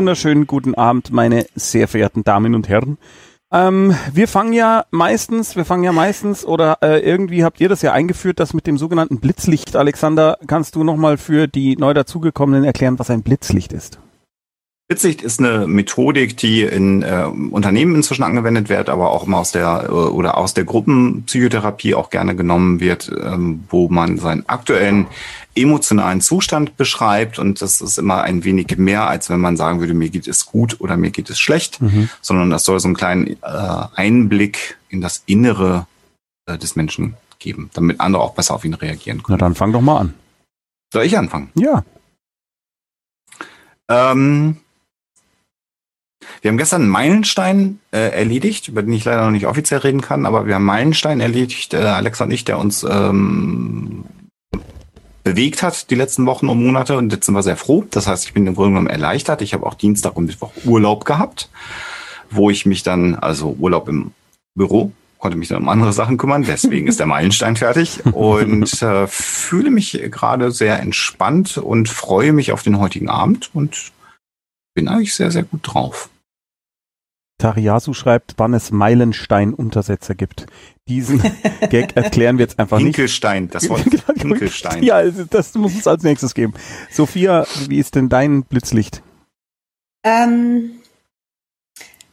wunderschönen guten Abend, meine sehr verehrten Damen und Herren. Ähm, wir fangen ja meistens, wir fangen ja meistens, oder äh, irgendwie habt ihr das ja eingeführt, das mit dem sogenannten Blitzlicht. Alexander, kannst du nochmal für die neu dazugekommenen erklären, was ein Blitzlicht ist? Blitzlicht ist eine Methodik, die in äh, Unternehmen inzwischen angewendet wird, aber auch immer aus der äh, oder aus der Gruppenpsychotherapie auch gerne genommen wird, ähm, wo man seinen aktuellen emotionalen Zustand beschreibt und das ist immer ein wenig mehr, als wenn man sagen würde, mir geht es gut oder mir geht es schlecht, mhm. sondern das soll so einen kleinen äh, Einblick in das Innere äh, des Menschen geben, damit andere auch besser auf ihn reagieren können. Na dann fang doch mal an. Soll ich anfangen? Ja. Ähm, wir haben gestern einen Meilenstein äh, erledigt, über den ich leider noch nicht offiziell reden kann, aber wir haben einen Meilenstein erledigt, äh, Alexa und ich, der uns ähm, bewegt hat die letzten Wochen und Monate und jetzt sind wir sehr froh. Das heißt, ich bin im Grunde genommen erleichtert. Ich habe auch Dienstag und Mittwoch Urlaub gehabt, wo ich mich dann, also Urlaub im Büro, konnte mich dann um andere Sachen kümmern. Deswegen ist der Meilenstein fertig und äh, fühle mich gerade sehr entspannt und freue mich auf den heutigen Abend und bin eigentlich sehr, sehr gut drauf. Tariasu schreibt, wann es Meilenstein-Untersetzer gibt. Diesen Gag erklären wir jetzt einfach Hinkelstein, nicht. das Wort Hinkelstein. Ja, das muss es als nächstes geben. Sophia, wie ist denn dein Blitzlicht? Ähm,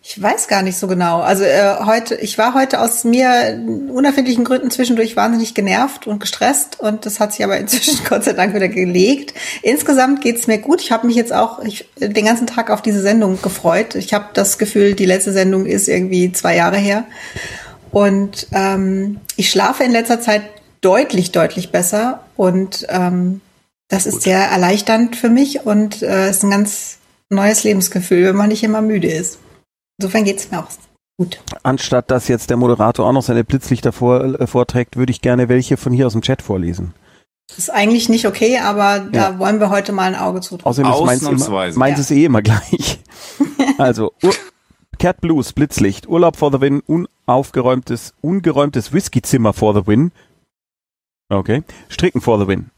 ich weiß gar nicht so genau. Also äh, heute, ich war heute aus mir unerfindlichen Gründen zwischendurch wahnsinnig genervt und gestresst und das hat sich aber inzwischen Gott sei Dank wieder gelegt. Insgesamt geht's mir gut. Ich habe mich jetzt auch ich, den ganzen Tag auf diese Sendung gefreut. Ich habe das Gefühl, die letzte Sendung ist irgendwie zwei Jahre her und ähm, ich schlafe in letzter Zeit deutlich, deutlich besser und ähm, das ist sehr erleichternd für mich und äh, ist ein ganz neues Lebensgefühl, wenn man nicht immer müde ist. Insofern geht es mir auch gut. Anstatt dass jetzt der Moderator auch noch seine Blitzlichter vor, äh, vorträgt, würde ich gerne welche von hier aus dem Chat vorlesen. Das ist eigentlich nicht okay, aber da ja. wollen wir heute mal ein Auge zu drücken. Außerdem ist meins, immer, meins ja. ist eh immer gleich. also, Ur Cat Blues, Blitzlicht, Urlaub for the Win, unaufgeräumtes, ungeräumtes Whiskyzimmer for the Win. Okay. Stricken for the Win.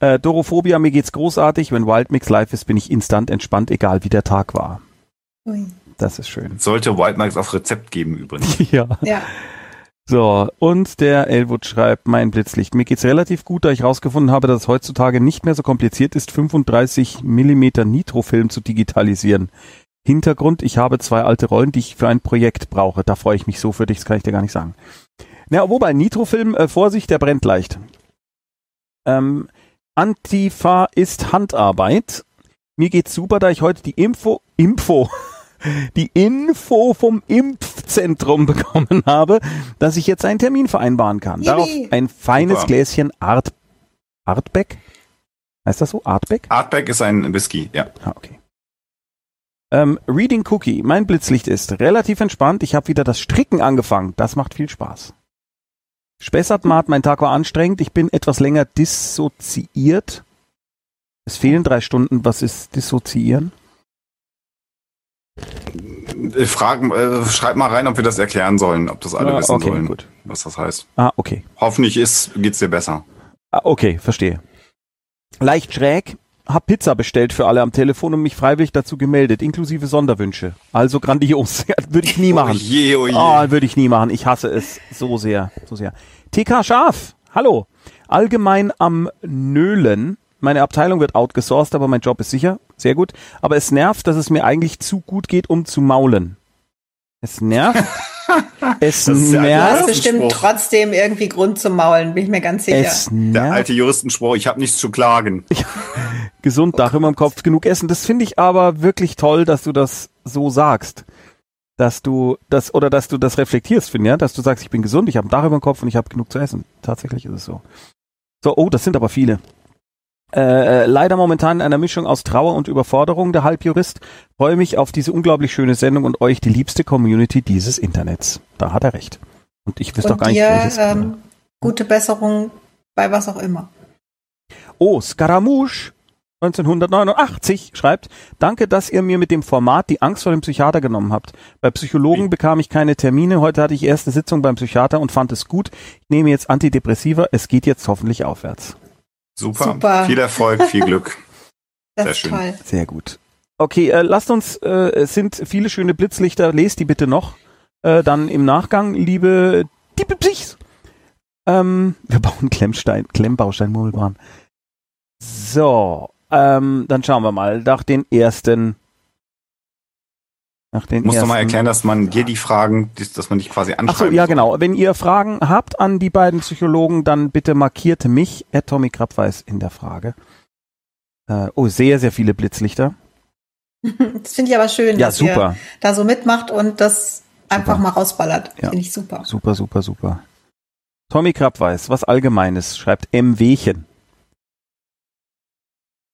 Äh, Dorophobia, mir geht's großartig. Wenn Wild Mix live ist, bin ich instant entspannt, egal wie der Tag war. Ui. Das ist schön. Sollte White Mikes auf Rezept geben übrigens. ja. ja. So, und der Elwood schreibt, mein Blitzlicht. Mir geht's relativ gut, da ich herausgefunden habe, dass es heutzutage nicht mehr so kompliziert ist, 35 Millimeter Nitrofilm zu digitalisieren. Hintergrund, ich habe zwei alte Rollen, die ich für ein Projekt brauche. Da freue ich mich so für dich, das kann ich dir gar nicht sagen. Na, wobei, Nitrofilm, äh, Vorsicht, der brennt leicht. Ähm, Antifa ist Handarbeit. Mir geht's super, da ich heute die Info, Info, die Info vom Impfzentrum bekommen habe, dass ich jetzt einen Termin vereinbaren kann. Yippie. Darauf ein feines Super. Gläschen Art, Artbeck? Heißt das so? Artbeck? Artbeck ist ein Whisky, ja. Ah, okay. Ähm, Reading Cookie. Mein Blitzlicht ist relativ entspannt. Ich habe wieder das Stricken angefangen. Das macht viel Spaß. Spessart Mart, mein Tag war anstrengend. Ich bin etwas länger dissoziiert. Es fehlen drei Stunden. Was ist dissoziieren? Frag, äh, schreib mal rein, ob wir das erklären sollen, ob das alle ja, wissen okay, sollen, gut. was das heißt. Ah, okay. Hoffentlich ist, geht's dir besser. Ah, okay, verstehe. Leicht schräg, hab Pizza bestellt für alle am Telefon und mich freiwillig dazu gemeldet, inklusive Sonderwünsche. Also grandios. würde ich nie machen. Oh je, oh je. Oh, würde ich nie machen. Ich hasse es so sehr, so sehr. TK Scharf, hallo. Allgemein am Nölen meine Abteilung wird outgesourced, aber mein Job ist sicher. Sehr gut. Aber es nervt, dass es mir eigentlich zu gut geht, um zu maulen. Es nervt. es das nervt. Du hast bestimmt trotzdem irgendwie Grund zu maulen, bin ich mir ganz sicher. Es nervt. Der alte Juristenspruch, ich habe nichts zu klagen. Gesund, Dach immer im Kopf, genug essen. Das finde ich aber wirklich toll, dass du das so sagst. Dass du das, oder dass du das reflektierst, finde ja, dass du sagst, ich bin gesund, ich habe ein Dach über dem Kopf und ich habe genug zu essen. Tatsächlich ist es so. So, oh, das sind aber viele. Äh, äh, leider momentan in einer Mischung aus Trauer und Überforderung, der Halbjurist. Freue mich auf diese unglaublich schöne Sendung und euch die liebste Community dieses Internets. Da hat er recht. Und ich wüsste doch gar nicht, dir, welches. Ähm, gute Besserung bei was auch immer. Oh, Scaramouche 1989 schreibt, danke, dass ihr mir mit dem Format die Angst vor dem Psychiater genommen habt. Bei Psychologen bekam ich keine Termine. Heute hatte ich erste Sitzung beim Psychiater und fand es gut. Ich nehme jetzt Antidepressiva. Es geht jetzt hoffentlich aufwärts. Super. Super. Viel Erfolg, viel Glück. Das Sehr ist schön. toll. Sehr gut. Okay, äh, lasst uns, äh, es sind viele schöne Blitzlichter, lest die bitte noch. Äh, dann im Nachgang, liebe Diepepsichs. Ähm, wir bauen Klemmstein, Klemmbaustein-Murmelbahn. So, ähm, dann schauen wir mal nach den ersten. Nach den Muss ersten. mal erklären, dass man dir die Fragen, dass man dich quasi anschaut. Achso, ja genau. Wenn ihr Fragen habt an die beiden Psychologen, dann bitte markiert mich, Herr Tommy Krabweis, in der Frage. Äh, oh, sehr, sehr viele Blitzlichter. Das finde ich aber schön, ja, dass super. ihr da so mitmacht und das einfach super. mal rausballert. Ja. Finde ich super. Super, super, super. Tommy Krabweis, was Allgemeines, schreibt M. Wehchen.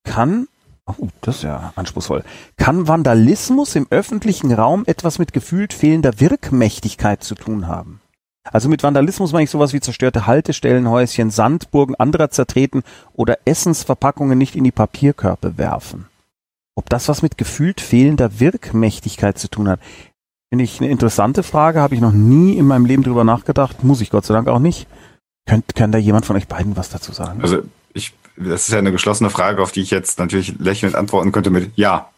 Kann, oh, das ist ja anspruchsvoll, kann Vandalismus im öffentlichen Raum etwas mit gefühlt fehlender Wirkmächtigkeit zu tun haben? Also mit Vandalismus meine ich sowas wie zerstörte Haltestellen, Häuschen, Sandburgen anderer zertreten oder Essensverpackungen nicht in die Papierkörbe werfen. Ob das was mit gefühlt fehlender Wirkmächtigkeit zu tun hat, finde ich eine interessante Frage, habe ich noch nie in meinem Leben drüber nachgedacht, muss ich Gott sei Dank auch nicht. Könnt, kann da jemand von euch beiden was dazu sagen? Also ich, das ist ja eine geschlossene Frage, auf die ich jetzt natürlich lächelnd antworten könnte mit Ja.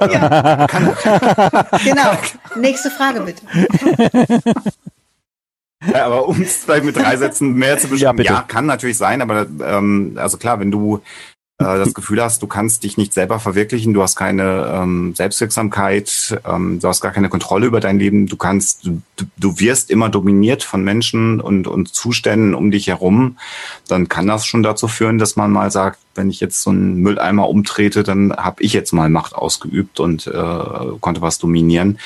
ja. genau. Nächste Frage bitte. Ja, aber um es vielleicht mit drei Sätzen mehr zu beschreiben, ja, ja, kann natürlich sein, aber ähm, also klar, wenn du das Gefühl hast, du kannst dich nicht selber verwirklichen, du hast keine ähm, Selbstwirksamkeit, ähm, du hast gar keine Kontrolle über dein Leben, du kannst, du, du wirst immer dominiert von Menschen und, und Zuständen um dich herum, dann kann das schon dazu führen, dass man mal sagt, wenn ich jetzt so einen Mülleimer umtrete, dann habe ich jetzt mal Macht ausgeübt und äh, konnte was dominieren.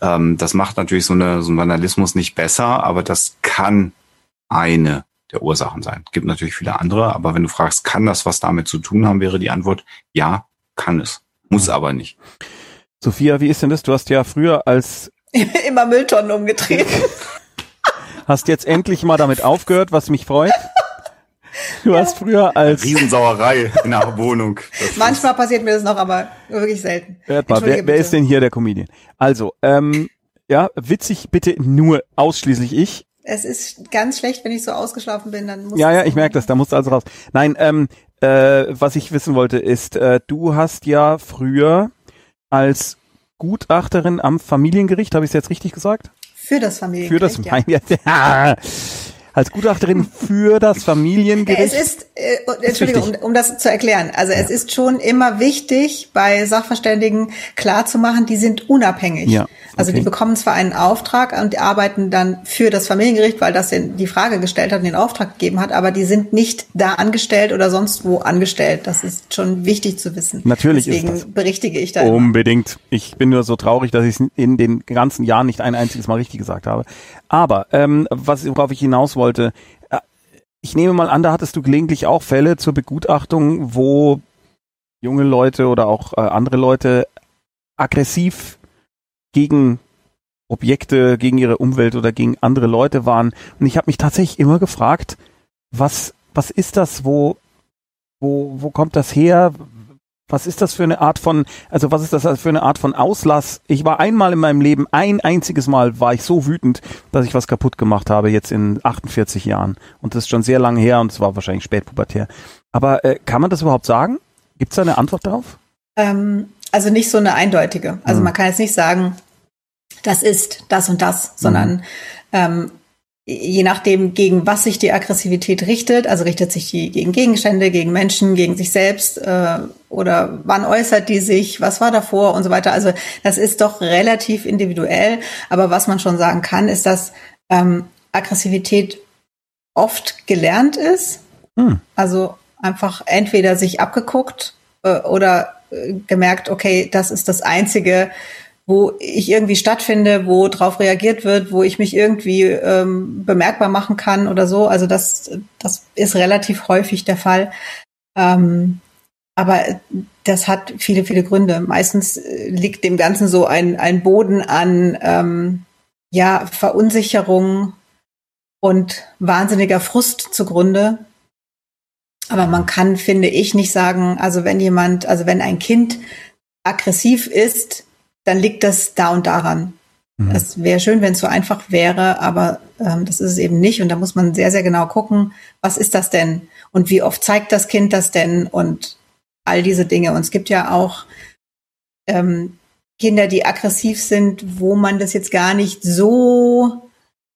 Ähm, das macht natürlich so, eine, so einen Vandalismus nicht besser, aber das kann eine der Ursachen sein. Gibt natürlich viele andere, aber wenn du fragst, kann das was damit zu tun haben, wäre die Antwort ja, kann es. Muss mhm. aber nicht. Sophia, wie ist denn das? Du hast ja früher als immer Mülltonnen umgedreht. hast jetzt endlich mal damit aufgehört, was mich freut. Du ja. hast früher als Riesensauerei in der Wohnung. Manchmal passiert mir das noch, aber wirklich selten. Hört mal, wer, wer ist denn hier der Comedian? Also, ähm, ja, witzig bitte nur ausschließlich ich. Es ist ganz schlecht, wenn ich so ausgeschlafen bin, dann muss Ja, ja, ich merke das, da musst du also raus. Nein, ähm, äh, was ich wissen wollte ist, äh, du hast ja früher als Gutachterin am Familiengericht, habe ich es jetzt richtig gesagt? Für das Familiengericht. Für das ja. ja. als Gutachterin für das Familiengericht. Es ist, äh, Entschuldigung, um, um, das zu erklären. Also ja. es ist schon immer wichtig, bei Sachverständigen klarzumachen, die sind unabhängig. Ja. Also die bekommen zwar einen Auftrag und arbeiten dann für das Familiengericht, weil das die Frage gestellt hat und den Auftrag gegeben hat, aber die sind nicht da angestellt oder sonst wo angestellt. Das ist schon wichtig zu wissen. Natürlich Deswegen ist das. berichtige ich da. Unbedingt. Immer. Ich bin nur so traurig, dass ich es in den ganzen Jahren nicht ein einziges Mal richtig gesagt habe. Aber ähm, was, worauf ich hinaus wollte, äh, ich nehme mal an, da hattest du gelegentlich auch Fälle zur Begutachtung, wo junge Leute oder auch äh, andere Leute aggressiv gegen Objekte, gegen ihre Umwelt oder gegen andere Leute waren. Und ich habe mich tatsächlich immer gefragt, was, was ist das, wo, wo, wo kommt das her? Was ist das für eine Art von, also was ist das für eine Art von Auslass? Ich war einmal in meinem Leben, ein einziges Mal war ich so wütend, dass ich was kaputt gemacht habe, jetzt in 48 Jahren. Und das ist schon sehr lange her und es war wahrscheinlich spätpubertär. Aber äh, kann man das überhaupt sagen? Gibt es da eine Antwort darauf? Ähm, also nicht so eine eindeutige. Also mhm. man kann jetzt nicht sagen, das ist das und das, sondern mhm. ähm, je nachdem, gegen was sich die Aggressivität richtet, also richtet sich die gegen Gegenstände, gegen Menschen, gegen sich selbst äh, oder wann äußert die sich, was war davor und so weiter. Also das ist doch relativ individuell. Aber was man schon sagen kann, ist, dass ähm, Aggressivität oft gelernt ist. Mhm. Also einfach entweder sich abgeguckt äh, oder äh, gemerkt, okay, das ist das Einzige, wo ich irgendwie stattfinde, wo drauf reagiert wird, wo ich mich irgendwie ähm, bemerkbar machen kann oder so. Also das, das ist relativ häufig der Fall. Ähm, aber das hat viele, viele Gründe. Meistens äh, liegt dem Ganzen so ein, ein Boden an ähm, ja, Verunsicherung und wahnsinniger Frust zugrunde. Aber man kann, finde ich, nicht sagen, also wenn jemand, also wenn ein Kind aggressiv ist, dann liegt das da und daran. Mhm. Es wäre schön, wenn es so einfach wäre, aber ähm, das ist es eben nicht. Und da muss man sehr, sehr genau gucken, was ist das denn? Und wie oft zeigt das Kind das denn? Und all diese Dinge. Und es gibt ja auch ähm, Kinder, die aggressiv sind, wo man das jetzt gar nicht so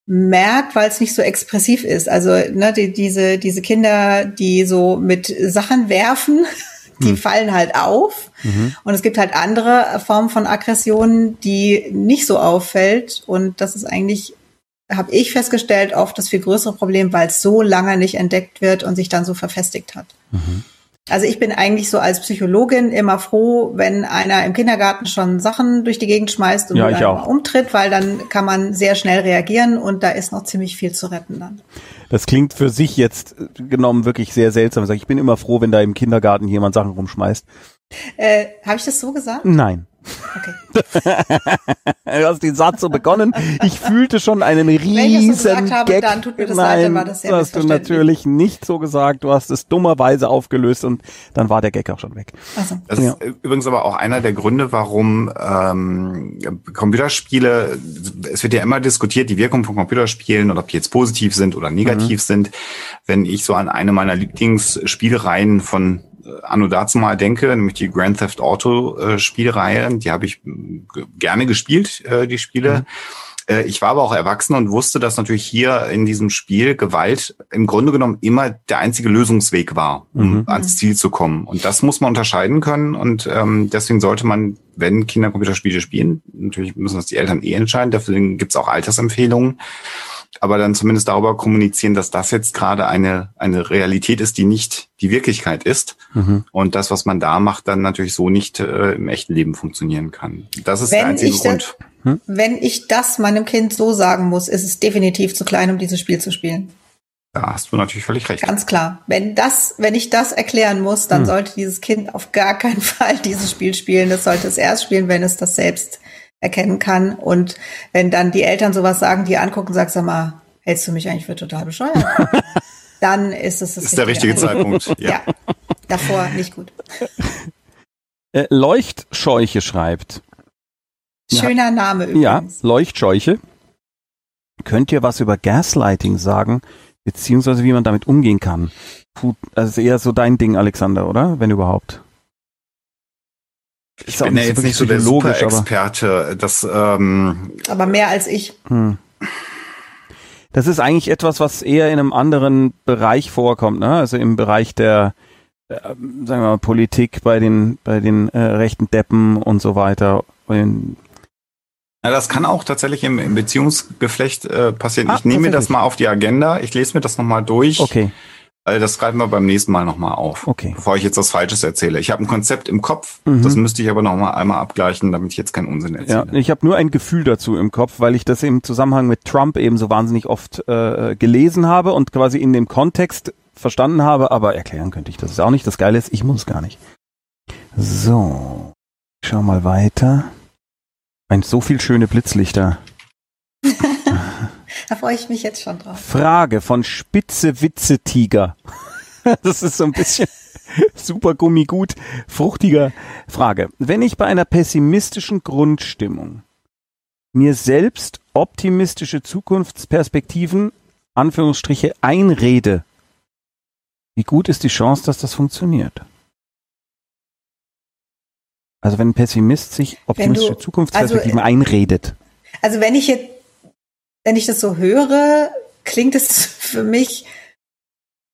merkt, weil es nicht so expressiv ist. Also ne, die, diese, diese Kinder, die so mit Sachen werfen, die hm. fallen halt auf. Mhm. Und es gibt halt andere Formen von Aggressionen, die nicht so auffällt. Und das ist eigentlich, habe ich festgestellt, oft das viel größere Problem, weil es so lange nicht entdeckt wird und sich dann so verfestigt hat. Mhm. Also ich bin eigentlich so als Psychologin immer froh, wenn einer im Kindergarten schon Sachen durch die Gegend schmeißt und ja, umtritt, weil dann kann man sehr schnell reagieren und da ist noch ziemlich viel zu retten dann. Das klingt für sich jetzt genommen wirklich sehr seltsam. Ich bin immer froh, wenn da im Kindergarten jemand Sachen rumschmeißt. Äh, Habe ich das so gesagt? Nein. Okay. du hast den Satz so begonnen. Ich fühlte schon einen riesen Wenn ich das so gesagt habe, Gag. dann tut mir das Nein, leid, dann war das sehr hast du natürlich nicht so gesagt. Du hast es dummerweise aufgelöst und dann war der Gag auch schon weg. Also. Das ja. ist übrigens aber auch einer der Gründe, warum ähm, Computerspiele, es wird ja immer diskutiert, die Wirkung von Computerspielen oder ob die jetzt positiv sind oder negativ mhm. sind. Wenn ich so an eine meiner Lieblingsspielreihen von anno dazu mal denke, nämlich die Grand Theft Auto äh, Spielreihe, die habe ich gerne gespielt, äh, die Spiele. Mhm. Äh, ich war aber auch erwachsen und wusste, dass natürlich hier in diesem Spiel Gewalt im Grunde genommen immer der einzige Lösungsweg war, um mhm. ans Ziel zu kommen. Und das muss man unterscheiden können. Und ähm, deswegen sollte man, wenn Kinder Computerspiele spielen, natürlich müssen das die Eltern eh entscheiden, dafür gibt es auch Altersempfehlungen aber dann zumindest darüber kommunizieren, dass das jetzt gerade eine, eine Realität ist, die nicht die Wirklichkeit ist. Mhm. Und das, was man da macht, dann natürlich so nicht äh, im echten Leben funktionieren kann. Das ist wenn der einzige Grund. Das, hm? Wenn ich das meinem Kind so sagen muss, ist es definitiv zu klein, um dieses Spiel zu spielen. Da hast du natürlich völlig recht. Ganz klar. Wenn das, wenn ich das erklären muss, dann hm. sollte dieses Kind auf gar keinen Fall dieses Spiel spielen. Das sollte es erst spielen, wenn es das selbst erkennen kann. Und wenn dann die Eltern sowas sagen, die angucken, sagst sag mal, hältst du mich eigentlich für total bescheuert? dann ist es das ist der richtige Zeitpunkt. Ja. ja. davor nicht gut. Äh, Leuchtscheuche schreibt. Schöner Name übrigens. Ja, Leuchtscheuche. Könnt ihr was über Gaslighting sagen, beziehungsweise wie man damit umgehen kann? Puh, also eher so dein Ding, Alexander, oder? Wenn überhaupt. Ich bin ja jetzt nicht so der Super-Experte. Das, ähm, aber mehr als ich. Hm. Das ist eigentlich etwas, was eher in einem anderen Bereich vorkommt, ne? Also im Bereich der, äh, sagen wir mal, Politik bei den, bei den äh, rechten Deppen und so weiter. Und ja, das kann auch tatsächlich im, im Beziehungsgeflecht äh, passieren. Ah, ich nehme mir das mal auf die Agenda, ich lese mir das nochmal durch. Okay. Also das greifen wir beim nächsten Mal nochmal auf. Okay. Bevor ich jetzt was Falsches erzähle. Ich habe ein Konzept im Kopf, mhm. das müsste ich aber nochmal einmal abgleichen, damit ich jetzt keinen Unsinn erzähle. Ja, ich habe nur ein Gefühl dazu im Kopf, weil ich das im Zusammenhang mit Trump eben so wahnsinnig oft äh, gelesen habe und quasi in dem Kontext verstanden habe, aber erklären könnte ich das ist auch nicht. Das Geile ist, ich muss gar nicht. So, schau mal weiter. Ein so viel schöne Blitzlichter. Da freue ich mich jetzt schon drauf. Frage von Spitze Witze Tiger. Das ist so ein bisschen super Gummigut, fruchtiger Frage. Wenn ich bei einer pessimistischen Grundstimmung mir selbst optimistische Zukunftsperspektiven, Anführungsstriche, einrede, wie gut ist die Chance, dass das funktioniert? Also wenn ein Pessimist sich optimistische du, Zukunftsperspektiven also, einredet. Also wenn ich jetzt wenn ich das so höre, klingt es für mich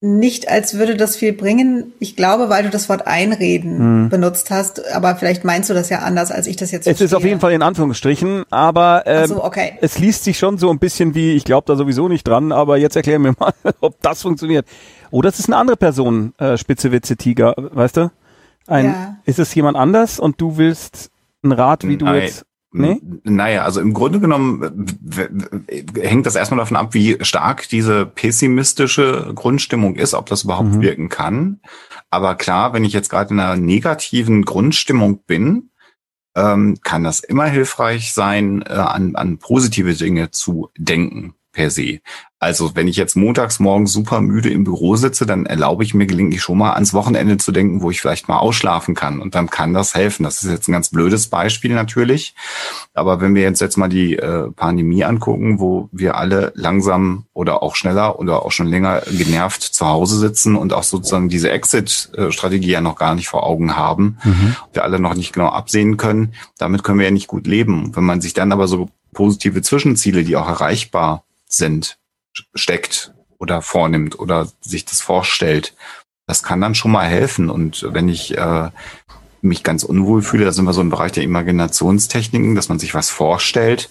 nicht, als würde das viel bringen. Ich glaube, weil du das Wort einreden hm. benutzt hast, aber vielleicht meinst du das ja anders, als ich das jetzt Es verstehe. ist auf jeden Fall in Anführungsstrichen, aber ähm, so, okay. es liest sich schon so ein bisschen wie, ich glaube da sowieso nicht dran, aber jetzt erklär mir mal, ob das funktioniert. Oder es ist eine andere Person, äh, Spitze Witze Tiger, weißt du? Ein, ja. Ist es jemand anders und du willst einen Rat, wie du Nein. jetzt Nee? Naja, also im Grunde genommen hängt das erstmal davon ab, wie stark diese pessimistische Grundstimmung ist, ob das überhaupt mhm. wirken kann. Aber klar, wenn ich jetzt gerade in einer negativen Grundstimmung bin, ähm, kann das immer hilfreich sein, äh, an, an positive Dinge zu denken. Per se. Also wenn ich jetzt montags morgens super müde im Büro sitze, dann erlaube ich mir gelegentlich schon mal ans Wochenende zu denken, wo ich vielleicht mal ausschlafen kann. Und dann kann das helfen. Das ist jetzt ein ganz blödes Beispiel natürlich. Aber wenn wir jetzt jetzt mal die äh, Pandemie angucken, wo wir alle langsam oder auch schneller oder auch schon länger genervt zu Hause sitzen und auch sozusagen diese Exit-Strategie ja noch gar nicht vor Augen haben, mhm. wir alle noch nicht genau absehen können, damit können wir ja nicht gut leben. Wenn man sich dann aber so positive Zwischenziele, die auch erreichbar sind, steckt oder vornimmt oder sich das vorstellt. Das kann dann schon mal helfen. Und wenn ich äh, mich ganz unwohl fühle, da sind wir so im Bereich der Imaginationstechniken, dass man sich was vorstellt.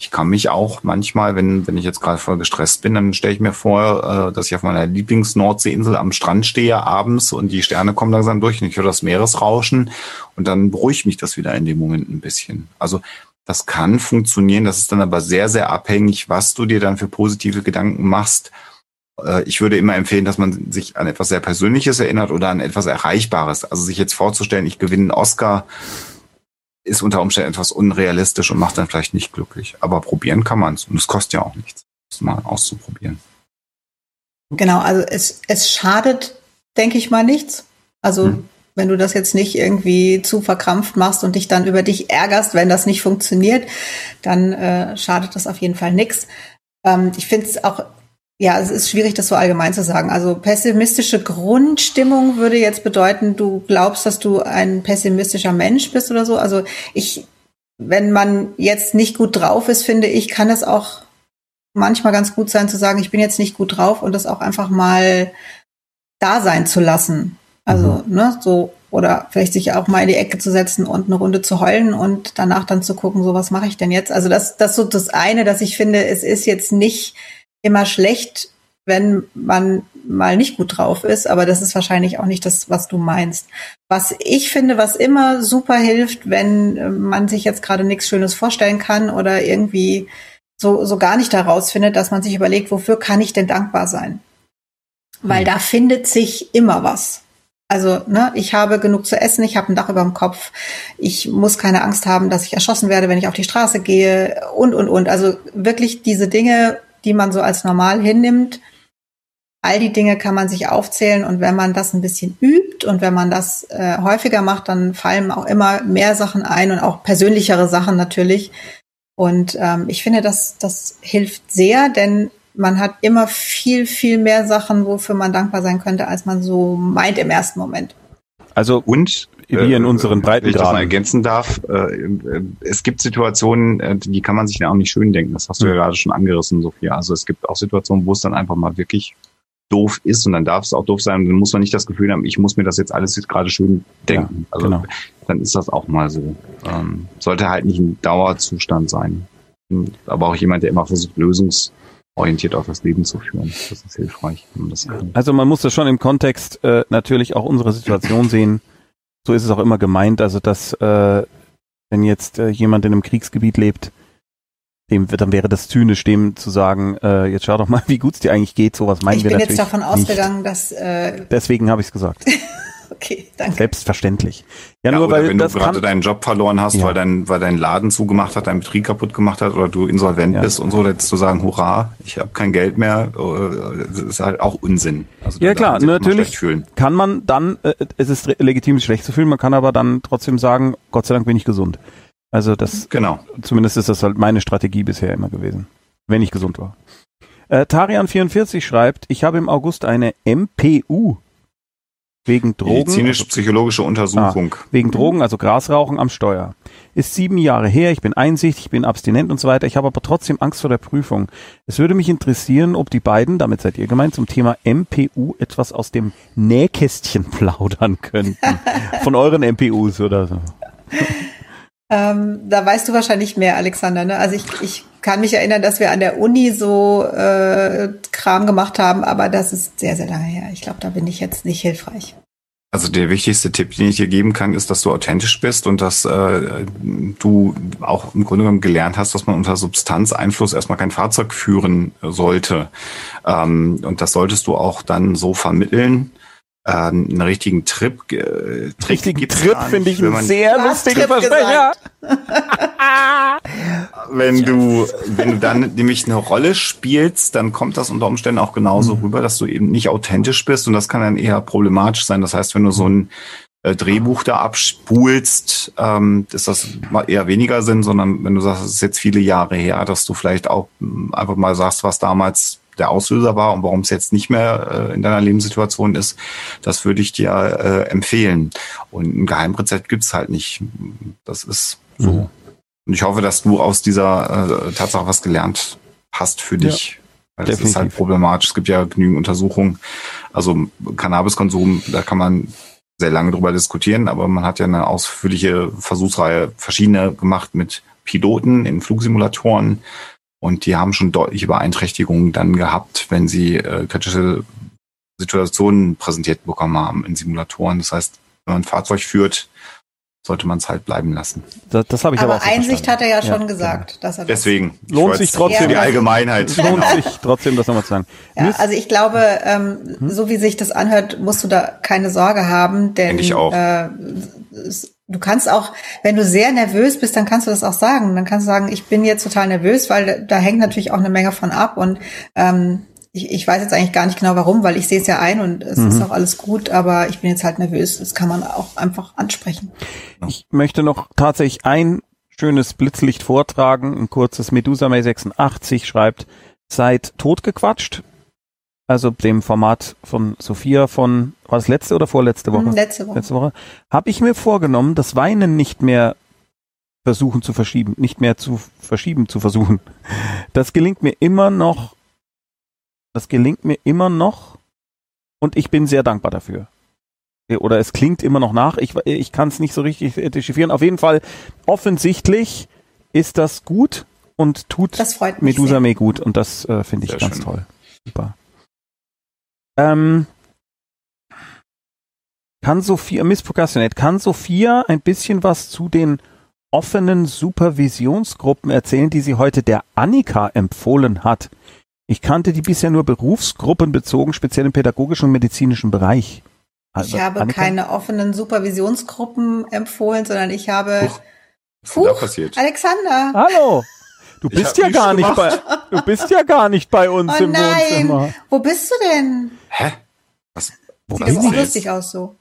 Ich kann mich auch manchmal, wenn, wenn ich jetzt gerade voll gestresst bin, dann stelle ich mir vor, äh, dass ich auf meiner Lieblings-Nordseeinsel am Strand stehe abends und die Sterne kommen langsam durch und ich höre das Meeresrauschen und dann beruhigt mich das wieder in dem Moment ein bisschen. Also das kann funktionieren, das ist dann aber sehr, sehr abhängig, was du dir dann für positive Gedanken machst. Äh, ich würde immer empfehlen, dass man sich an etwas sehr Persönliches erinnert oder an etwas Erreichbares. Also sich jetzt vorzustellen, ich gewinne einen Oscar, ist unter Umständen etwas unrealistisch und macht dann vielleicht nicht glücklich. Aber probieren kann man es. Und es kostet ja auch nichts, das mal auszuprobieren. Genau, also es, es schadet, denke ich mal, nichts. Also hm wenn du das jetzt nicht irgendwie zu verkrampft machst und dich dann über dich ärgerst, wenn das nicht funktioniert, dann äh, schadet das auf jeden Fall nichts. Ähm, ich finde es auch, ja, es ist schwierig, das so allgemein zu sagen. Also pessimistische Grundstimmung würde jetzt bedeuten, du glaubst, dass du ein pessimistischer Mensch bist oder so. Also ich, wenn man jetzt nicht gut drauf ist, finde ich, kann es auch manchmal ganz gut sein zu sagen, ich bin jetzt nicht gut drauf und das auch einfach mal da sein zu lassen. Also, mhm. ne, so, oder vielleicht sich auch mal in die Ecke zu setzen und eine Runde zu heulen und danach dann zu gucken, so was mache ich denn jetzt? Also das, das ist so das eine, dass ich finde, es ist jetzt nicht immer schlecht, wenn man mal nicht gut drauf ist, aber das ist wahrscheinlich auch nicht das, was du meinst. Was ich finde, was immer super hilft, wenn man sich jetzt gerade nichts Schönes vorstellen kann oder irgendwie so, so gar nicht daraus findet, dass man sich überlegt, wofür kann ich denn dankbar sein? Weil mhm. da findet sich immer was. Also, ne, ich habe genug zu essen, ich habe ein Dach über dem Kopf, ich muss keine Angst haben, dass ich erschossen werde, wenn ich auf die Straße gehe und, und, und. Also wirklich diese Dinge, die man so als normal hinnimmt, all die Dinge kann man sich aufzählen und wenn man das ein bisschen übt und wenn man das äh, häufiger macht, dann fallen auch immer mehr Sachen ein und auch persönlichere Sachen natürlich. Und ähm, ich finde, das, das hilft sehr, denn man hat immer viel, viel mehr Sachen, wofür man dankbar sein könnte, als man so meint im ersten Moment. Also und wie in unseren Breiten Wenn ich das mal ergänzen darf, äh, es gibt Situationen, äh, die kann man sich ja auch nicht schön denken. Das hast du ja hm. gerade schon angerissen, Sophia. Also es gibt auch Situationen, wo es dann einfach mal wirklich doof ist und dann darf es auch doof sein. Dann muss man nicht das Gefühl haben, ich muss mir das jetzt alles jetzt gerade schön denken. Ja, also genau. dann ist das auch mal so. Ähm, sollte halt nicht ein Dauerzustand sein. Aber auch jemand, der immer versucht, Lösungs orientiert auf das Leben zu führen. Das ist hilfreich. Man also man muss das schon im Kontext äh, natürlich auch unsere Situation sehen. So ist es auch immer gemeint. Also dass äh, wenn jetzt äh, jemand in einem Kriegsgebiet lebt, dem dann wäre das zynisch, dem zu sagen, äh, jetzt schau doch mal, wie gut es dir eigentlich geht. Sowas meinen wir natürlich. Ich bin jetzt davon ausgegangen, nicht. dass äh, deswegen habe ich es gesagt. Okay, danke. Selbstverständlich. Ja, ja nur weil wenn du gerade deinen Job verloren hast, ja. weil dein weil dein Laden zugemacht hat, dein Betrieb kaputt gemacht hat oder du insolvent ja. bist und so, jetzt zu sagen, hurra, ich habe kein Geld mehr, äh, das ist halt auch Unsinn. Also ja klar, natürlich kann man dann, äh, es ist legitim, sich schlecht zu fühlen, man kann aber dann trotzdem sagen, Gott sei Dank bin ich gesund. Also das, genau. zumindest ist das halt meine Strategie bisher immer gewesen, wenn ich gesund war. Äh, Tarian44 schreibt, ich habe im August eine MPU Wegen Drogen. Medizinisch-psychologische Untersuchung. Ah, wegen Drogen, also Grasrauchen am Steuer. Ist sieben Jahre her, ich bin einsichtig, ich bin abstinent und so weiter. Ich habe aber trotzdem Angst vor der Prüfung. Es würde mich interessieren, ob die beiden, damit seid ihr gemeint, zum Thema MPU etwas aus dem Nähkästchen plaudern könnten. Von euren MPUs oder so. Ähm, da weißt du wahrscheinlich mehr, Alexander. Ne? Also ich, ich kann mich erinnern, dass wir an der Uni so äh, Kram gemacht haben, aber das ist sehr, sehr lange her. Ich glaube, da bin ich jetzt nicht hilfreich. Also der wichtigste Tipp, den ich dir geben kann, ist, dass du authentisch bist und dass äh, du auch im Grunde genommen gelernt hast, dass man unter Substanzeinfluss erstmal kein Fahrzeug führen sollte. Ähm, und das solltest du auch dann so vermitteln, äh, einen richtigen Trip, äh, Trick Richtigen gibt's Trip finde ich wenn einen sehr lustigen Versprecher. wenn du, wenn du dann nämlich eine Rolle spielst, dann kommt das unter Umständen auch genauso Mhm. rüber, dass du eben nicht authentisch bist und das kann dann eher problematisch sein. Das heißt, wenn du so ein äh, Drehbuch da abspulst, ähm, ist das mal eher weniger Sinn, sondern wenn du sagst, es ist jetzt viele Jahre her, dass du vielleicht auch mh, einfach mal sagst, was damals der Auslöser war und warum es jetzt nicht mehr äh, in deiner Lebenssituation ist, das würde ich dir äh, empfehlen. Und ein Geheimrezept gibt's halt nicht. Das ist so. Mhm. Und ich hoffe, dass du aus dieser äh, Tatsache was gelernt hast für dich. Weil das ist definitiv. halt problematisch. Es gibt ja genügend Untersuchungen. Also Cannabiskonsum, da kann man sehr lange drüber diskutieren, aber man hat ja eine ausführliche Versuchsreihe verschiedene gemacht mit Piloten in Flugsimulatoren und die haben schon deutliche Beeinträchtigungen dann gehabt, wenn sie äh, kritische Situationen präsentiert bekommen haben in Simulatoren. Das heißt, wenn man ein Fahrzeug führt, sollte man es halt bleiben lassen. Das, das habe ich aber, Aber auch so Einsicht hat verstanden. er ja schon Ja, gesagt, dass er das Deswegen. ich Lohnt sich trotzdem. Für die Allgemeinheit. Lohnt Genau. sich trotzdem, das nochmal zu sagen. Ja, also ich glaube, ähm, so wie sich das anhört, musst du da keine Sorge haben, denn ich auch. Äh, es- du kannst auch, wenn du sehr nervös bist, dann kannst du das auch sagen. Dann kannst du sagen, ich bin jetzt total nervös, weil da, hängt natürlich auch eine Menge von ab und ähm, ich, ich weiß jetzt eigentlich gar nicht genau warum, weil ich sehe es ja ein und es Mhm. ist auch alles gut, aber ich bin jetzt halt nervös. Das kann man auch einfach ansprechen. Ich möchte noch tatsächlich ein schönes Blitzlicht vortragen. Ein kurzes Medusa May 86 schreibt, seid totgequatscht. Also dem Format von Sophia von, war das letzte oder vorletzte Woche? Hm, Letzte Woche. letzte Woche, habe ich mir vorgenommen, das Weinen nicht mehr versuchen zu verschieben, nicht mehr zu verschieben zu versuchen. Das gelingt mir immer noch, das gelingt mir immer noch und ich bin sehr dankbar dafür. Oder es klingt immer noch nach, ich, ich kann es nicht so richtig dechiffrieren. Auf jeden Fall, offensichtlich ist das gut und tut Das freut mich Medusa. May gut und das äh, finde ich Sehr ganz schön. toll. Super. Ähm, kann Sophia, Miss Procrastinate, kann Sophia ein bisschen was zu den offenen Supervisionsgruppen erzählen, die sie heute der Annika empfohlen hat? Ich kannte die bisher nur berufsgruppenbezogen, speziell im pädagogischen und medizinischen Bereich. Also, Ich habe Annika? keine offenen Supervisionsgruppen empfohlen, sondern ich habe Huch. Was ist denn da Huch. passiert? Alexander. Hallo! Du bist ja gar nicht bei, du bist ja gar nicht bei uns Oh im nein. Wohnzimmer. Wo bist du denn? Hä? Was? Wo Sieht bin ich? lustig aus so.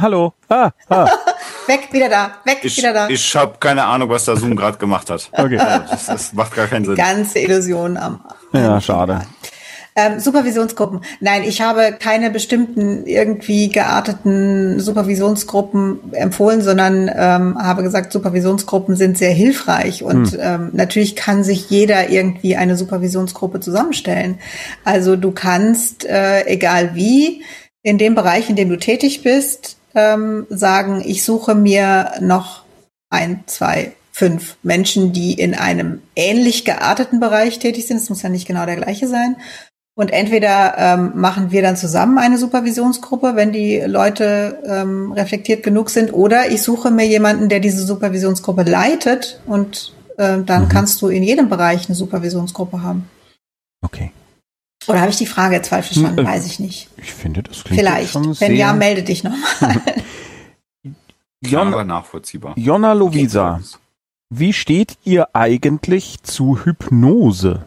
Hallo. Ah, ah. Weg, wieder da. Weg, Ich, wieder da. ich habe keine Ahnung, was der Zoom gerade gemacht hat. Okay. Das, das macht gar keinen Sinn. Ganze Illusion am. Ja, schade. Ähm, Supervisionsgruppen. Nein, ich habe keine bestimmten irgendwie gearteten Supervisionsgruppen empfohlen, sondern ähm, habe gesagt, Supervisionsgruppen sind sehr hilfreich und Hm. ähm, natürlich kann sich jeder irgendwie eine Supervisionsgruppe zusammenstellen. Also du kannst, äh, egal wie, in dem Bereich, in dem du tätig bist, ähm, sagen, ich suche mir noch ein, zwei, fünf Menschen, die in einem ähnlich gearteten Bereich tätig sind. Es muss ja nicht genau der gleiche sein. Und entweder ähm, machen wir dann zusammen eine Supervisionsgruppe, wenn die Leute ähm, reflektiert genug sind, oder ich suche mir jemanden, der diese Supervisionsgruppe leitet und äh, dann Mhm. kannst du in jedem Bereich eine Supervisionsgruppe haben. Okay. Oder habe ich die Frage jetzt falsch verstanden? Hm, äh, Weiß ich nicht. Ich finde, das klingt Vielleicht. schon Wenn ja, melde dich nochmal. Klar, Jon, aber nachvollziehbar. Jonna Lovisa, wie steht ihr eigentlich zu Hypnose?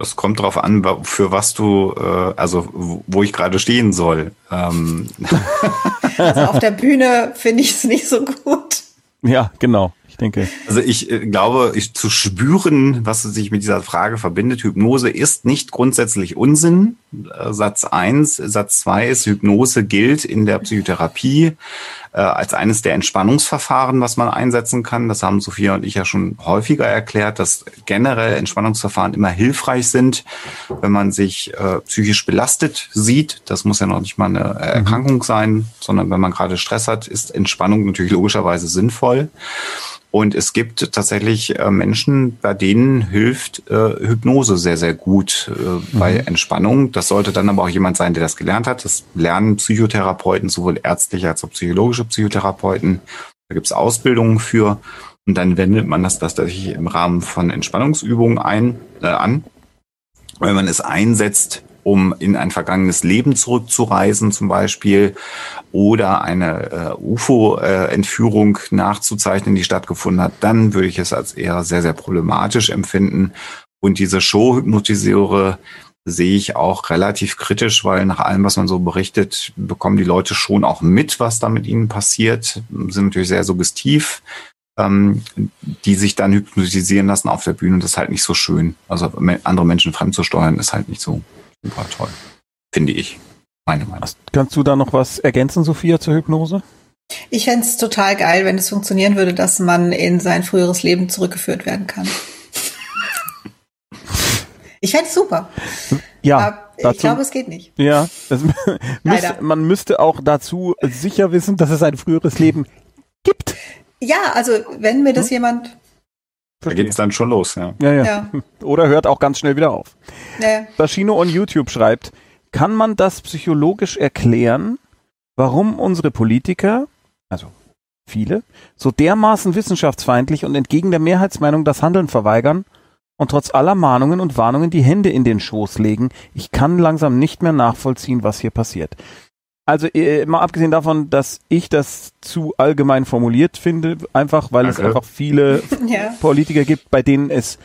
Das kommt drauf an, für was du, äh, also wo- wo ich gerade stehen soll. Ähm, also auf der Bühne finde ich es nicht so gut. Ja, genau. Ich denke. Also ich äh, glaube, ich zu spüren, was sich mit dieser Frage verbindet. Hypnose ist nicht grundsätzlich Unsinn. Äh, Satz eins, Satz zwei ist, Hypnose gilt in der Psychotherapie äh, als eines der Entspannungsverfahren, was man einsetzen kann. Das haben Sophia und ich ja schon häufiger erklärt, dass generell Entspannungsverfahren immer hilfreich sind, wenn man sich äh, psychisch belastet sieht. Das muss ja noch nicht mal eine äh, Erkrankung sein, sondern wenn man gerade Stress hat, ist Entspannung natürlich logischerweise sinnvoll. Und es gibt tatsächlich äh, Menschen, bei denen hilft äh, Hypnose sehr, sehr gut äh, bei Entspannung. Das sollte dann aber auch jemand sein, der das gelernt hat. Das lernen Psychotherapeuten, sowohl ärztliche als auch psychologische Psychotherapeuten. Da gibt es Ausbildungen für. Und dann wendet man das tatsächlich im Rahmen von Entspannungsübungen ein, äh, an. Wenn man es einsetzt, um in ein vergangenes Leben zurückzureisen zum Beispiel oder eine äh, UFO-Entführung äh, nachzuzeichnen, die stattgefunden hat, dann würde ich es als eher sehr, sehr problematisch empfinden. Und diese Show-Hypnotiseure sehe ich auch relativ kritisch, weil nach allem, was man so berichtet, bekommen die Leute schon auch mit, was da mit ihnen passiert, sind natürlich sehr suggestiv, ähm, die sich dann hypnotisieren lassen auf der Bühne. Das ist halt nicht so schön. Also andere Menschen fremdzusteuern ist halt nicht so super toll, finde ich. Meine Meinung. Kannst du da noch was ergänzen, Sophia, zur Hypnose? Ich fände es total geil, wenn es funktionieren würde, dass man in sein früheres Leben zurückgeführt werden kann. Ich fände es super. Ja. Aber ich glaube, es geht nicht. Ja, müsste, man müsste auch dazu sicher wissen, dass es ein früheres Leben gibt. Ja, also wenn mir das hm? jemand. Da geht es dann schon los, ja. Ja, ja. ja. Oder hört auch ganz schnell wieder auf. Ja. Bashino on YouTube schreibt, kann man das psychologisch erklären, warum unsere Politiker, also viele, so dermaßen wissenschaftsfeindlich und entgegen der Mehrheitsmeinung das Handeln verweigern und trotz aller Mahnungen und Warnungen die Hände in den Schoß legen. Ich kann langsam nicht mehr nachvollziehen, was hier passiert. Also äh, mal abgesehen davon, dass ich das zu allgemein formuliert finde, einfach weil Danke. es einfach viele ja. Politiker gibt, bei denen es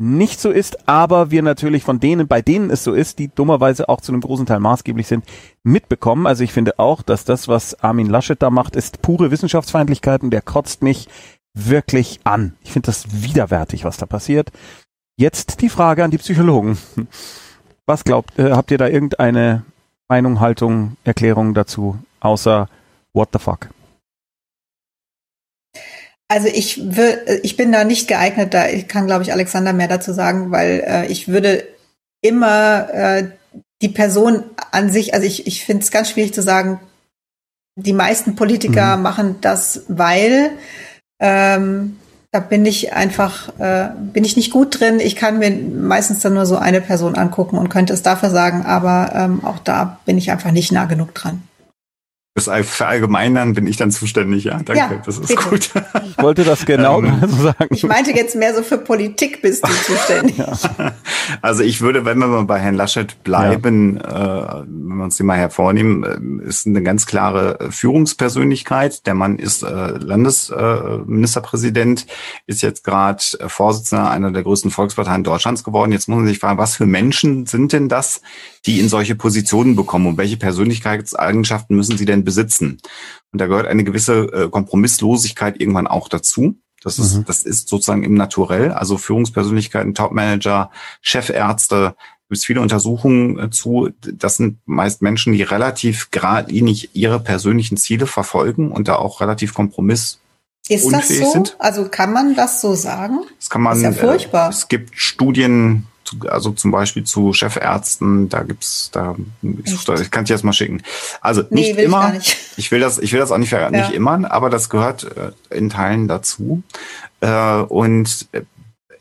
nicht so ist, aber wir natürlich von denen, bei denen es so ist, die dummerweise auch zu einem großen Teil maßgeblich sind, mitbekommen. Also ich finde auch, dass das, was Armin Laschet da macht, ist pure Wissenschaftsfeindlichkeit und der kotzt mich wirklich an. Ich finde das widerwärtig, was da passiert. Jetzt die Frage an die Psychologen. Was glaubt, äh, habt ihr da irgendeine Meinung, Haltung, Erklärung dazu, außer what the fuck? Also ich will, ich bin da nicht geeignet, da kann, glaube ich, Alexander mehr dazu sagen, weil äh, ich würde immer äh, die Person an sich, also ich, ich finde es ganz schwierig zu sagen, die meisten Politiker mhm. machen das, weil ähm, da bin ich einfach, äh, bin ich nicht gut drin. Ich kann mir meistens dann nur so eine Person angucken und könnte es dafür sagen, aber ähm, auch da bin ich einfach nicht nah genug dran. Das verallgemeinern bin ich dann zuständig, ja. Danke, ja, das ist bitte. gut. Ich wollte das genau ähm, so sagen. Ich meinte jetzt mehr so für Politik bist du zuständig. ja. Also ich würde, wenn wir mal bei Herrn Laschet bleiben, ja. äh, wenn wir uns den mal hervornehmen, äh, ist eine ganz klare Führungspersönlichkeit. Der Mann ist äh, Landesministerpräsident, äh, ist jetzt gerade Vorsitzender einer der größten Volksparteien Deutschlands geworden. Jetzt muss man sich fragen, was für Menschen sind denn das, die in solche Positionen bekommen und welche Persönlichkeitseigenschaften müssen sie denn besitzen? Und da gehört eine gewisse äh, Kompromisslosigkeit irgendwann auch dazu. Das ist, mhm. das ist sozusagen im Naturell. Also Führungspersönlichkeiten, Topmanager, Chefärzte, gibt es viele Untersuchungen äh, zu. Das sind meist Menschen, die relativ geradlinig ihre persönlichen Ziele verfolgen und da auch relativ kompromiss ist das so? Sind. Also kann man das so sagen? Das kann man. Das ist ja furchtbar. Äh, es gibt Studien, also zum Beispiel zu Chefärzten, da gibt's, da, ich, ich kann dir das mal schicken. Also nicht nee, immer. Ich, ich, will das, ich will das auch nicht verraten, ja. nicht immer, aber das gehört äh, in Teilen dazu. Äh, und äh,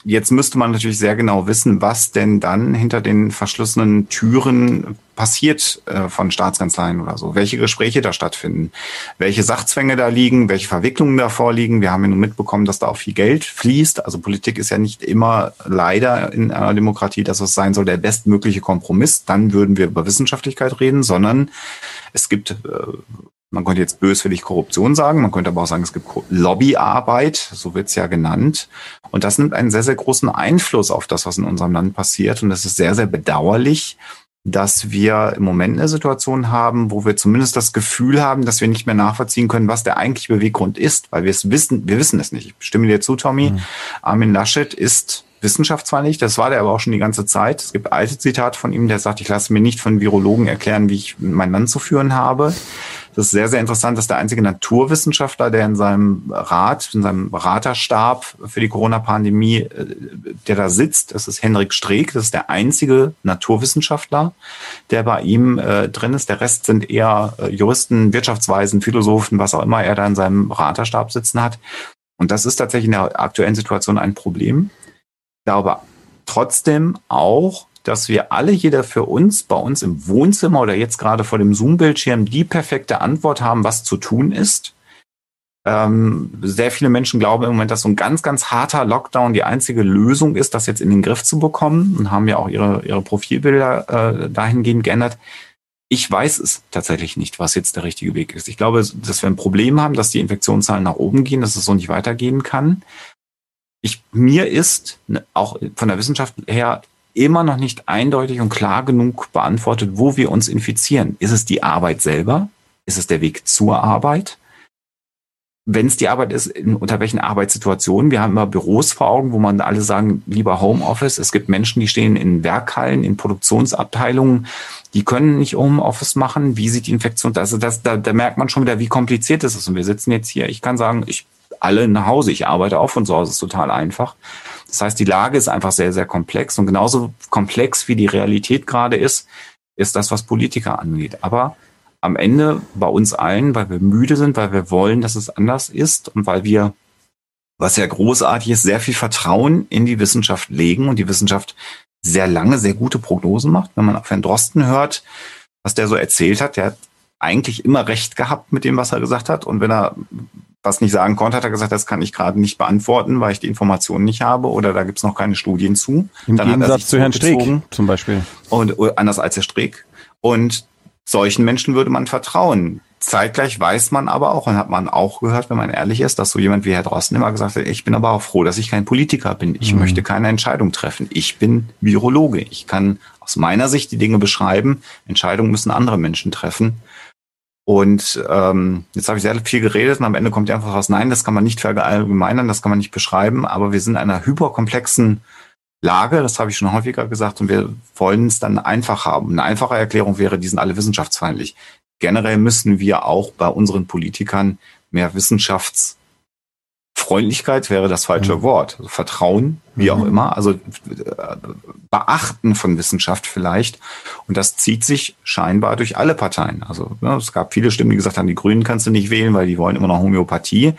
Jetzt müsste man natürlich sehr genau wissen, was denn dann hinter den verschlossenen Türen passiert äh, von Staatskanzleien oder so, welche Gespräche da stattfinden, welche Sachzwänge da liegen, welche Verwicklungen da vorliegen. Wir haben ja nun mitbekommen, dass da auch viel Geld fließt. Also Politik ist ja nicht immer leider in einer Demokratie, dass es sein soll, der bestmögliche Kompromiss. Dann würden wir über Wissenschaftlichkeit reden, sondern es gibt äh, man könnte jetzt böswillig Korruption sagen, man könnte aber auch sagen, es gibt Lobbyarbeit, so wird's ja genannt. Und das nimmt einen sehr, sehr großen Einfluss auf das, was in unserem Land passiert. Und es ist sehr, sehr bedauerlich, dass wir im Moment eine Situation haben, wo wir zumindest das Gefühl haben, dass wir nicht mehr nachvollziehen können, was der eigentliche Beweggrund ist, weil wir es wissen, wir wissen es nicht. Ich stimme dir zu, Tommy. Mhm. Armin Laschet ist wissenschaftsfeindlich. Das war der aber auch schon die ganze Zeit. Es gibt alte Zitate von ihm, der sagt, ich lasse mir nicht von Virologen erklären, wie ich mein Land zu führen habe. Das ist sehr, sehr interessant, dass der einzige Naturwissenschaftler, der in seinem Rat, in seinem Beraterstab für die Corona-Pandemie, äh, der da sitzt, das ist Henrik Streeck. Das ist der einzige Naturwissenschaftler, der bei ihm äh, drin ist. Der Rest sind eher äh, Juristen, Wirtschaftsweisen, Philosophen, was auch immer er da in seinem Beraterstab sitzen hat. Und das ist tatsächlich in der aktuellen Situation ein Problem. Ich glaube trotzdem auch, dass wir alle, jeder für uns, bei uns im Wohnzimmer oder jetzt gerade vor dem Zoom-Bildschirm, die perfekte Antwort haben, was zu tun ist. Ähm, sehr viele Menschen glauben im Moment, dass so ein ganz, ganz harter Lockdown die einzige Lösung ist, das jetzt in den Griff zu bekommen und haben ja auch ihre, ihre Profilbilder äh, dahingehend geändert. Ich weiß es tatsächlich nicht, was jetzt der richtige Weg ist. Ich glaube, dass wir ein Problem haben, dass die Infektionszahlen nach oben gehen, dass es so nicht weitergehen kann. Ich, mir ist ne, auch von der Wissenschaft her immer noch nicht eindeutig und klar genug beantwortet, wo wir uns infizieren. Ist es die Arbeit selber? Ist es der Weg zur Arbeit? Wenn es die Arbeit ist, in, unter welchen Arbeitssituationen? Wir haben immer Büros vor Augen, wo man alle sagen, lieber Homeoffice. Es gibt Menschen, die stehen in Werkhallen, in Produktionsabteilungen, die können nicht Homeoffice machen. Wie sieht die Infektion? Also das, da, da merkt man schon wieder, wie kompliziert es ist. Und wir sitzen jetzt hier. Ich kann sagen, ich alle nach Hause. Ich arbeite auch von zu Hause. ist total einfach. Das heißt, die Lage ist einfach sehr, sehr komplex. Und genauso komplex wie die Realität gerade ist, ist das, was Politiker angeht. Aber am Ende bei uns allen, weil wir müde sind, weil wir wollen, dass es anders ist und weil wir, was ja großartig ist, sehr viel Vertrauen in die Wissenschaft legen und die Wissenschaft sehr lange, sehr gute Prognosen macht. Wenn man auf Herrn Drosten hört, was der so erzählt hat, der hat eigentlich immer recht gehabt mit dem, was er gesagt hat. Und wenn er was nicht sagen konnte, hat er gesagt, das kann ich gerade nicht beantworten, weil ich die Informationen nicht habe oder da gibt es noch keine Studien zu. Im Dann Gegensatz zu Herrn Streeck zum Beispiel. Und äh, anders als Herr Streeck. Und solchen Menschen würde man vertrauen. Zeitgleich weiß man aber auch und hat man auch gehört, wenn man ehrlich ist, dass so jemand wie Herr Drosten immer gesagt hat, ich bin aber auch froh, dass ich kein Politiker bin. Ich mhm. möchte keine Entscheidung treffen. Ich bin Virologe. Ich kann aus meiner Sicht die Dinge beschreiben. Entscheidungen müssen andere Menschen treffen. Und ähm, jetzt habe ich sehr viel geredet und am Ende kommt einfach was, nein, das kann man nicht verallgemeinern, das kann man nicht beschreiben, aber wir sind in einer hyperkomplexen Lage, das habe ich schon häufiger gesagt, und wir wollen es dann einfach haben. Eine einfache Erklärung wäre, die sind alle wissenschaftsfeindlich. Generell müssen wir auch bei unseren Politikern mehr Wissenschafts Freundlichkeit wäre das falsche mhm. Wort. Also Vertrauen, wie auch mhm. immer. Also äh, Beachten von Wissenschaft vielleicht. Und das zieht sich scheinbar durch alle Parteien. Also ne, es gab viele Stimmen, die gesagt haben, die Grünen kannst du nicht wählen, weil die wollen immer noch Homöopathie.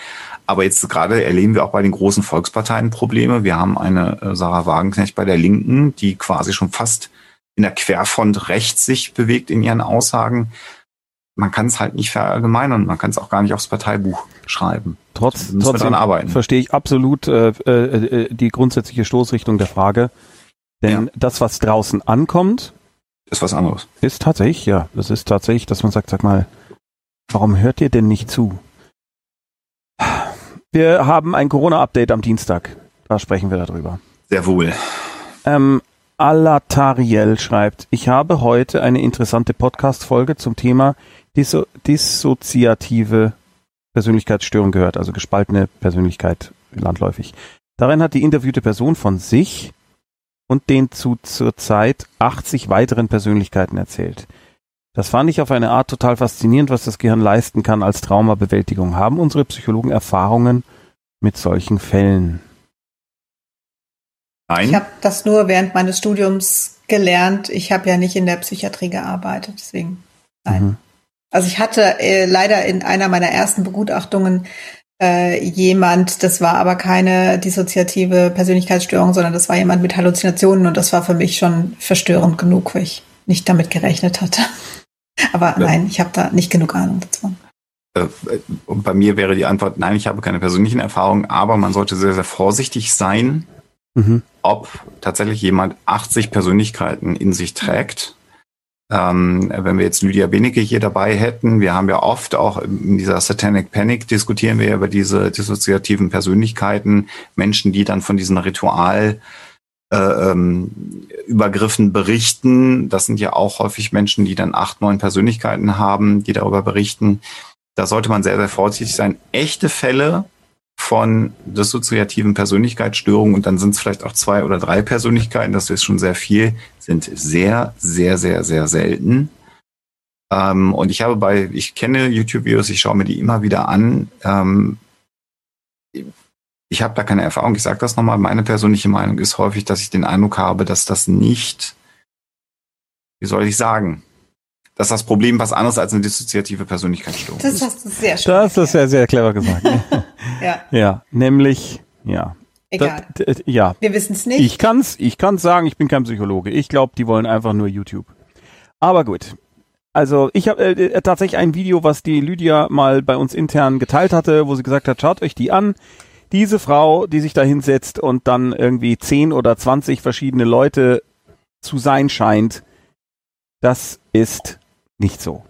Aber jetzt gerade erleben wir auch bei den großen Volksparteien Probleme. Wir haben eine äh, Sarah Wagenknecht bei der Linken, die quasi schon fast in der Querfront rechts sich bewegt in ihren Aussagen man kann es halt nicht verallgemeinern, man kann es auch gar nicht aufs Parteibuch schreiben. Trotz, trotzdem verstehe ich absolut äh, äh, äh, die grundsätzliche Stoßrichtung der Frage. Denn ja. das, was draußen ankommt, ist was anderes. Ist tatsächlich, ja. Das ist tatsächlich, dass man sagt, sag mal, warum hört ihr denn nicht zu? Wir haben ein Corona-Update am Dienstag. Da sprechen wir darüber. Sehr wohl. Ähm, Alatariel schreibt, ich habe heute eine interessante Podcast-Folge zum Thema disso dissoziative Persönlichkeitsstörung gehört, also gespaltene Persönlichkeit landläufig. Darin hat die interviewte Person von sich und den zu zurzeit 80 weiteren Persönlichkeiten erzählt. Das fand ich auf eine Art total faszinierend, was das Gehirn leisten kann als Traumabewältigung. Haben unsere Psychologen Erfahrungen mit solchen Fällen? Nein. Ich habe das nur während meines Studiums gelernt. Ich habe ja nicht in der Psychiatrie gearbeitet, deswegen nein. Mhm. Also ich hatte äh, leider in einer meiner ersten Begutachtungen äh, jemand, das war aber keine dissoziative Persönlichkeitsstörung, sondern das war jemand mit Halluzinationen und das war für mich schon verstörend genug, weil ich nicht damit gerechnet hatte. aber ja. nein, ich habe da nicht genug Ahnung dazu. Äh, und bei mir wäre die Antwort, nein, ich habe keine persönlichen Erfahrungen, aber man sollte sehr, sehr vorsichtig sein, mhm. ob tatsächlich jemand 80 Persönlichkeiten in sich trägt ähm, wenn wir jetzt Lydia Benecke hier dabei hätten, wir haben ja oft auch in dieser Satanic Panic diskutieren wir über diese dissoziativen Persönlichkeiten, Menschen, die dann von diesen Ritual äh, ähm, Übergriffen berichten. Das sind ja auch häufig Menschen, die dann acht, neun Persönlichkeiten haben, die darüber berichten. Da sollte man sehr, sehr vorsichtig sein. Echte Fälle von dissoziativen Persönlichkeitsstörungen und dann sind es vielleicht auch zwei oder drei Persönlichkeiten, das ist schon sehr viel, sind sehr, sehr, sehr, sehr selten. Ähm, und ich habe bei, ich kenne YouTube-Videos, ich schaue mir die immer wieder an. Ähm, ich habe da keine Erfahrung, ich sage das nochmal, meine persönliche Meinung ist häufig, dass ich den Eindruck habe, dass das nicht, wie soll ich sagen, dass das Problem was anderes als eine dissoziative Persönlichkeitsstörung ist. Das hast du sehr schön Das ist sehr, sehr clever gesagt. ja. ja, nämlich, ja. Egal. Da, ja. Wir wissen es nicht. Ich kann's, ich kann's sagen, ich bin kein Psychologe. Ich glaube, die wollen einfach nur YouTube. Aber gut. also ich habe äh, tatsächlich ein Video, was die Lydia mal bei uns intern geteilt hatte, wo sie gesagt hat, schaut euch die an. Diese Frau, die sich da hinsetzt und dann irgendwie 10 oder 20 verschiedene Leute zu sein scheint, das ist nicht so.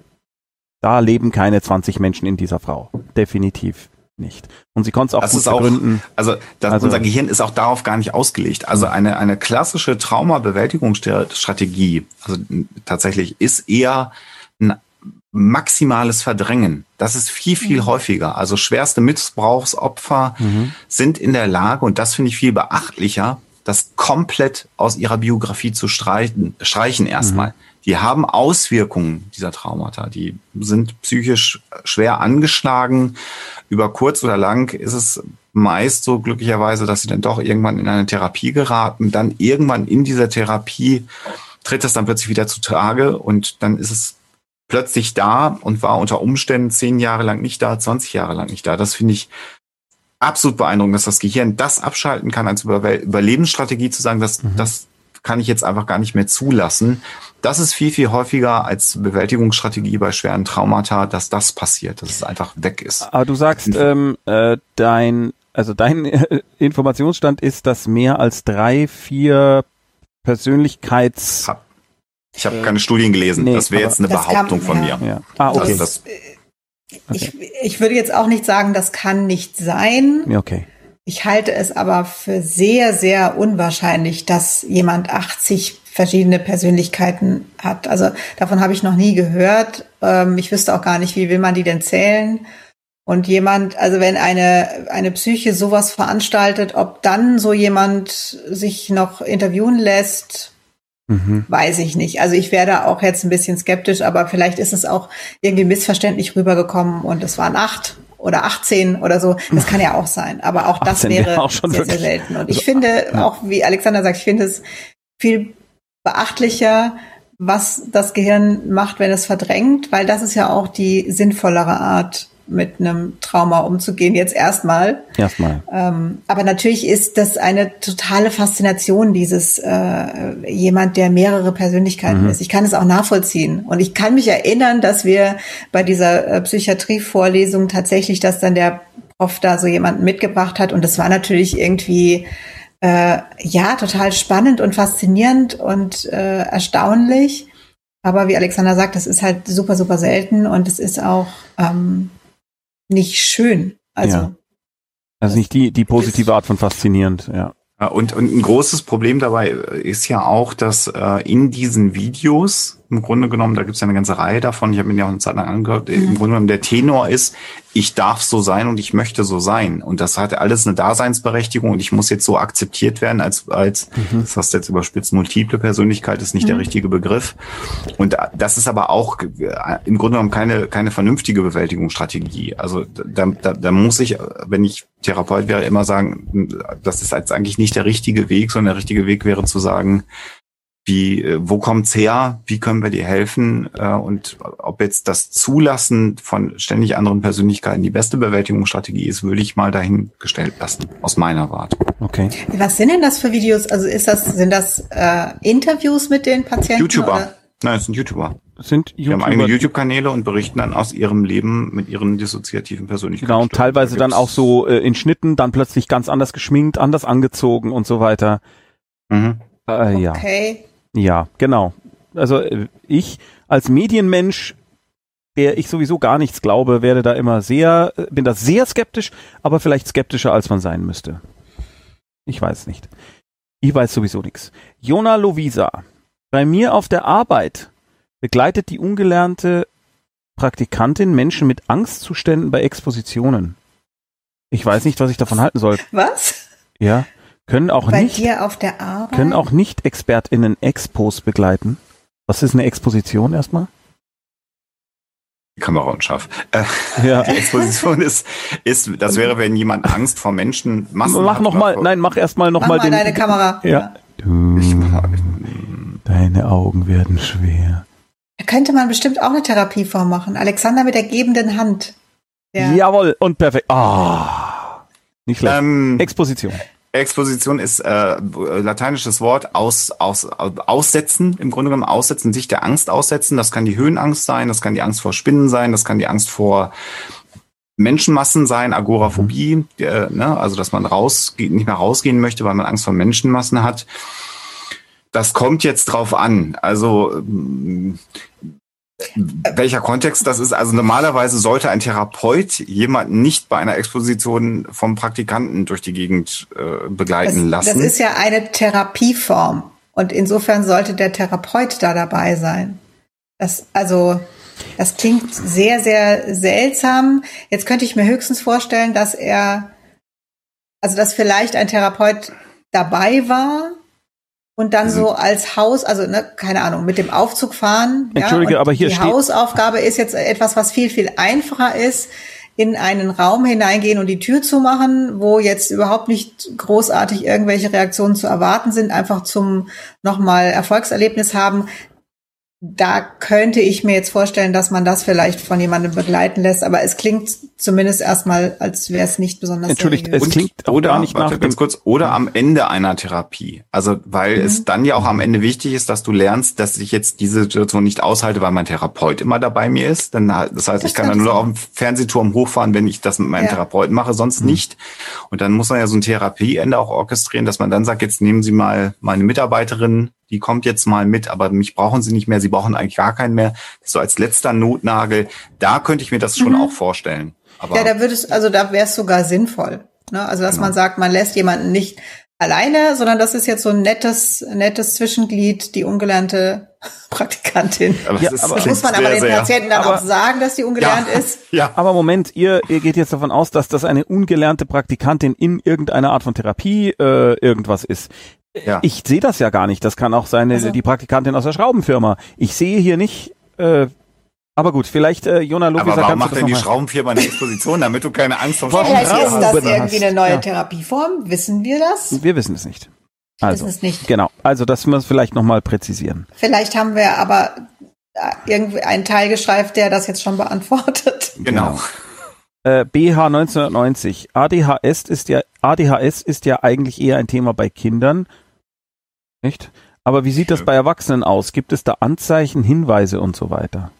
Da leben keine 20 Menschen in dieser Frau. Definitiv nicht. Und sie konnte es auch Das gut ist auch- begründen. Also, das, Also- unser Gehirn ist auch darauf gar nicht ausgelegt. Also eine, eine klassische Traumabewältigungsstrategie, also tatsächlich, ist eher ein maximales Verdrängen. Das ist viel, viel häufiger. Also schwerste Missbrauchsopfer Mhm. sind in der Lage, und das finde ich viel beachtlicher, das komplett aus ihrer Biografie zu streichen, streichen erstmal. Die haben Auswirkungen dieser Traumata. Die sind psychisch schwer angeschlagen. Über kurz oder lang ist es meist so glücklicherweise, dass sie dann doch irgendwann in eine Therapie geraten. Dann irgendwann in dieser Therapie tritt es dann plötzlich wieder zutage und dann ist es plötzlich da und war unter Umständen zehn Jahre lang nicht da, 20 Jahre lang nicht da. Das finde ich absolut beeindruckend, dass das Gehirn das abschalten kann als Überlebensstrategie zu sagen, das, das kann ich jetzt einfach gar nicht mehr zulassen. Das ist viel, viel häufiger als Bewältigungsstrategie bei schweren Traumata, dass das passiert, dass es einfach weg ist. Aber du sagst, ähm, äh, dein, also dein äh, Informationsstand ist, dass mehr als drei, vier Persönlichkeits... Hab- Ich habe keine Studien gelesen. nee, das wäre jetzt eine Das kann- Behauptung von ja. mir. Ja. Ah, okay. Also das, Ich, ich würde jetzt auch nicht sagen, das kann nicht sein. okay. Ich halte es aber für sehr, sehr unwahrscheinlich, dass jemand 80 verschiedene Persönlichkeiten hat. Also davon habe ich noch nie gehört. Ähm, ich wüsste auch gar nicht, wie will man die denn zählen. Und jemand, also wenn eine, eine Psyche sowas veranstaltet, ob dann so jemand sich noch interviewen lässt, Mhm. weiß ich nicht. Also ich wäre da auch jetzt ein bisschen skeptisch, aber vielleicht ist es auch irgendwie missverständlich rübergekommen und es waren acht oder 18 oder so. Das kann ja auch sein. Aber auch das 18 wäre wäre auch sehr, sehr selten. Und ich also, finde, ja. auch wie Alexander sagt, ich finde es viel beachtlicher, was das Gehirn macht, wenn es verdrängt, weil das ist ja auch die sinnvollere Art, mit einem Trauma umzugehen, jetzt erstmal. Erstmal. Ähm, aber natürlich ist das eine totale Faszination, dieses äh, jemand, der mehrere Persönlichkeiten Mhm. ist. Ich kann es auch nachvollziehen. Und ich kann mich erinnern, dass wir bei dieser äh, Psychiatrie-Vorlesung tatsächlich, dass dann der Prof da so jemanden mitgebracht hat. Und das war natürlich irgendwie äh, ja total spannend und faszinierend und äh, erstaunlich. Aber wie Alexander sagt, das ist halt super, super selten und es ist auch ähm, nicht schön. Also Ja. Also nicht die, die positive Art von faszinierend, ja. Und, und ein großes Problem dabei ist ja auch, dass äh, in diesen Videos, im Grunde genommen, da gibt es ja eine ganze Reihe davon, ich habe mir ja auch eine Zeit lang angehört, im Grunde genommen der Tenor ist, ich darf so sein und ich möchte so sein. Und das hat alles eine Daseinsberechtigung und ich muss jetzt so akzeptiert werden, als, als das hast du jetzt überspitzt, multiple Persönlichkeit ist nicht der richtige Begriff. Und das ist aber auch äh, im Grunde genommen keine, keine vernünftige Bewältigungsstrategie. Also da, da, da muss ich, wenn ich Therapeut wäre, immer sagen, das ist jetzt eigentlich nicht der richtige Weg, sondern der richtige Weg wäre zu sagen, wie, äh, wo kommt's her? Wie können wir dir helfen? Äh, Und ob jetzt das Zulassen von ständig anderen Persönlichkeiten die beste Bewältigungsstrategie ist, würde ich mal dahingestellt lassen, aus meiner Warte. Okay. Was sind denn das für Videos? Also ist das, sind das äh, Interviews mit den Patienten? YouTuber. Oder? Nein, es sind YouTuber. Sind Die haben eigene YouTuber, YouTube-Kanäle und berichten dann aus ihrem Leben mit ihren dissoziativen Persönlichkeiten. genau, und teilweise dann auch so äh, in Schnitten, dann plötzlich ganz anders geschminkt, anders angezogen und so weiter. Mhm. Äh, ja. Okay. Ja, genau. Also äh, ich als Medienmensch, der ich sowieso gar nichts glaube, werde da immer sehr, äh, bin da sehr skeptisch, aber vielleicht skeptischer, als man sein müsste. Ich weiß nicht. Ich weiß sowieso nichts. Jona Lovisa. Bei mir auf der Arbeit begleitet die ungelernte Praktikantin Menschen mit Angstzuständen bei Expositionen. Ich weiß nicht, was ich davon halten soll. Was? Ja. Können auch Bei nicht dir auf der Arbeit? können auch Nicht-ExpertInnen Expos begleiten. Was ist eine Exposition erstmal? Kamera unscharf. Äh, Ja. die Exposition ist, ist, das wäre, wenn jemand Angst vor Menschen Massen Mach hat noch oder mal, vor- nein, mach erstmal noch Mach mal mal den. deine Kamera. Ja. Ich, Deine Augen werden schwer. Da könnte man bestimmt auch eine Therapieform machen. Alexander mit der gebenden Hand. Ja. Jawohl, und perfekt. Ah. Nicht schlecht. ähm, Exposition. Exposition ist äh, lateinisches Wort aus, aus, aussetzen, im Grunde genommen aussetzen, sich der Angst aussetzen. Das kann die Höhenangst sein, das kann die Angst vor Spinnen sein, das kann die Angst vor Menschenmassen sein, Agoraphobie, äh, ne? also dass man raus, nicht mehr rausgehen möchte, weil man Angst vor Menschenmassen hat. Das kommt jetzt drauf an. Also welcher Kontext das ist. Also normalerweise sollte ein Therapeut jemanden nicht bei einer Exposition vom Praktikanten durch die Gegend äh, begleiten das, lassen. Das ist ja eine Therapieform und insofern sollte der Therapeut da dabei sein. Das, also, das klingt sehr, sehr seltsam. Jetzt könnte ich mir höchstens vorstellen, dass er, also dass vielleicht ein Therapeut dabei war, und dann so als Haus, also ne, keine Ahnung, mit dem Aufzug fahren. Entschuldige, ja, aber hier die steht Hausaufgabe ist jetzt etwas, was viel viel einfacher ist, in einen Raum hineingehen und die Tür zu machen, wo jetzt überhaupt nicht großartig irgendwelche Reaktionen zu erwarten sind, einfach zum nochmal Erfolgserlebnis haben da könnte ich mir jetzt vorstellen, dass man das vielleicht von jemandem begleiten lässt, aber es klingt zumindest erstmal, als wäre es nicht besonders seriös. es klingt oder gar nicht warte, nach ganz kurz oder am Ende einer Therapie. Also weil mhm. es dann ja auch am Ende wichtig ist, dass du lernst, dass ich jetzt diese Situation nicht aushalte, weil mein Therapeut immer dabei mir ist. Dann das heißt, das ich kann dann nur auf dem Fernsehturm hochfahren, wenn ich das mit meinem ja. Therapeuten mache, sonst mhm. nicht. Und dann muss man ja so ein Therapieende auch orchestrieren, dass man dann sagt, jetzt nehmen Sie mal meine Mitarbeiterin die kommt jetzt mal mit, aber mich brauchen sie nicht mehr, sie brauchen eigentlich gar keinen mehr. So als letzter Notnagel, da könnte ich mir das schon mhm. auch vorstellen. Aber ja, da würde es, also da wäre es sogar sinnvoll. Ne? Also dass genau. man sagt, man lässt jemanden nicht alleine, sondern das ist jetzt so ein nettes, nettes Zwischenglied, die ungelernte Praktikantin. Aber ja, das aber muss man aber den sehr, Patienten dann auch sagen, dass sie ungelernt ja, ist. Ja. Aber Moment, ihr, ihr geht jetzt davon aus, dass das eine ungelernte Praktikantin in irgendeiner Art von Therapie äh, irgendwas ist. Ja. Ich sehe das ja gar nicht. Das kann auch sein, also. die Praktikantin aus der Schraubenfirma. Ich sehe hier nicht. Äh, aber gut, vielleicht äh, Jona Logisa Aber warum macht denn die Schraubenfirma eine Exposition, damit du keine Angst vor Vielleicht ist das irgendwie eine neue ja. Therapieform. Wissen wir das? Wir wissen es nicht. Also, wissen es nicht. Genau. Also das müssen wir vielleicht nochmal präzisieren. Vielleicht haben wir aber äh, irgendwie einen Teil geschreift, der das jetzt schon beantwortet. Genau. genau. Äh, BH 1990. ADHS ist ja ADHS ist ja eigentlich eher ein Thema bei Kindern. Nicht? Aber wie sieht das bei Erwachsenen aus? Gibt es da Anzeichen, Hinweise und so weiter?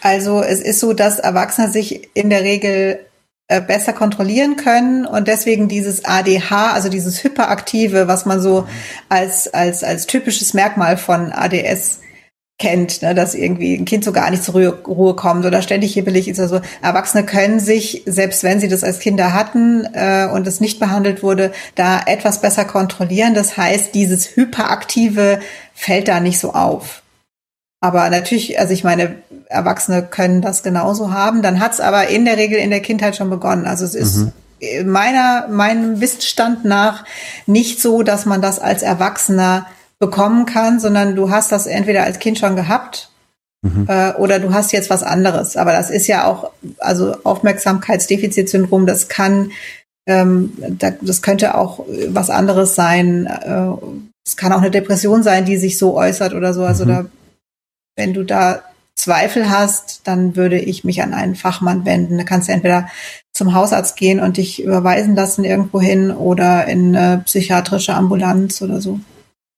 Also es ist so, dass Erwachsene sich in der Regel äh, besser kontrollieren können und deswegen dieses ADH, also dieses hyperaktive, was man so als als als typisches Merkmal von ADS kennt, ne, dass irgendwie ein Kind so gar nicht zur Ruhe, Ruhe kommt oder ständig hibbelig ist. Also Erwachsene können sich, selbst wenn sie das als Kinder hatten äh, und es nicht behandelt wurde, da etwas besser kontrollieren. Das heißt, dieses hyperaktive fällt da nicht so auf. Aber natürlich, also ich meine, Erwachsene können das genauso haben. Dann hat es aber in der Regel in der Kindheit schon begonnen. Also es ist mhm. meiner meinem Wissensstand nach nicht so, dass man das als Erwachsener bekommen kann, sondern du hast das entweder als Kind schon gehabt mhm. äh, oder du hast jetzt was anderes. Aber das ist ja auch, also Aufmerksamkeitsdefizitsyndrom, das kann, ähm, da, das könnte auch was anderes sein. Äh, es kann auch eine Depression sein, die sich so äußert oder so. Also mhm. da, wenn du da Zweifel hast, dann würde ich mich an einen Fachmann wenden. Da kannst du entweder zum Hausarzt gehen und dich überweisen lassen irgendwo hin oder in eine psychiatrische Ambulanz oder so.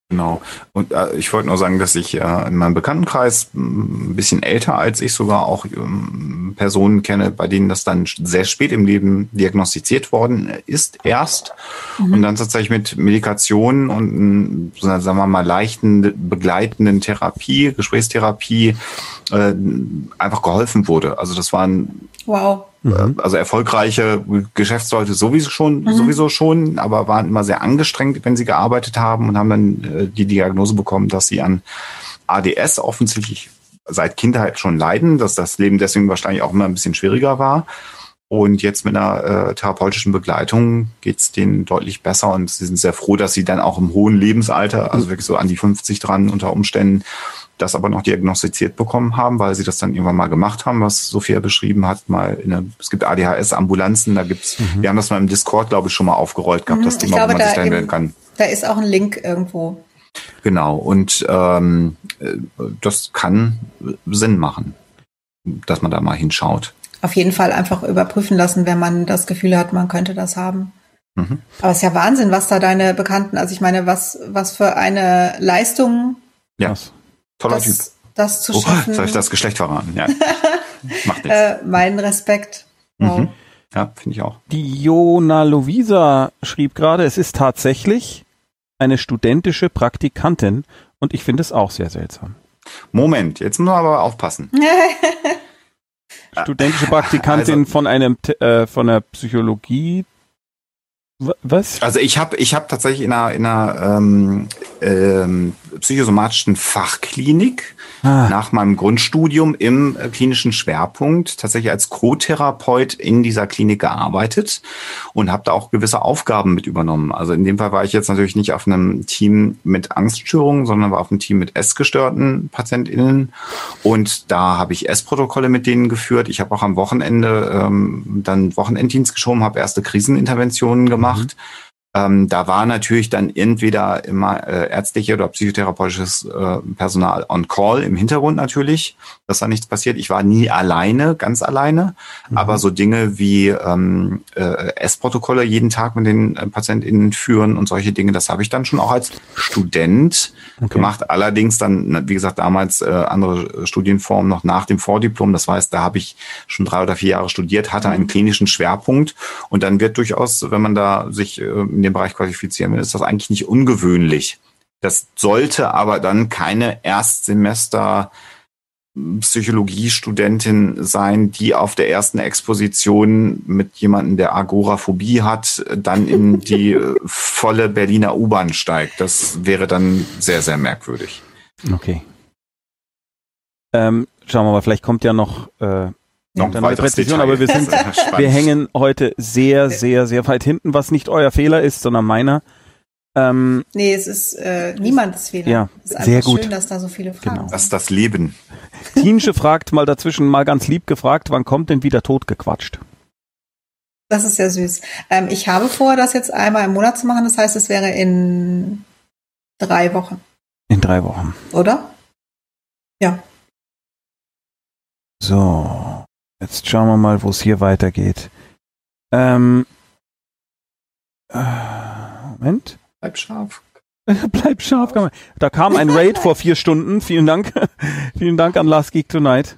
Genau. Und äh, ich wollte nur sagen, dass ich äh, in meinem Bekanntenkreis ein bisschen älter als ich sogar auch ähm, Personen kenne, bei denen das dann sehr spät im Leben diagnostiziert worden ist erst mhm. und dann tatsächlich mit Medikationen und sagen wir mal leichten begleitenden Therapie, Gesprächstherapie äh, einfach geholfen wurde. Also das waren wow. Mhm. Also erfolgreiche Geschäftsleute sowieso schon, mhm. sowieso schon, aber waren immer sehr angestrengt, wenn sie gearbeitet haben und haben dann äh, die Diagnose bekommen, dass sie an ADS offensichtlich seit Kindheit schon leiden, dass das Leben deswegen wahrscheinlich auch immer ein bisschen schwieriger war. Und jetzt mit einer äh, therapeutischen Begleitung geht's denen deutlich besser und sie sind sehr froh, dass sie dann auch im hohen Lebensalter, also wirklich so an die 50 dran unter Umständen, das aber noch diagnostiziert bekommen haben, weil sie das dann irgendwann mal gemacht haben, was Sophia beschrieben hat. Mal in eine, es gibt ADHS-Ambulanzen, da gibt's, mhm. wir haben das mal im Discord, glaube ich, schon mal aufgerollt gehabt, mhm, das Thema, glaube, wo man sich da melden kann. Da ist auch ein Link irgendwo. Genau, und ähm, das kann Sinn machen, dass man da mal hinschaut. Auf jeden Fall einfach überprüfen lassen, wenn man das Gefühl hat, man könnte das haben. Mhm. Aber es ist ja Wahnsinn, was da deine Bekannten, also ich meine, was, was für eine Leistung. Ja, toller das, Typ. Das zu oh, schaffen. Soll ich das Geschlecht verraten? Ja. Macht nichts. Äh, meinen Respekt. Wow. Mhm. Ja, finde ich auch. Die Jona Lovisa schrieb gerade, es ist tatsächlich eine studentische Praktikantin und ich finde es auch sehr seltsam. Moment, jetzt muss man aber aufpassen. studentische Praktikantin also, von einem äh, von der Psychologie was? Also ich habe ich hab tatsächlich in einer, in einer ähm, ähm, psychosomatischen Fachklinik ah. nach meinem Grundstudium im äh, klinischen Schwerpunkt tatsächlich als Co-Therapeut in dieser Klinik gearbeitet und habe da auch gewisse Aufgaben mit übernommen. Also in dem Fall war ich jetzt natürlich nicht auf einem Team mit Angststörungen, sondern war auf einem Team mit essgestörten PatientInnen und da habe ich Essprotokolle mit denen geführt. Ich habe auch am Wochenende ähm, dann Wochenenddienst geschoben, habe erste Kriseninterventionen gemacht. Mhm ähm, da war natürlich dann entweder immer äh, ärztliche oder psychotherapeutisches äh, Personal on call im Hintergrund natürlich, dass da nichts passiert. Ich war nie alleine, ganz alleine, mhm. aber so Dinge wie ähm, äh, Essprotokolle jeden Tag mit den äh, PatientInnen führen und solche Dinge, das habe ich dann schon auch als Student okay. gemacht. Allerdings dann, wie gesagt, damals äh, andere Studienformen noch nach dem Vordiplom. Das heißt, da habe ich schon drei oder vier Jahre studiert, hatte einen mhm. klinischen Schwerpunkt und dann wird durchaus, wenn man da sich äh, dem Bereich qualifizieren will, ist das eigentlich nicht ungewöhnlich. Das sollte aber dann keine Erstsemester Psychologiestudentin sein, die auf der ersten Exposition mit jemandem, der Agoraphobie hat, dann in die volle Berliner U-Bahn steigt. Das wäre dann sehr, sehr merkwürdig. Okay. Ähm, schauen wir mal, vielleicht kommt ja noch äh, noch eine neue Präzision, aber wir sind, wir hängen heute sehr, sehr, sehr weit hinten, was nicht euer Fehler ist, sondern meiner. Ähm, nee, es ist äh, niemandes Fehler. Ja, es ist sehr gut. schön, dass da so viele Fragen genau. Das ist das Leben. Tiensche fragt mal dazwischen, mal ganz lieb gefragt, wann kommt denn wieder totgequatscht? Das ist sehr süß. Ähm, ich habe vor, das jetzt einmal im Monat zu machen. Das heißt, es wäre in drei Wochen. In drei Wochen. Oder? Ja. So. Jetzt schauen wir mal, wo es hier weitergeht. Ähm, äh, Moment. Bleib scharf. Bleib scharf. Da kam ein Raid vor vier Stunden. Vielen Dank. Vielen Dank an Last Geek Tonight.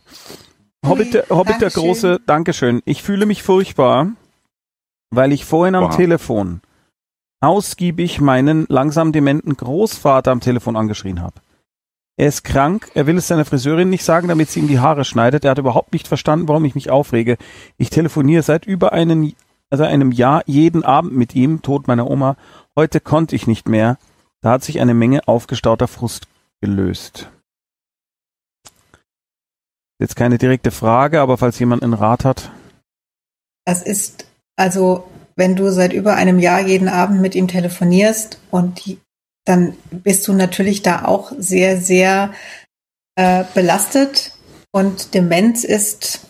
Hobbit, der, Hobbit der Große, Dankeschön. Ich fühle mich furchtbar, weil ich vorhin am wow. Telefon ausgiebig meinen langsam dementen Großvater am Telefon angeschrien habe. Er ist krank, er will es seiner Friseurin nicht sagen, damit sie ihm die Haare schneidet. Er hat überhaupt nicht verstanden, warum ich mich aufrege. Ich telefoniere seit über einen, also einem Jahr jeden Abend mit ihm, Tod meiner Oma. Heute konnte ich nicht mehr. Da hat sich eine Menge aufgestauter Frust gelöst. Jetzt keine direkte Frage, aber falls jemand einen Rat hat. Das ist, also, wenn du seit über einem Jahr jeden Abend mit ihm telefonierst und die dann bist du natürlich da auch sehr, sehr äh, belastet. Und Demenz ist,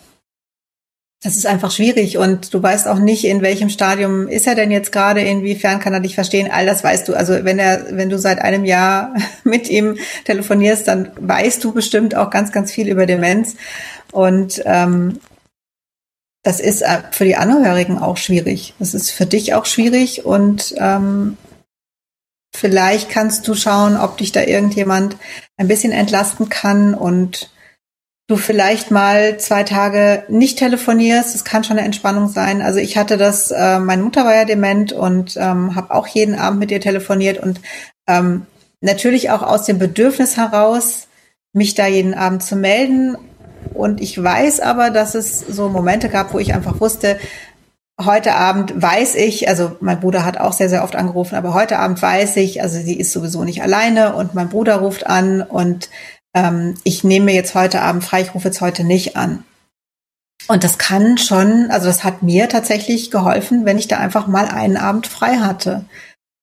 das ist einfach schwierig und du weißt auch nicht, in welchem Stadium ist er denn jetzt gerade, inwiefern kann er dich verstehen, all das weißt du. Also wenn er, wenn du seit einem Jahr mit ihm telefonierst, dann weißt du bestimmt auch ganz, ganz viel über Demenz. Und ähm, das ist äh, für die Angehörigen auch schwierig. Das ist für dich auch schwierig und ähm, Vielleicht kannst du schauen, ob dich da irgendjemand ein bisschen entlasten kann und du vielleicht mal zwei Tage nicht telefonierst. Das kann schon eine Entspannung sein. Also ich hatte das, äh, meine Mutter war ja dement und ähm, habe auch jeden Abend mit ihr telefoniert und ähm, natürlich auch aus dem Bedürfnis heraus, mich da jeden Abend zu melden. Und ich weiß aber, dass es so Momente gab, wo ich einfach wusste, heute Abend weiß ich, also mein Bruder hat auch sehr, sehr oft angerufen, aber heute Abend weiß ich, also sie ist sowieso nicht alleine und mein Bruder ruft an und ähm, ich nehme jetzt heute Abend frei, ich rufe jetzt heute nicht an. Und das kann schon, also das hat mir tatsächlich geholfen, wenn ich da einfach mal einen Abend frei hatte,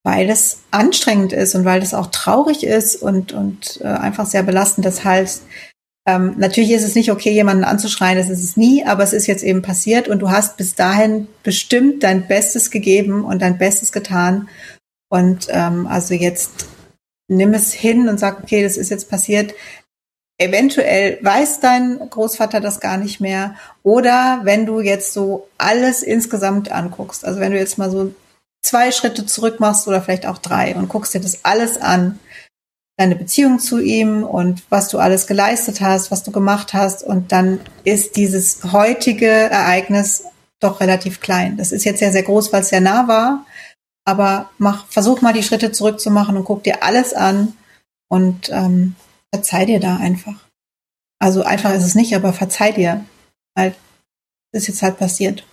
weil es anstrengend ist und weil es auch traurig ist und, und äh, einfach sehr belastend. Das heißt, ähm, natürlich ist es nicht okay, jemanden anzuschreien, das ist es nie, aber es ist jetzt eben passiert und du hast bis dahin bestimmt dein Bestes gegeben und dein Bestes getan. Und ähm, also jetzt nimm es hin und sag, okay, das ist jetzt passiert. Eventuell weiß dein Großvater das gar nicht mehr. Oder wenn du jetzt so alles insgesamt anguckst, also wenn du jetzt mal so zwei Schritte zurück machst oder vielleicht auch drei und guckst dir das alles an. Deine Beziehung zu ihm und was du alles geleistet hast, was du gemacht hast. Und dann ist dieses heutige Ereignis doch relativ klein. Das ist jetzt sehr, sehr groß, weil es sehr nah war. Aber mach, versuch mal die Schritte zurückzumachen und guck dir alles an und ähm, verzeih dir da einfach. Also einfach ist es nicht, aber verzeih dir. Weil das ist jetzt halt passiert.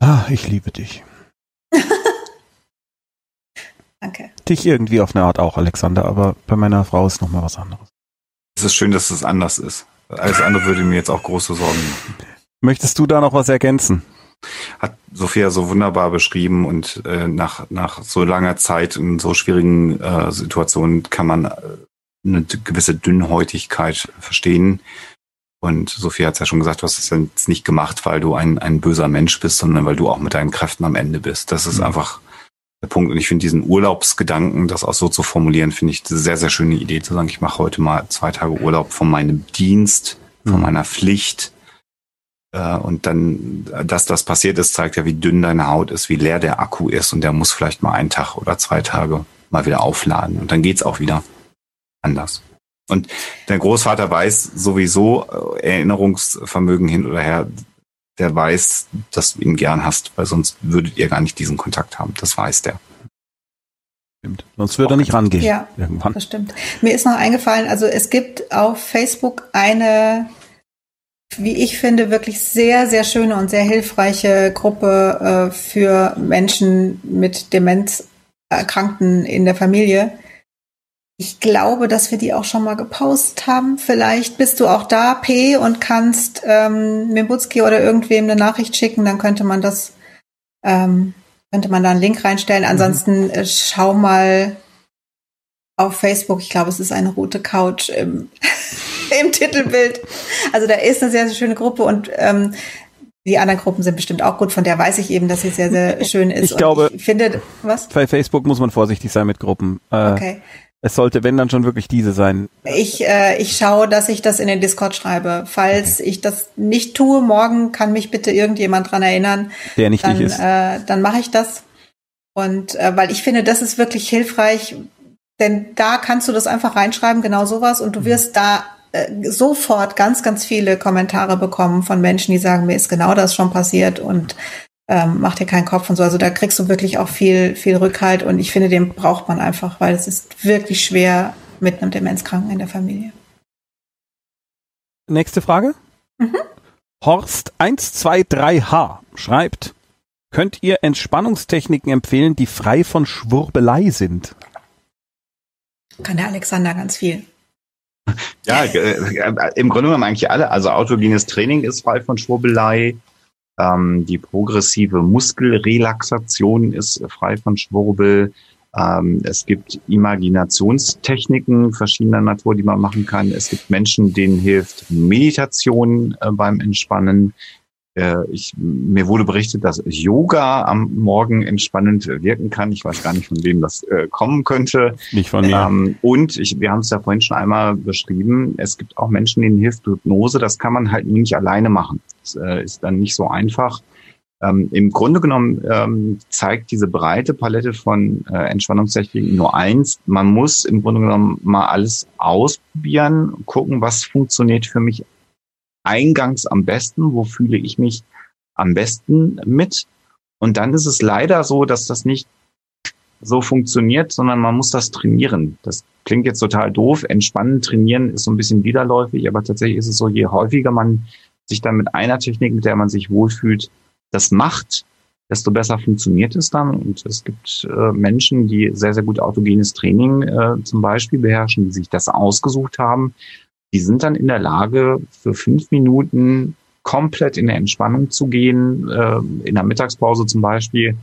Ah, ich liebe dich. Danke. Dich irgendwie auf eine Art auch, Alexander, aber bei meiner Frau ist nochmal was anderes. Es ist schön, dass es anders ist. Alles andere würde mir jetzt auch große Sorgen machen. Möchtest du da noch was ergänzen? Hat Sophia so wunderbar beschrieben und äh, nach, nach so langer Zeit in so schwierigen äh, Situationen kann man äh, eine gewisse Dünnhäutigkeit verstehen. Und Sophia hat es ja schon gesagt, du hast es jetzt nicht gemacht, weil du ein, ein böser Mensch bist, sondern weil du auch mit deinen Kräften am Ende bist. Das ist mhm. einfach der Punkt. Und ich finde diesen Urlaubsgedanken, das auch so zu formulieren, finde ich eine sehr, sehr schöne Idee zu sagen, ich mache heute mal zwei Tage Urlaub von meinem Dienst, von mhm. meiner Pflicht. Äh, und dann, dass das passiert ist, zeigt ja, wie dünn deine Haut ist, wie leer der Akku ist. Und der muss vielleicht mal einen Tag oder zwei Tage mal wieder aufladen. Und dann geht's auch wieder anders. Und der Großvater weiß sowieso äh, Erinnerungsvermögen hin oder her, der weiß, dass du ihn gern hast, weil sonst würdet ihr gar nicht diesen Kontakt haben. Das weiß der. Stimmt. Sonst würde er nicht rangehen. Ja, irgendwann. das stimmt. Mir ist noch eingefallen, also es gibt auf Facebook eine, wie ich finde, wirklich sehr, sehr schöne und sehr hilfreiche Gruppe äh, für Menschen mit Demenzerkrankten in der Familie. Ich glaube, dass wir die auch schon mal gepostet haben. Vielleicht bist du auch da, P, und kannst ähm, Mimbutski oder irgendwem eine Nachricht schicken. Dann könnte man das, ähm, könnte man da einen Link reinstellen. Mhm. Ansonsten äh, schau mal auf Facebook. Ich glaube, es ist eine rote Couch im, im Titelbild. Also da ist eine sehr, sehr schöne Gruppe und ähm, die anderen Gruppen sind bestimmt auch gut. Von der weiß ich eben, dass sie sehr, sehr schön ist. Ich glaube, ich finde, was? Bei Facebook muss man vorsichtig sein mit Gruppen. Äh, okay. Es sollte, wenn dann schon wirklich diese sein. Ich, äh, ich schaue, dass ich das in den Discord schreibe. Falls okay. ich das nicht tue, morgen kann mich bitte irgendjemand dran erinnern. Der nicht dann, ist. Äh, dann mache ich das. Und äh, weil ich finde, das ist wirklich hilfreich, denn da kannst du das einfach reinschreiben, genau sowas, und du mhm. wirst da äh, sofort ganz, ganz viele Kommentare bekommen von Menschen, die sagen, mir ist genau das schon passiert und ähm, mach dir keinen Kopf und so. Also da kriegst du wirklich auch viel, viel Rückhalt und ich finde, den braucht man einfach, weil es ist wirklich schwer mit einem Demenzkranken in der Familie. Nächste Frage. Mhm. Horst 123H schreibt, könnt ihr Entspannungstechniken empfehlen, die frei von Schwurbelei sind? Kann der Alexander ganz viel. Ja, äh, im Grunde genommen eigentlich alle. Also autogenes Training ist frei von Schwurbelei. Ähm, die progressive Muskelrelaxation ist frei von Schwurbel. Ähm, es gibt Imaginationstechniken verschiedener Natur, die man machen kann. Es gibt Menschen, denen hilft Meditation äh, beim Entspannen. Äh, ich, mir wurde berichtet, dass Yoga am Morgen entspannend wirken kann. Ich weiß gar nicht, von wem das äh, kommen könnte. Nicht von mir. Ähm, und ich, wir haben es ja vorhin schon einmal beschrieben, es gibt auch Menschen, denen hilft Hypnose. Das kann man halt nicht alleine machen. Das äh, ist dann nicht so einfach. Ähm, Im Grunde genommen ähm, zeigt diese breite Palette von äh, Entspannungstechniken nur eins. Man muss im Grunde genommen mal alles ausprobieren, gucken, was funktioniert für mich eingangs am besten, wo fühle ich mich am besten mit. Und dann ist es leider so, dass das nicht so funktioniert, sondern man muss das trainieren. Das klingt jetzt total doof. Entspannen, trainieren ist so ein bisschen widerläufig, aber tatsächlich ist es so, je häufiger man sich dann mit einer Technik, mit der man sich wohlfühlt, das macht, desto besser funktioniert es dann. Und es gibt äh, Menschen, die sehr, sehr gut autogenes Training äh, zum Beispiel beherrschen, die sich das ausgesucht haben die sind dann in der Lage, für fünf Minuten komplett in der Entspannung zu gehen, äh, in der Mittagspause zum Beispiel,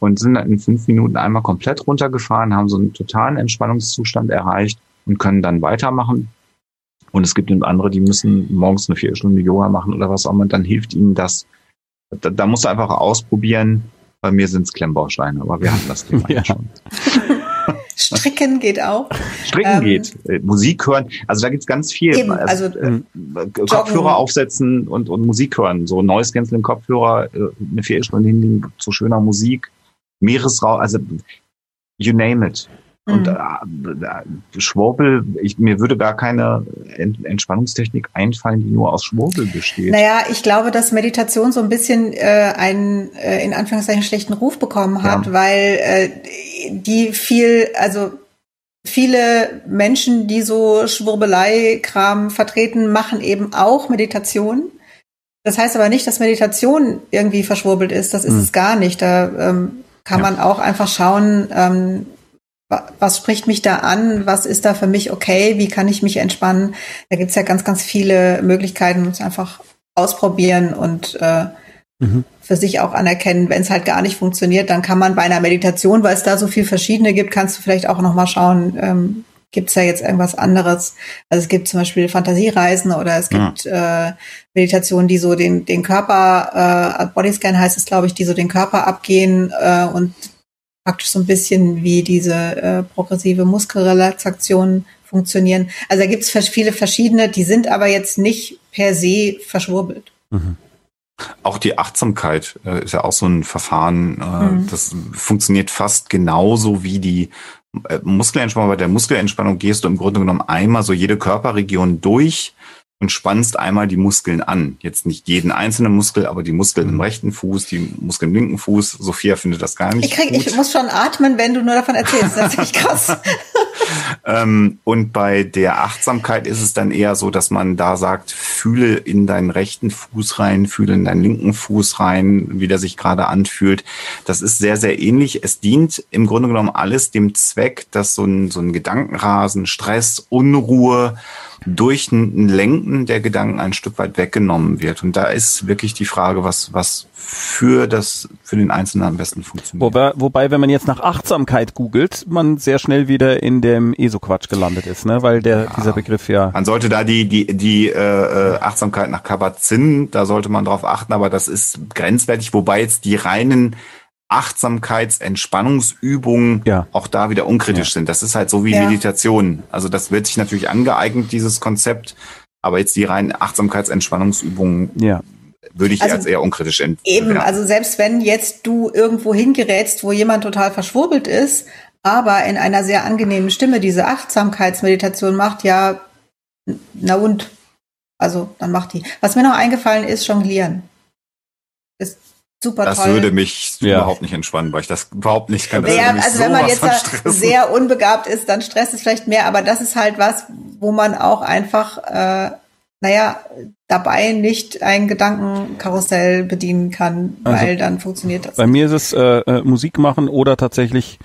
und sind dann in fünf Minuten einmal komplett runtergefahren, haben so einen totalen Entspannungszustand erreicht und können dann weitermachen. Und es gibt eben andere, die müssen morgens eine Viertelstunde Yoga machen oder was auch immer, dann hilft ihnen das. Da, da musst du einfach ausprobieren. Bei mir sind es Klemmbausteine, aber wir hatten das Thema ja. schon. Stricken geht auch. Stricken ähm, geht, äh, Musik hören. Also da gibt's ganz viel. Eben, also, also äh, Kopfhörer aufsetzen und, und Musik hören. So neues Canceling Kopfhörer, äh, eine Viertelstunde hinlegen zu schöner Musik. Meeresraum, also you name it. Und mhm. äh, Schwurbel, ich, mir würde gar keine Entspannungstechnik einfallen, die nur aus Schwurbel besteht. Naja, ich glaube, dass Meditation so ein bisschen äh, einen äh, in Anführungszeichen schlechten Ruf bekommen hat, ja. weil äh, die viel, also viele Menschen, die so Schwurbelei-Kram vertreten, machen eben auch Meditation. Das heißt aber nicht, dass Meditation irgendwie verschwurbelt ist. Das ist mhm. es gar nicht. Da ähm, kann ja. man auch einfach schauen, ähm, was spricht mich da an, was ist da für mich okay, wie kann ich mich entspannen. Da gibt's ja ganz, ganz viele Möglichkeiten, uns einfach ausprobieren und äh, mhm. für sich auch anerkennen, wenn es halt gar nicht funktioniert, dann kann man bei einer Meditation, weil es da so viel verschiedene gibt, kannst du vielleicht auch nochmal schauen, ähm, gibt es ja jetzt irgendwas anderes. Also es gibt zum Beispiel Fantasiereisen oder es gibt ja. äh, Meditationen, die so den, den Körper, äh, Bodyscan heißt es, glaube ich, die so den Körper abgehen äh, und praktisch so ein bisschen wie diese äh, progressive Muskelrelaxation funktionieren. Also da gibt es viele verschiedene, die sind aber jetzt nicht per se verschwurbelt. Mhm. Auch die Achtsamkeit äh, ist ja auch so ein Verfahren, äh, mhm. das funktioniert fast genauso wie die äh, Muskelentspannung. Bei der Muskelentspannung gehst du im Grunde genommen einmal so jede Körperregion durch und spannst einmal die Muskeln an. Jetzt nicht jeden einzelnen Muskel, aber die Muskeln im mhm. rechten Fuß, die Muskeln im linken Fuß. Sophia findet das gar nicht. Ich, krieg, gut. ich muss schon atmen, wenn du nur davon erzählst. Das ist echt krass. ähm, und bei der Achtsamkeit ist es dann eher so, dass man da sagt, fühle in deinen rechten Fuß rein, fühle in deinen linken Fuß rein, wie der sich gerade anfühlt. Das ist sehr, sehr ähnlich. Es dient im Grunde genommen alles dem Zweck, dass so ein, so ein Gedankenrasen, Stress, Unruhe, durch ein Lenken der Gedanken ein Stück weit weggenommen wird. Und da ist wirklich die Frage, was, was für das, für den Einzelnen am besten funktioniert. Wobei, wobei, wenn man jetzt nach Achtsamkeit googelt, man sehr schnell wieder in dem ESO-Quatsch gelandet ist, ne? Weil der, ja. dieser Begriff ja. Man sollte da die, die, die äh, äh Achtsamkeit nach Kabat-Zinn, da sollte man drauf achten, aber das ist grenzwertig, wobei jetzt die reinen Achtsamkeitsentspannungsübungen ja. auch da wieder unkritisch ja. sind. Das ist halt so wie ja. Meditation. Also das wird sich natürlich angeeignet, dieses Konzept, aber jetzt die reinen Achtsamkeitsentspannungsübungen ja. Würde ich also als eher unkritisch entwickeln. Eben, also selbst wenn jetzt du irgendwo hingerätst, wo jemand total verschwurbelt ist, aber in einer sehr angenehmen Stimme diese Achtsamkeitsmeditation macht, ja, na und, also dann macht die. Was mir noch eingefallen ist, jonglieren. Ist super das toll. Das würde mich ja. überhaupt nicht entspannen, weil ich das überhaupt nicht kann. Ja, also wenn man jetzt sehr unbegabt ist, dann stresst es vielleicht mehr, aber das ist halt was, wo man auch einfach, äh, naja, dabei nicht ein Gedankenkarussell bedienen kann, weil also, dann funktioniert das. Bei mir ist es äh, äh, Musik machen oder tatsächlich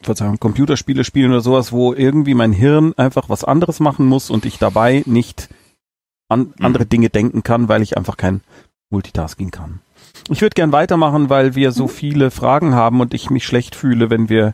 Verzeihung, Computerspiele spielen oder sowas, wo irgendwie mein Hirn einfach was anderes machen muss und ich dabei nicht an andere mhm. Dinge denken kann, weil ich einfach kein Multitasking kann. Ich würde gern weitermachen, weil wir so mhm. viele Fragen haben und ich mich schlecht fühle, wenn wir äh,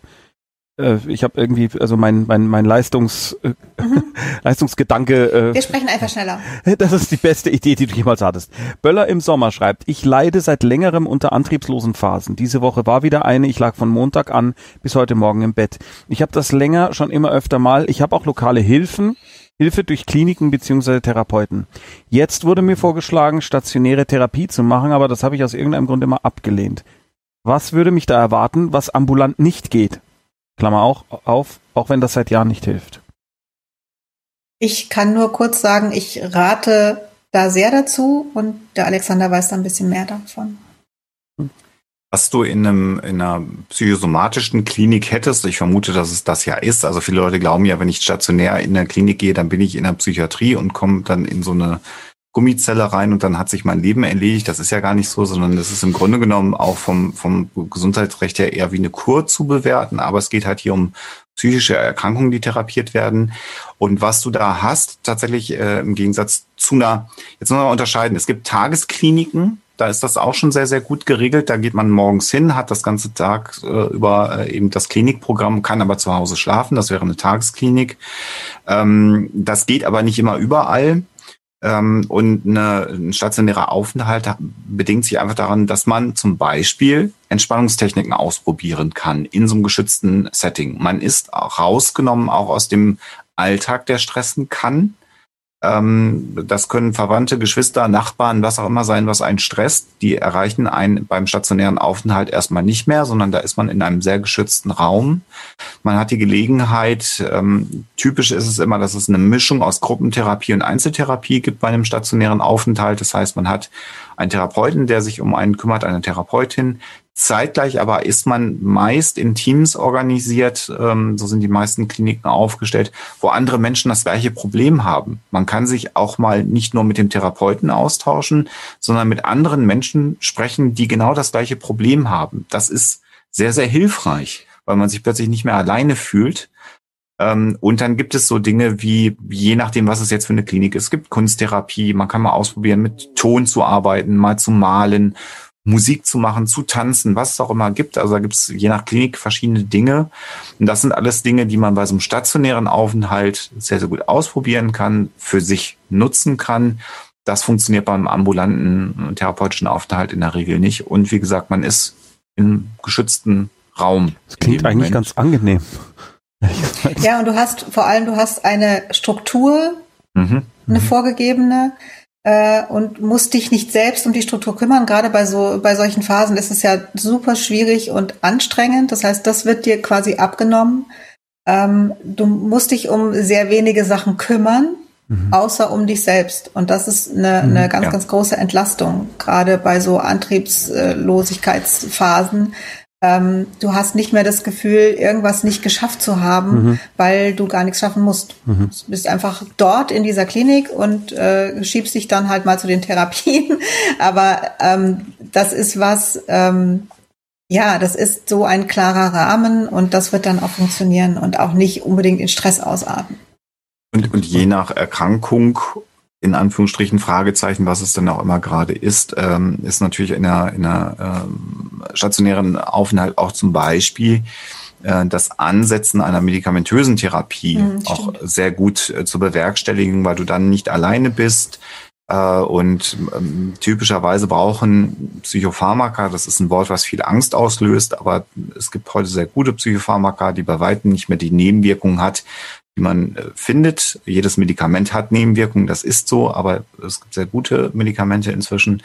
ich habe irgendwie, also mein, mein, mein Leistungs, äh, mhm. Leistungsgedanke. Äh, Wir sprechen einfach schneller. Das ist die beste Idee, die du jemals hattest. Böller im Sommer schreibt, ich leide seit längerem unter antriebslosen Phasen. Diese Woche war wieder eine, ich lag von Montag an bis heute Morgen im Bett. Ich habe das länger schon immer öfter mal. Ich habe auch lokale Hilfen. Hilfe durch Kliniken bzw. Therapeuten. Jetzt wurde mir vorgeschlagen, stationäre Therapie zu machen, aber das habe ich aus irgendeinem Grund immer abgelehnt. Was würde mich da erwarten, was ambulant nicht geht? Klammer auch auf, auch wenn das seit Jahren nicht hilft. Ich kann nur kurz sagen, ich rate da sehr dazu und der Alexander weiß da ein bisschen mehr davon was du in, einem, in einer psychosomatischen Klinik hättest. Ich vermute, dass es das ja ist. Also viele Leute glauben ja, wenn ich stationär in der Klinik gehe, dann bin ich in der Psychiatrie und komme dann in so eine Gummizelle rein und dann hat sich mein Leben erledigt. Das ist ja gar nicht so, sondern das ist im Grunde genommen auch vom, vom Gesundheitsrecht her eher wie eine Kur zu bewerten. Aber es geht halt hier um psychische Erkrankungen, die therapiert werden. Und was du da hast, tatsächlich äh, im Gegensatz zu einer, jetzt muss man unterscheiden, es gibt Tageskliniken, da ist das auch schon sehr, sehr gut geregelt. Da geht man morgens hin, hat das ganze Tag äh, über äh, eben das Klinikprogramm, kann aber zu Hause schlafen. Das wäre eine Tagesklinik. Ähm, das geht aber nicht immer überall. Ähm, und eine, ein stationärer Aufenthalt bedingt sich einfach daran, dass man zum Beispiel Entspannungstechniken ausprobieren kann in so einem geschützten Setting. Man ist rausgenommen auch aus dem Alltag, der stressen kann Ähm, das können Verwandte, Geschwister, Nachbarn, was auch immer sein, was einen stresst. Die erreichen einen beim stationären Aufenthalt erstmal nicht mehr, sondern da ist man in einem sehr geschützten Raum. Man hat die Gelegenheit, ähm, typisch ist es immer, dass es eine Mischung aus Gruppentherapie und Einzeltherapie gibt bei einem stationären Aufenthalt. Das heißt, man hat einen Therapeuten, der sich um einen kümmert, eine Therapeutin, Zeitgleich aber ist man meist in Teams organisiert, ähm, so sind die meisten Kliniken aufgestellt, wo andere Menschen das gleiche Problem haben. Man kann sich auch mal nicht nur mit dem Therapeuten austauschen, sondern mit anderen Menschen sprechen, die genau das gleiche Problem haben. Das ist sehr, sehr hilfreich, weil man sich plötzlich nicht mehr alleine fühlt. Ähm, und dann gibt es so Dinge wie, je nachdem, was es jetzt für eine Klinik ist, es gibt Kunsttherapie, man kann mal ausprobieren, mit Ton zu arbeiten, mal zu malen Musik zu machen, zu tanzen, was es auch immer gibt. Also da gibt es je nach Klinik verschiedene Dinge. Und das sind alles Dinge, die man bei so einem stationären Aufenthalt sehr, sehr gut ausprobieren kann, für sich nutzen kann. Das funktioniert beim ambulanten therapeutischen Aufenthalt in der Regel nicht. Und wie gesagt, man ist im geschützten Raum. Das klingt eigentlich Moment. ganz angenehm. Ja, und du hast vor allem, du hast eine Struktur, mhm. eine vorgegebene, äh, und musst dich nicht selbst um die Struktur kümmern. Gerade bei so bei solchen Phasen ist es ja super schwierig und anstrengend. Das heißt, das wird dir quasi abgenommen. Ähm, du musst dich um sehr wenige Sachen kümmern, mhm. außer um dich selbst. Und das ist eine, mhm, eine ganz, ja. ganz große Entlastung, gerade bei so Antriebslosigkeitsphasen, ähm, du hast nicht mehr das Gefühl, irgendwas nicht geschafft zu haben, mhm. weil du gar nichts schaffen musst. Mhm. Du bist einfach dort in dieser Klinik und äh, schiebst dich dann halt mal zu den Therapien. Aber ähm, das ist was, ähm, ja, das ist so ein klarer Rahmen und das wird dann auch funktionieren und auch nicht unbedingt in Stress ausarten. Und, und je nach Erkrankung in Anführungsstrichen Fragezeichen, was es denn auch immer gerade ist, ähm, ist natürlich in einer, in einer ähm, stationären Aufenthalt auch zum Beispiel äh, das Ansetzen einer medikamentösen Therapie mhm, auch sehr gut äh, zu bewerkstelligen, weil du dann nicht alleine bist. Äh, und ähm, typischerweise brauchen Psychopharmaka, das ist ein Wort, was viel Angst auslöst, aber es gibt heute sehr gute Psychopharmaka, die bei weitem nicht mehr die Nebenwirkung hat, die man äh, findet. Jedes Medikament hat Nebenwirkungen, das ist so, aber es gibt sehr gute Medikamente inzwischen.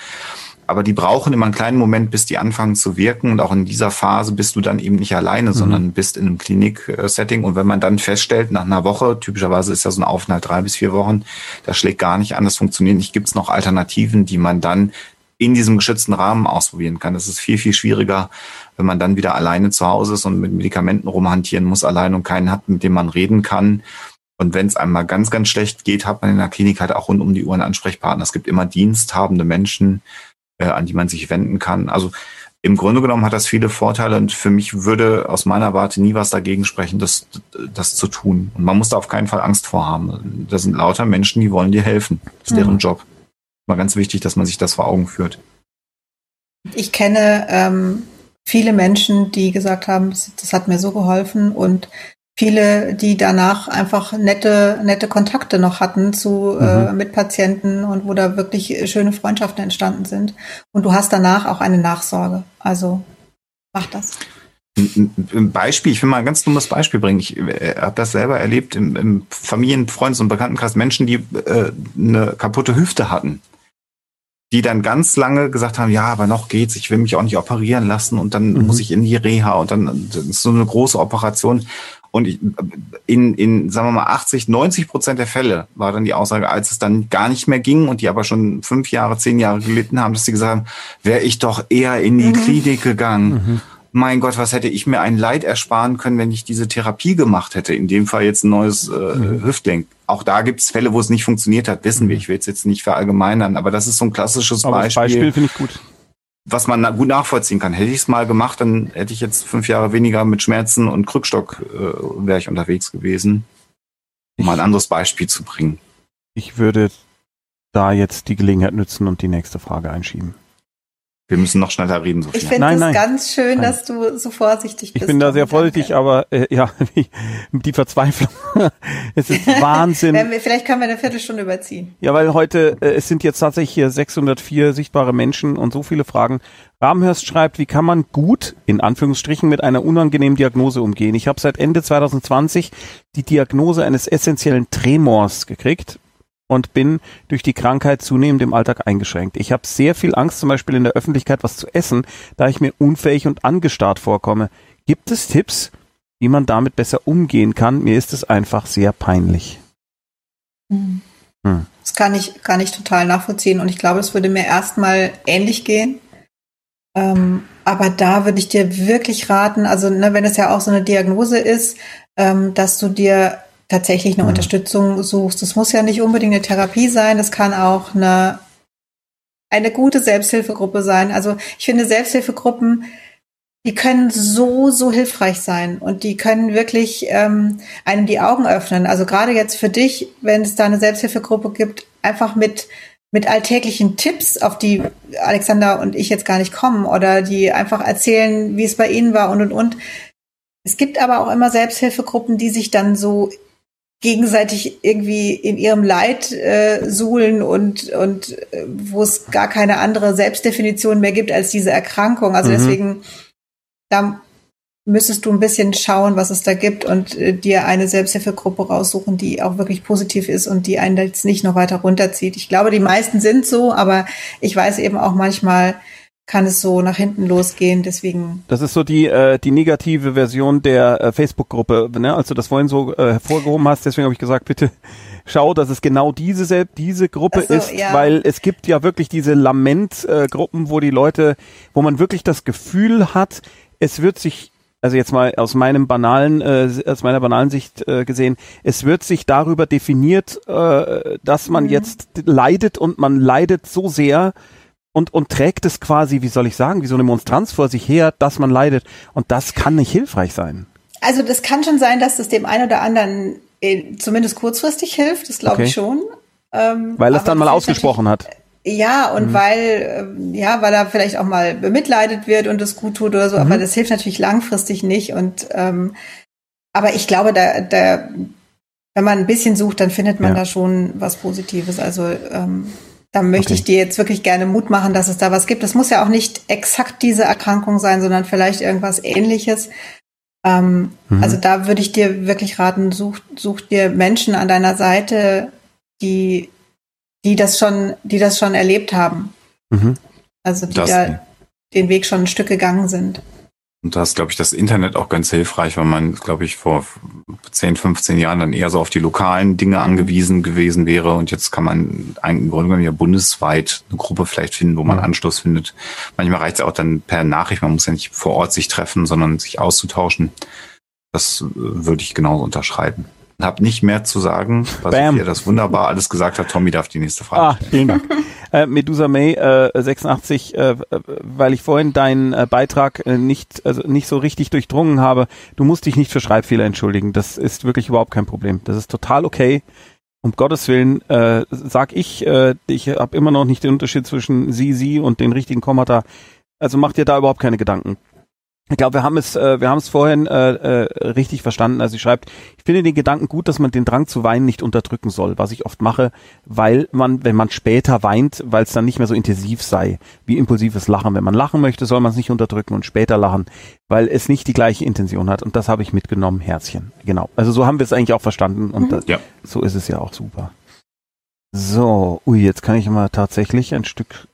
Aber die brauchen immer einen kleinen Moment, bis die anfangen zu wirken. Und auch in dieser Phase bist du dann eben nicht alleine, mhm. sondern bist in einem Klinik-Setting. Und wenn man dann feststellt, nach einer Woche, typischerweise ist ja so ein Aufenthalt drei bis vier Wochen, das schlägt gar nicht an, das funktioniert nicht, gibt es noch Alternativen, die man dann in diesem geschützten Rahmen ausprobieren kann. Das ist viel, viel schwieriger, wenn man dann wieder alleine zu Hause ist und mit Medikamenten rumhantieren muss, allein und keinen hat, mit dem man reden kann. Und wenn es einmal ganz, ganz schlecht geht, hat man in der Klinik halt auch rund um die Uhr einen Ansprechpartner. Es gibt immer diensthabende Menschen, äh, an die man sich wenden kann. Also im Grunde genommen hat das viele Vorteile und für mich würde aus meiner Warte nie was dagegen sprechen, das, das zu tun. Und man muss da auf keinen Fall Angst vorhaben. Das sind lauter Menschen, die wollen dir helfen. Das ist mhm. deren Job. Mal ganz wichtig, dass man sich das vor Augen führt. Ich kenne ähm, viele Menschen, die gesagt haben, das hat mir so geholfen und viele, die danach einfach nette, nette Kontakte noch hatten zu äh, mhm. äh, Mitpatienten und wo da wirklich schöne Freundschaften entstanden sind. Und du hast danach auch eine Nachsorge. Also mach das. Ein Beispiel, ich will mal ein ganz dummes Beispiel bringen. Ich äh, habe das selber erlebt im, im Familien-, Freundes- und Bekanntenkreis. Menschen, die äh, eine kaputte Hüfte hatten die dann ganz lange gesagt haben, ja, aber noch geht's, ich will mich auch nicht operieren lassen und dann mhm. muss ich in die Reha und dann ist so eine große Operation. Und in, in, sagen wir mal, 80, 90 Prozent der Fälle war dann die Aussage, als es dann gar nicht mehr ging und die aber schon fünf Jahre, zehn Jahre gelitten haben, dass sie gesagt haben, wäre ich doch eher in die mhm. Klinik gegangen. Mhm mein Gott, was hätte ich mir ein Leid ersparen können, wenn ich diese Therapie gemacht hätte? In dem Fall jetzt ein neues äh, mhm. Auch da gibt es Fälle, wo es nicht funktioniert hat, wissen wir. Mhm. Ich will es jetzt nicht verallgemeinern, aber das ist so ein klassisches aber Beispiel. Beispiel finde ich gut. Was man gut nachvollziehen kann. Hätte ich es mal gemacht, dann hätte ich jetzt fünf Jahre weniger mit Schmerzen und Krückstock äh, wäre ich unterwegs gewesen. Um mal ein anderes Beispiel zu bringen. Ich würde da jetzt die Gelegenheit nutzen und die nächste Frage einschieben. Wir müssen noch schneller reden, Sophia. Ich finde es ganz schön, nein. dass du so vorsichtig bist. Ich bin da sehr vorsichtig, danke. aber äh, ja, die Verzweiflung. es ist Wahnsinn. wir, vielleicht können wir eine Viertelstunde überziehen. Ja, weil heute, äh, es sind jetzt tatsächlich hier 604 sichtbare Menschen und so viele Fragen. Rahmhörst schreibt, wie kann man gut, in Anführungsstrichen, mit einer unangenehmen Diagnose umgehen? Ich habe seit Ende 2020 die Diagnose eines essentiellen Tremors gekriegt und bin durch die Krankheit zunehmend im Alltag eingeschränkt. Ich habe sehr viel Angst, zum Beispiel in der Öffentlichkeit was zu essen, da ich mir unfähig und angestarrt vorkomme. Gibt es Tipps, wie man damit besser umgehen kann? Mir ist es einfach sehr peinlich. Hm. Hm. Das kann ich, kann ich total nachvollziehen und ich glaube, es würde mir erstmal ähnlich gehen. Ähm, aber da würde ich dir wirklich raten, also ne, wenn es ja auch so eine Diagnose ist, ähm, dass du dir tatsächlich eine mhm. Unterstützung suchst. Das muss ja nicht unbedingt eine Therapie sein, das kann auch eine, eine gute Selbsthilfegruppe sein. Also ich finde Selbsthilfegruppen, die können so, so hilfreich sein und die können wirklich ähm, einem die Augen öffnen. Also gerade jetzt für dich, wenn es da eine Selbsthilfegruppe gibt, einfach mit mit alltäglichen Tipps, auf die Alexander und ich jetzt gar nicht kommen oder die einfach erzählen, wie es bei ihnen war und und und. Es gibt aber auch immer Selbsthilfegruppen, die sich dann so gegenseitig irgendwie in ihrem Leid äh, suhlen und und äh, wo es gar keine andere Selbstdefinition mehr gibt als diese Erkrankung. Also mhm. deswegen da müsstest du ein bisschen schauen, was es da gibt und äh, dir eine Selbsthilfegruppe raussuchen, die auch wirklich positiv ist und die einen jetzt nicht noch weiter runterzieht. Ich glaube, die meisten sind so, aber ich weiß eben auch manchmal, kann es so nach hinten losgehen. Deswegen. Das ist so die äh, die negative Version der äh, Facebook-Gruppe, ne? Als du das vorhin so äh, hervorgehoben hast, deswegen habe ich gesagt, bitte schau, dass es genau diese diese Gruppe so, ist, ja. weil es gibt ja wirklich diese Lament-Gruppen, wo die Leute, wo man wirklich das Gefühl hat, es wird sich also jetzt mal aus meinem banalen, äh, aus meiner banalen Sicht äh, gesehen, es wird sich darüber definiert, äh, dass man mhm. jetzt leidet und man leidet so sehr und, und trägt es quasi, wie soll ich sagen, wie so eine Monstranz vor sich her, dass man leidet. Und das kann nicht hilfreich sein. Also das kann schon sein, dass es dem einen oder anderen äh, zumindest kurzfristig hilft, das glaube okay. ich schon. Ähm, Weil es dann mal ausgesprochen hat. Ja, und mhm. weil, ähm, ja, weil er vielleicht auch mal bemitleidet wird und es gut tut oder so, mhm. aber das hilft natürlich langfristig nicht. Und ähm, aber ich glaube, da, da, wenn man ein bisschen sucht, dann findet man ja. da schon was Positives. Also ähm, da möchte okay. ich dir jetzt wirklich gerne Mut machen, dass es da was gibt. Das muss ja auch nicht exakt diese Erkrankung sein, sondern vielleicht irgendwas ähnliches. Ähm, mhm. Also da würde ich dir wirklich raten, such, such dir Menschen an deiner Seite, die die das schon, die das schon erlebt haben. Mhm. Also die das, da den Weg schon ein Stück gegangen sind. Und da ist, glaube ich, das Internet auch ganz hilfreich, weil man, glaube ich, vor 10, 15 Jahren dann eher so auf die lokalen Dinge angewiesen gewesen wäre. Und jetzt kann man im Grunde genommen ja bundesweit eine Gruppe vielleicht finden, wo man. Anschluss findet. Manchmal reicht es auch dann per Nachricht. Man muss ja nicht vor Ort sich treffen, sondern sich auszutauschen. Das äh, würde ich genauso unterschreiben habe nicht mehr zu sagen, was ihr das wunderbar alles gesagt hat. Tommy darf die nächste Frage ah, Vielen Dank. Äh, Medusa May äh, 86, äh, weil ich vorhin deinen äh, Beitrag äh, nicht also nicht so richtig durchdrungen habe. Du musst dich nicht für Schreibfehler entschuldigen. Das ist wirklich überhaupt kein Problem. Das ist total okay. Um Gottes Willen äh, sag ich, äh, ich habe immer noch nicht den Unterschied zwischen sie, sie und den richtigen Kommata. Also mach dir da überhaupt keine Gedanken. Ich glaube, wir haben es, äh, wir haben es vorhin äh, äh, richtig verstanden. Also sie schreibt, ich finde den Gedanken gut, dass man den Drang zu weinen nicht unterdrücken soll, was ich oft mache, weil man, wenn man später weint, weil es dann nicht mehr so intensiv sei, wie impulsives Lachen. Wenn man lachen möchte, soll man es nicht unterdrücken und später lachen, weil es nicht die gleiche Intention hat. Und das habe ich mitgenommen, Herzchen. Genau. Also so haben wir es eigentlich auch verstanden und mhm. das, ja. so ist es ja auch super. So, ui, jetzt kann ich mal tatsächlich ein Stück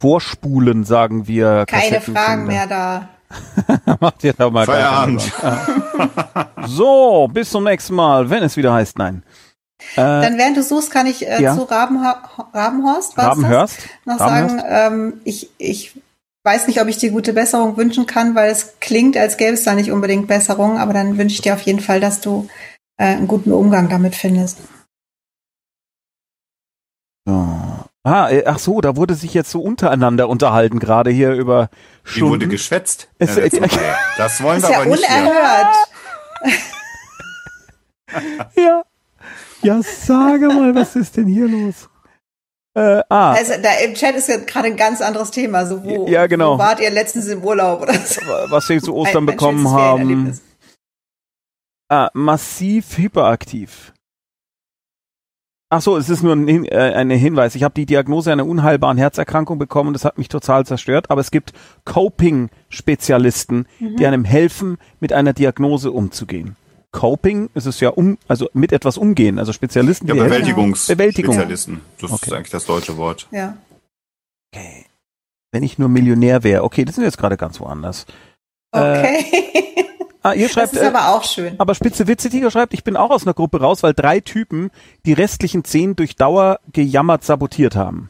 vorspulen, sagen wir. Keine Fragen mehr da. Macht ihr da mal Feierabend. so, bis zum nächsten Mal, wenn es wieder heißt nein. Äh, Dann während du suchst, kann ich äh, ja. zu Rabenha Rabenhorst, Rabenhörst? noch Rabenhörst? sagen, ähm, ich, ich weiß nicht, ob ich dir gute Besserung wünschen kann, weil es klingt, als gäbe es da nicht unbedingt Besserung, aber dann wünsche ich dir auf jeden Fall, dass du äh, einen guten Umgang damit findest. So. Ah, äh, ach so, da wurde sich jetzt so untereinander unterhalten, gerade hier über Stunden. Die wurde geschwätzt. Es, äh, das wollen wir ja aber nicht. Unerhört. ja. Ja, sage mal, was ist denn hier los? Äh, ah. Also da im Chat ist ja gerade ein ganz anderes Thema. So, wo, ja, genau. wo wart ihr letztens im Urlaub oder so? Was wir zu Ostern ein, ein bekommen haben. Ah, massiv hyperaktiv. Ach so, es ist nur ein, äh, ein Hinweis. Ich habe die Diagnose einer unheilbaren Herzerkrankung bekommen und das hat mich total zerstört. Aber es gibt Coping-Spezialisten, mhm. die einem helfen, mit einer Diagnose umzugehen. Coping ist es ja um, also mit etwas umgehen, also Spezialisten. Ja. Bewältigungs Bewältigung. Spezialisten. Das Okay. ist eigentlich das deutsche Wort. Ja. Okay. Wenn ich nur Millionär wäre. Okay, das sind jetzt gerade ganz woanders. Okay. Ah, ihr das schreibt, ist äh, aber auch schön. aber Spitze Witzetiger schreibt, ich bin auch aus einer Gruppe raus, weil drei Typen die restlichen zehn durch Dauer gejammert sabotiert haben.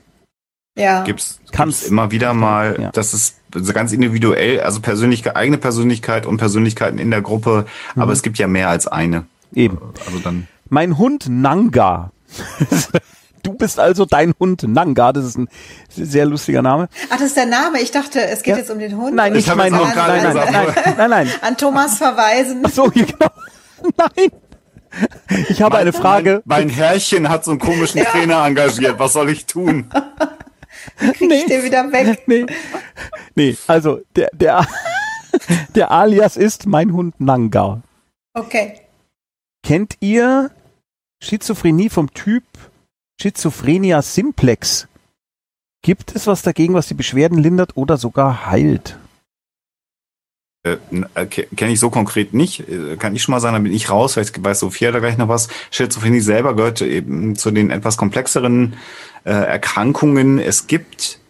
Ja. Gibt's, Kann's- gibt's immer wieder mal, Ja. das ist so ganz individuell, also Persönlichkeit, eigene Persönlichkeit und Persönlichkeiten in der Gruppe, Mhm. aber es gibt ja mehr als eine. Eben. Also dann, Mein Hund Nanga. du bist also dein Hund Nanga. Das ist ein sehr lustiger Name. Ach, das ist der Name. Ich dachte, es geht Ja. jetzt um den Hund. Nein, nicht mein Hund. gerade Nein, nein, gesagt, nein, nein, nein. An Thomas verweisen. Ach so, genau. Nein. Ich habe eine Frage. Mein, mein Herrchen hat so einen komischen Trainer engagiert. Was soll ich tun? Krieg ich den wieder weg. Nee. Nee, also der, der, der Alias ist mein Hund Nanga. Okay. Kennt ihr Schizophrenie vom Typ Schizophrenia simplex? Gibt es was dagegen, was die Beschwerden lindert oder sogar heilt? Äh, äh, Kenne ich so konkret nicht. Äh, Kann ich schon mal sagen, da bin ich raus. Vielleicht weiß Sophia da gleich noch was. Schizophrenie selber gehört eben zu den etwas komplexeren äh, Erkrankungen. Es gibt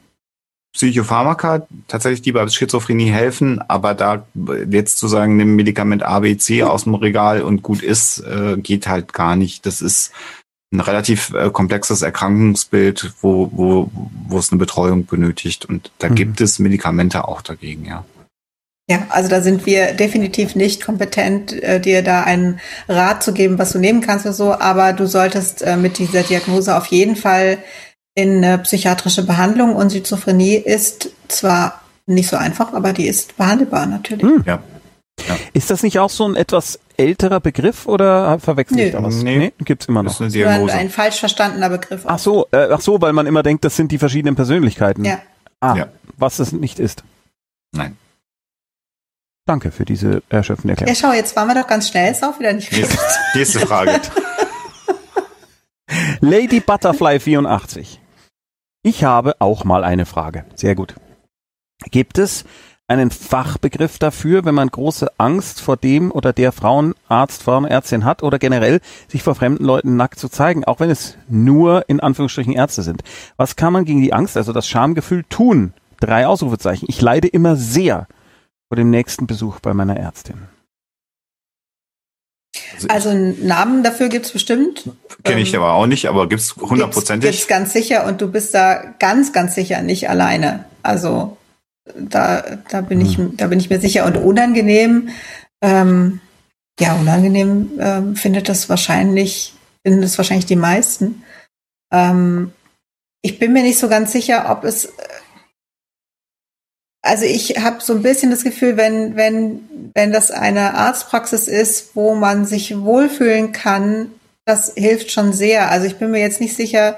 Psychopharmaka, tatsächlich, die bei Schizophrenie helfen, aber da jetzt zu sagen, nimm Medikament A, B, C aus dem Regal und gut ist, äh, geht halt gar nicht. Das ist ein relativ äh, komplexes Erkrankungsbild, wo, wo, wo es eine Betreuung benötigt. Und da Mhm. gibt es Medikamente auch dagegen, ja. Ja, also da sind wir definitiv nicht kompetent, äh, dir da einen Rat zu geben, was du nehmen kannst oder so, aber du solltest äh, mit dieser Diagnose auf jeden Fall in eine psychiatrische Behandlung und Schizophrenie ist zwar nicht so einfach, aber die ist behandelbar natürlich. Hm. Ja. Ist das nicht auch so ein etwas älterer Begriff oder verwechsel ich Nö. da was? Nee. gibt's immer noch. eine Das ist ein, Diagnose. ein falsch verstandener Begriff. Ach so, äh, ach so, weil man immer denkt, das sind die verschiedenen Persönlichkeiten. Ja. Ah, Ja. was das nicht ist. Nein. Danke für diese erschöpfende Ja, Erklärung. schau, jetzt waren wir doch ganz schnell, ist auch wieder nicht Nächste, richtig. nächste Frage. Lady Butterfly 84. Ich habe auch mal eine Frage. Sehr gut. Gibt es einen Fachbegriff dafür, wenn man große Angst vor dem oder der Frauenarzt, Frauenärztin hat oder generell sich vor fremden Leuten nackt zu zeigen, auch wenn es nur in Anführungsstrichen Ärzte sind? Was kann man gegen die Angst, also das Schamgefühl tun? Drei Ausrufezeichen. Ich leide immer sehr vor dem nächsten Besuch bei meiner Ärztin. Also einen Namen dafür gibt's bestimmt. Kenne ich aber auch nicht, aber gibt's Gibt's, hundertprozentig. gibt's ganz sicher und du bist da ganz, ganz sicher nicht alleine. Also da, da bin ich, da bin ich mir sicher. Und unangenehm, ähm, ja, unangenehm ähm, findet das wahrscheinlich, finden das wahrscheinlich die meisten. Ähm, ich bin mir nicht so ganz sicher, ob es äh, also ich habe so ein bisschen das Gefühl, wenn, wenn, wenn das eine Arztpraxis ist, wo man sich wohlfühlen kann, das hilft schon sehr. Also ich bin mir jetzt nicht sicher,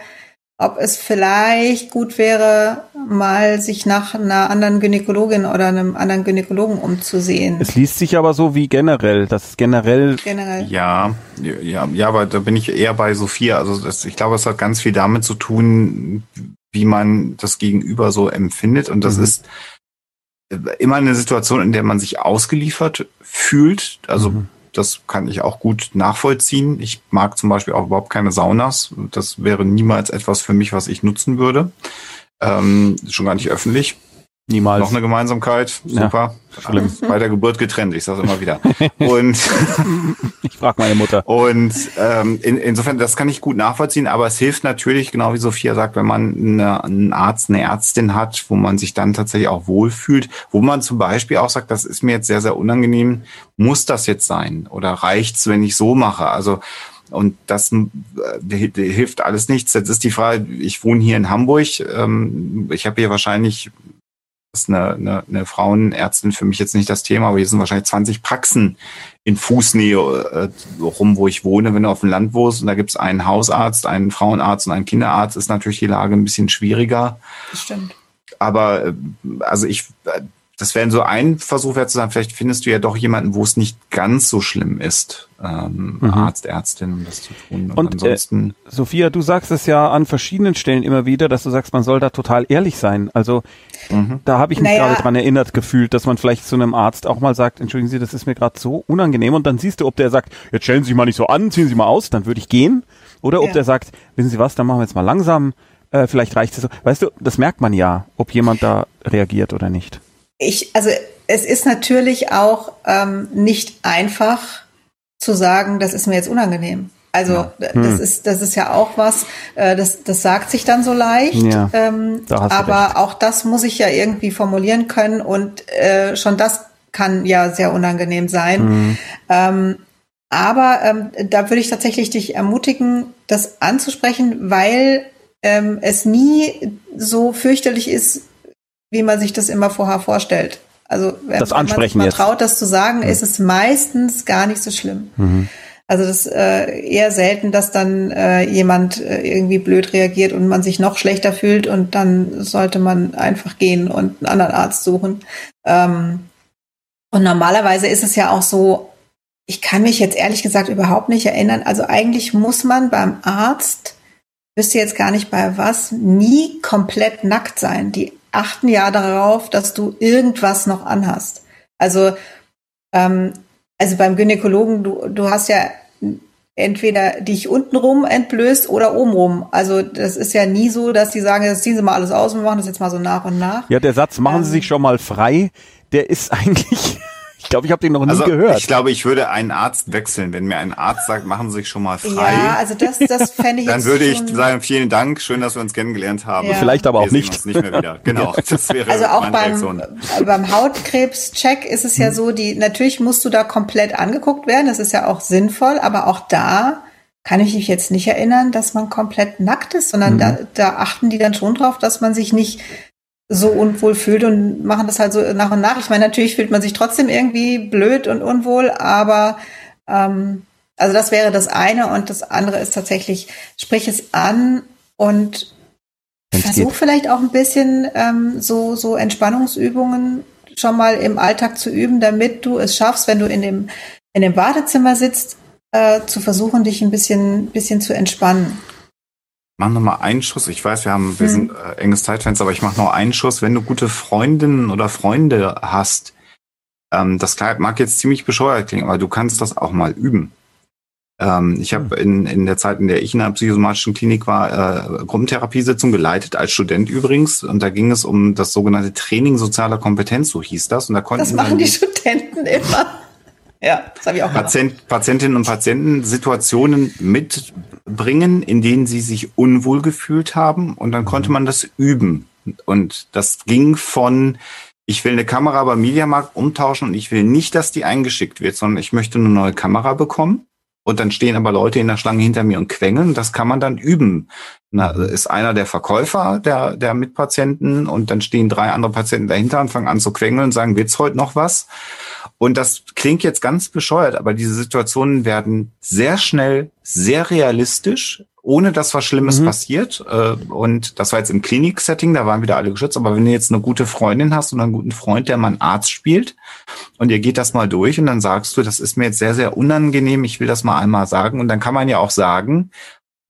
ob es vielleicht gut wäre, mal sich nach einer anderen Gynäkologin oder einem anderen Gynäkologen umzusehen. Es liest sich aber so wie generell, dass generell Generell. Ja, ja, ja, aber da bin ich eher bei Sophia. Also das, ich glaube, es hat ganz viel damit zu tun, wie man das Gegenüber so empfindet. Und das Mhm. ist immer eine Situation, in der man sich ausgeliefert fühlt. Also Mhm. Das kann ich auch gut nachvollziehen. Ich mag zum Beispiel auch überhaupt keine Saunas. Das wäre niemals etwas für mich, was ich nutzen würde. Ähm, schon gar nicht öffentlich. Niemals. Noch eine Gemeinsamkeit. Ja, Super. schlimm. Bei der Geburt getrennt, ich sage immer wieder. Und Ich frage meine Mutter. und ähm, in, insofern, das kann ich gut nachvollziehen, aber es hilft natürlich, genau wie Sophia sagt, wenn man eine, einen Arzt, eine Ärztin hat, wo man sich dann tatsächlich auch wohlfühlt, wo man zum Beispiel auch sagt, das ist mir jetzt sehr, sehr unangenehm, muss das jetzt sein? Oder reicht's, wenn ich so mache? Also und das äh, hi- hilft alles nichts. Jetzt ist die Frage, ich wohne hier in Hamburg, ähm, ich habe hier wahrscheinlich ist eine, eine, eine Frauenärztin für mich jetzt nicht das Thema, aber hier sind wahrscheinlich 20 Praxen in Fußnähe äh, rum, wo ich wohne, wenn du auf dem Land wohnst und da gibt's einen Hausarzt, einen Frauenarzt und einen Kinderarzt, ist natürlich die Lage ein bisschen schwieriger. Das stimmt. Aber äh, also ich, äh, das wäre so ein Versuch, wäre zu sagen, vielleicht findest du ja doch jemanden, wo es nicht ganz so schlimm ist, ähm, mhm. Arzt, Ärztin, um das zu tun. Und, Und ansonsten. Äh, Sophia, du sagst es ja an verschiedenen Stellen immer wieder, dass du sagst, man soll da total ehrlich sein. Also mhm. da habe ich mich naja. gerade dran erinnert gefühlt, dass man vielleicht zu einem Arzt auch mal sagt, entschuldigen Sie, das ist mir gerade so unangenehm. Und dann siehst du, ob der sagt, jetzt stellen Sie sich mal nicht so an, ziehen Sie mal aus, dann würde ich gehen. Oder ob ja. der sagt, wissen Sie was, dann machen wir jetzt mal langsam, äh, vielleicht reicht es so. Weißt du, das merkt man ja, ob jemand da reagiert oder nicht. Ich, also es ist natürlich auch ähm, nicht einfach zu sagen, das ist mir jetzt unangenehm. Also ja. hm. das ist das ist ja auch was, äh, das das sagt sich dann so leicht, ja, ähm, aber recht. auch das muss ich ja irgendwie formulieren können und äh, schon das kann ja sehr unangenehm sein. Hm. Ähm, aber ähm, da würde ich tatsächlich dich ermutigen, das anzusprechen, weil ähm, es nie so fürchterlich ist, wie man sich das immer vorher vorstellt. Also wenn, das Ansprechen wenn man sich mal traut, das zu sagen, mhm. ist es meistens gar nicht so schlimm. Mhm. Also das äh, eher selten, dass dann äh, jemand äh, irgendwie blöd reagiert und man sich noch schlechter fühlt und dann sollte man einfach gehen und einen anderen Arzt suchen. Ähm, und normalerweise ist es ja auch so, ich kann mich jetzt ehrlich gesagt überhaupt nicht erinnern. Also eigentlich muss man beim Arzt, wüsste jetzt gar nicht bei was, nie komplett nackt sein. Die achten ja darauf, dass du irgendwas noch anhast. Also, ähm, also beim Gynäkologen, du, du hast ja entweder dich untenrum entblößt oder obenrum. Also das ist ja nie so, dass die sagen, jetzt ziehen Sie mal alles aus und wir machen das jetzt mal so nach und nach. Ja, der Satz, machen ähm, Sie sich schon mal frei, der ist eigentlich ich glaube, ich habe den noch nie also, gehört. Ich glaube, ich würde einen Arzt wechseln. Wenn mir ein Arzt sagt, machen Sie sich schon mal frei. Ja, also das, das fände ich Dann würde ich sagen, vielen Dank, schön, dass wir uns kennengelernt haben. Ja. Vielleicht aber auch nicht. Uns nicht mehr wieder. Genau, das wäre Also auch beim, beim Hautkrebscheck ist es ja hm. so, die, natürlich musst du da komplett angeguckt werden. Das ist ja auch sinnvoll, aber auch da kann ich mich jetzt nicht erinnern, dass man komplett nackt ist, sondern mhm. da, da achten die dann schon drauf, dass man sich nicht so unwohl fühlt und machen das halt so nach und nach. Ich meine, natürlich fühlt man sich trotzdem irgendwie blöd und unwohl, aber ähm, also das wäre das eine und das andere ist tatsächlich, sprich es an und versuch vielleicht auch ein bisschen ähm, so, so Entspannungsübungen schon mal im Alltag zu üben, damit du es schaffst, wenn du in dem, in dem Badezimmer sitzt, äh, zu versuchen, dich ein bisschen, bisschen zu entspannen mach noch mal einen Schuss. Ich weiß, wir haben, wir hm. sind äh, enges Zeitfenster, aber ich mache noch einen Schuss. Wenn du gute Freundinnen oder Freunde hast, ähm, das mag jetzt ziemlich bescheuert klingen, aber du kannst das auch mal üben. Ähm, ich habe hm. in, in der Zeit, in der ich in einer psychosomatischen Klinik war, äh, Gruppentherapiesitzung geleitet, als Student übrigens. Und da ging es um das sogenannte Training sozialer Kompetenz, so hieß das. Und da konnten das machen die Studenten immer. Ja, das habe ich auch Patient, Patientinnen und Patienten Situationen mitbringen, in denen sie sich unwohl gefühlt haben und dann konnte mhm. man das üben. Und das ging von, ich will eine Kamera beim Mediamarkt umtauschen und ich will nicht, dass die eingeschickt wird, sondern ich möchte eine neue Kamera bekommen. Und dann stehen aber Leute in der Schlange hinter mir und quengeln. Das kann man dann üben. Na, ist einer der Verkäufer der, der Mitpatienten und dann stehen drei andere Patienten dahinter und fangen an zu quengeln und sagen, wird's heute noch was? Und das klingt jetzt ganz bescheuert, aber diese Situationen werden sehr schnell, sehr realistisch, ohne dass was Schlimmes mhm. passiert. Äh, und das war jetzt im Klinik-Setting, da waren wieder alle geschützt. Aber wenn du jetzt eine gute Freundin hast und einen guten Freund, der mal einen Arzt spielt, und ihr geht das mal durch und dann sagst du, das ist mir jetzt sehr, sehr unangenehm, ich will das mal einmal sagen. Und dann kann man ja auch sagen,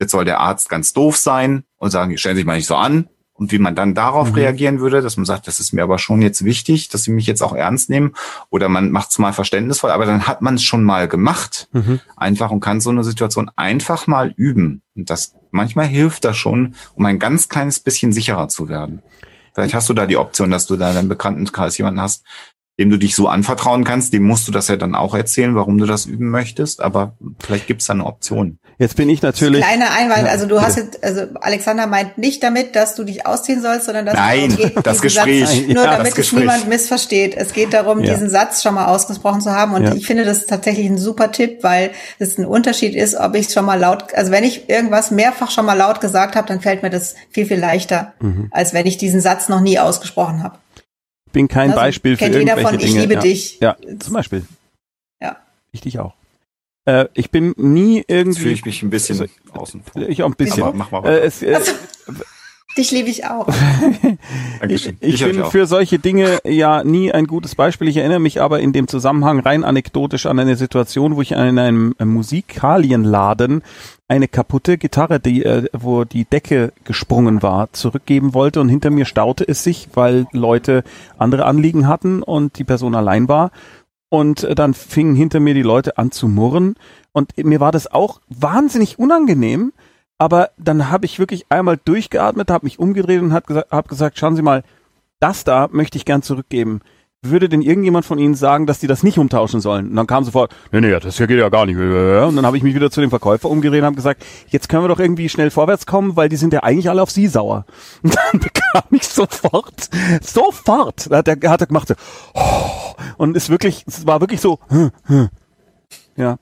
jetzt soll der Arzt ganz doof sein und sagen, stellen Sie sich mal nicht so an, und wie man dann darauf mhm. reagieren würde, dass man sagt, das ist mir aber schon jetzt wichtig, dass sie mich jetzt auch ernst nehmen oder man macht es mal verständnisvoll, aber dann hat man es schon mal gemacht, mhm. einfach und kann so eine Situation einfach mal üben. Und das manchmal hilft das schon, um ein ganz kleines bisschen sicherer zu werden. Vielleicht hast du da die Option, dass du da in deinem Bekanntenkreis jemanden hast, dem du dich so anvertrauen kannst, dem musst du das ja dann auch erzählen, warum du das üben möchtest, aber vielleicht gibt es da eine Option. Jetzt bin ich natürlich. Kleiner Einwand, also du hast jetzt, also Alexander meint nicht damit, dass du dich ausziehen sollst, sondern dass Nein, es geht, das Gespräch. Satz, nur ja, damit es niemand missversteht. Es geht darum, ja. diesen Satz schon mal ausgesprochen zu haben. Und ja. ich finde das tatsächlich ein super Tipp, weil es ein Unterschied ist, ob ich es schon mal laut, also wenn ich irgendwas mehrfach schon mal laut gesagt habe, dann fällt mir das viel, viel leichter, mhm. als wenn ich diesen Satz noch nie ausgesprochen habe bin kein also, Beispiel für irgendwelche davon, Dinge. Ich liebe ja. dich. Ja, zum Beispiel. Ja. Ich dich auch. Äh, ich bin nie irgendwie. Fühle ich mich ein bisschen also, außen vor. Ich auch ein bisschen. Aber mach mal. Äh, es, äh, Dich liebe ich auch. ich, ich bin für solche Dinge ja nie ein gutes Beispiel. Ich erinnere mich aber in dem Zusammenhang rein anekdotisch an eine Situation, wo ich in einem Musikalienladen eine kaputte Gitarre, die, äh, wo die Decke gesprungen war, zurückgeben wollte und hinter mir staute es sich, weil Leute andere Anliegen hatten und die Person allein war. Und dann fingen hinter mir die Leute an zu murren und mir war das auch wahnsinnig unangenehm aber dann habe ich wirklich einmal durchgeatmet, habe mich umgedreht und habe gesagt, hab gesagt, schauen Sie mal, das da möchte ich gern zurückgeben. Würde denn irgendjemand von Ihnen sagen, dass die das nicht umtauschen sollen? Und dann kam sofort, nee, nee, das hier geht ja gar nicht. Und dann habe ich mich wieder zu dem Verkäufer umgedreht und habe gesagt, jetzt können wir doch irgendwie schnell vorwärts kommen, weil die sind ja eigentlich alle auf Sie sauer. Und dann bekam ich sofort, sofort, hat er, hat er gemacht so, und ist wirklich, es war wirklich so, ja,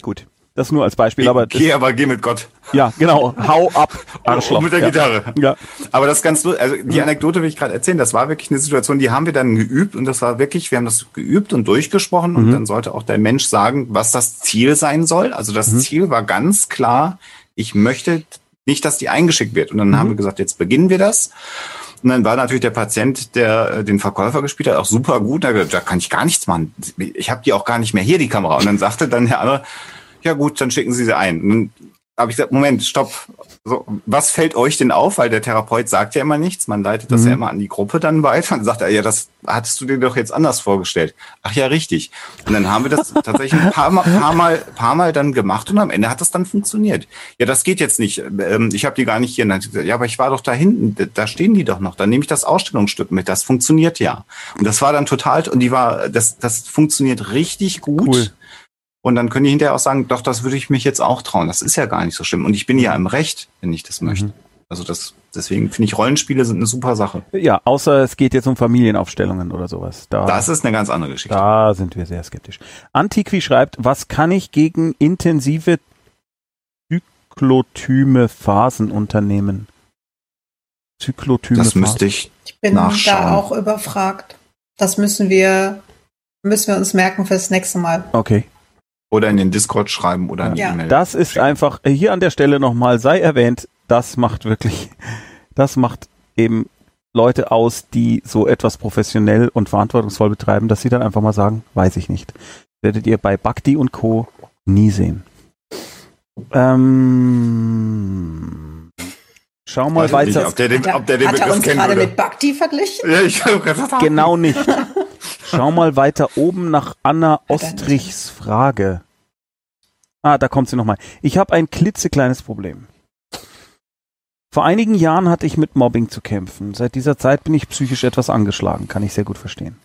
gut. Das nur als Beispiel. Aber geh, aber geh mit Gott. Ja, genau. Hau ab, Arschloch. Und mit der ja. Gitarre. Ja. Aber das ganz, also die Anekdote will ich gerade erzählen. Das war wirklich eine Situation, die haben wir dann geübt und das war wirklich, wir haben das geübt und durchgesprochen mhm. und dann sollte auch der Mensch sagen, was das Ziel sein soll. Also das mhm. Ziel war ganz klar, ich möchte nicht, dass die eingeschickt wird. Und dann mhm. haben wir gesagt, jetzt beginnen wir das. Und dann war natürlich der Patient, der äh, den Verkäufer gespielt hat, auch super gut. Da, da kann ich gar nichts machen. Ich habe die auch gar nicht mehr hier, die Kamera. Und dann sagte dann der andere, ja gut, dann schicken Sie sie ein. Und dann habe ich gesagt, Moment, stopp. So, was fällt euch denn auf? Weil der Therapeut sagt ja immer nichts. Man leitet das mhm. ja immer an die Gruppe dann weiter. Und sagt er, ja, das hattest du dir doch jetzt anders vorgestellt. Ach ja, richtig. Und dann haben wir das tatsächlich ein paar Mal, paar Mal, paar Mal dann gemacht und am Ende hat das dann funktioniert. Ja, das geht jetzt nicht. Ähm, ich habe die gar nicht hier. Gesagt, ja, aber ich war doch da hinten. Da stehen die doch noch. Dann nehme ich das Ausstellungsstück mit. Das funktioniert ja. Und das war dann total, und die war, das, das funktioniert richtig gut. Cool. Und dann können die hinterher auch sagen, doch, das würde ich mich jetzt auch trauen. Das ist ja gar nicht so schlimm. Und ich bin ja im Recht, wenn ich das mhm. möchte. Also das, deswegen finde ich Rollenspiele sind eine super Sache. Ja, außer es geht jetzt um Familienaufstellungen oder sowas. Da, das ist eine ganz andere Geschichte. Da sind wir sehr skeptisch. Antiqui schreibt, was kann ich gegen intensive Zyklotyme Phasen unternehmen? Zyklotyme Das müsste ich Ich bin nachschauen. da auch überfragt. Das müssen wir, müssen wir uns merken fürs nächste Mal. Okay. Oder in den Discord schreiben oder eine ja. E-Mail. Das ist einfach, hier an der Stelle nochmal sei erwähnt, das macht wirklich, das macht eben Leute aus, die so etwas professionell und verantwortungsvoll betreiben, dass sie dann einfach mal sagen, weiß ich nicht. Werdet ihr bei Bhakti und Co. nie sehen. Ähm, schau mal weiter. Ob der den, ob der den hat er uns gerade mit Bhakti verglichen? Ja, ich genau nicht. Schau mal weiter oben nach Anna Ostrichs Frage. Ah, da kommt sie nochmal. Ich habe ein klitzekleines Problem. Vor einigen Jahren hatte ich mit Mobbing zu kämpfen. Seit dieser Zeit bin ich psychisch etwas angeschlagen, kann ich sehr gut verstehen.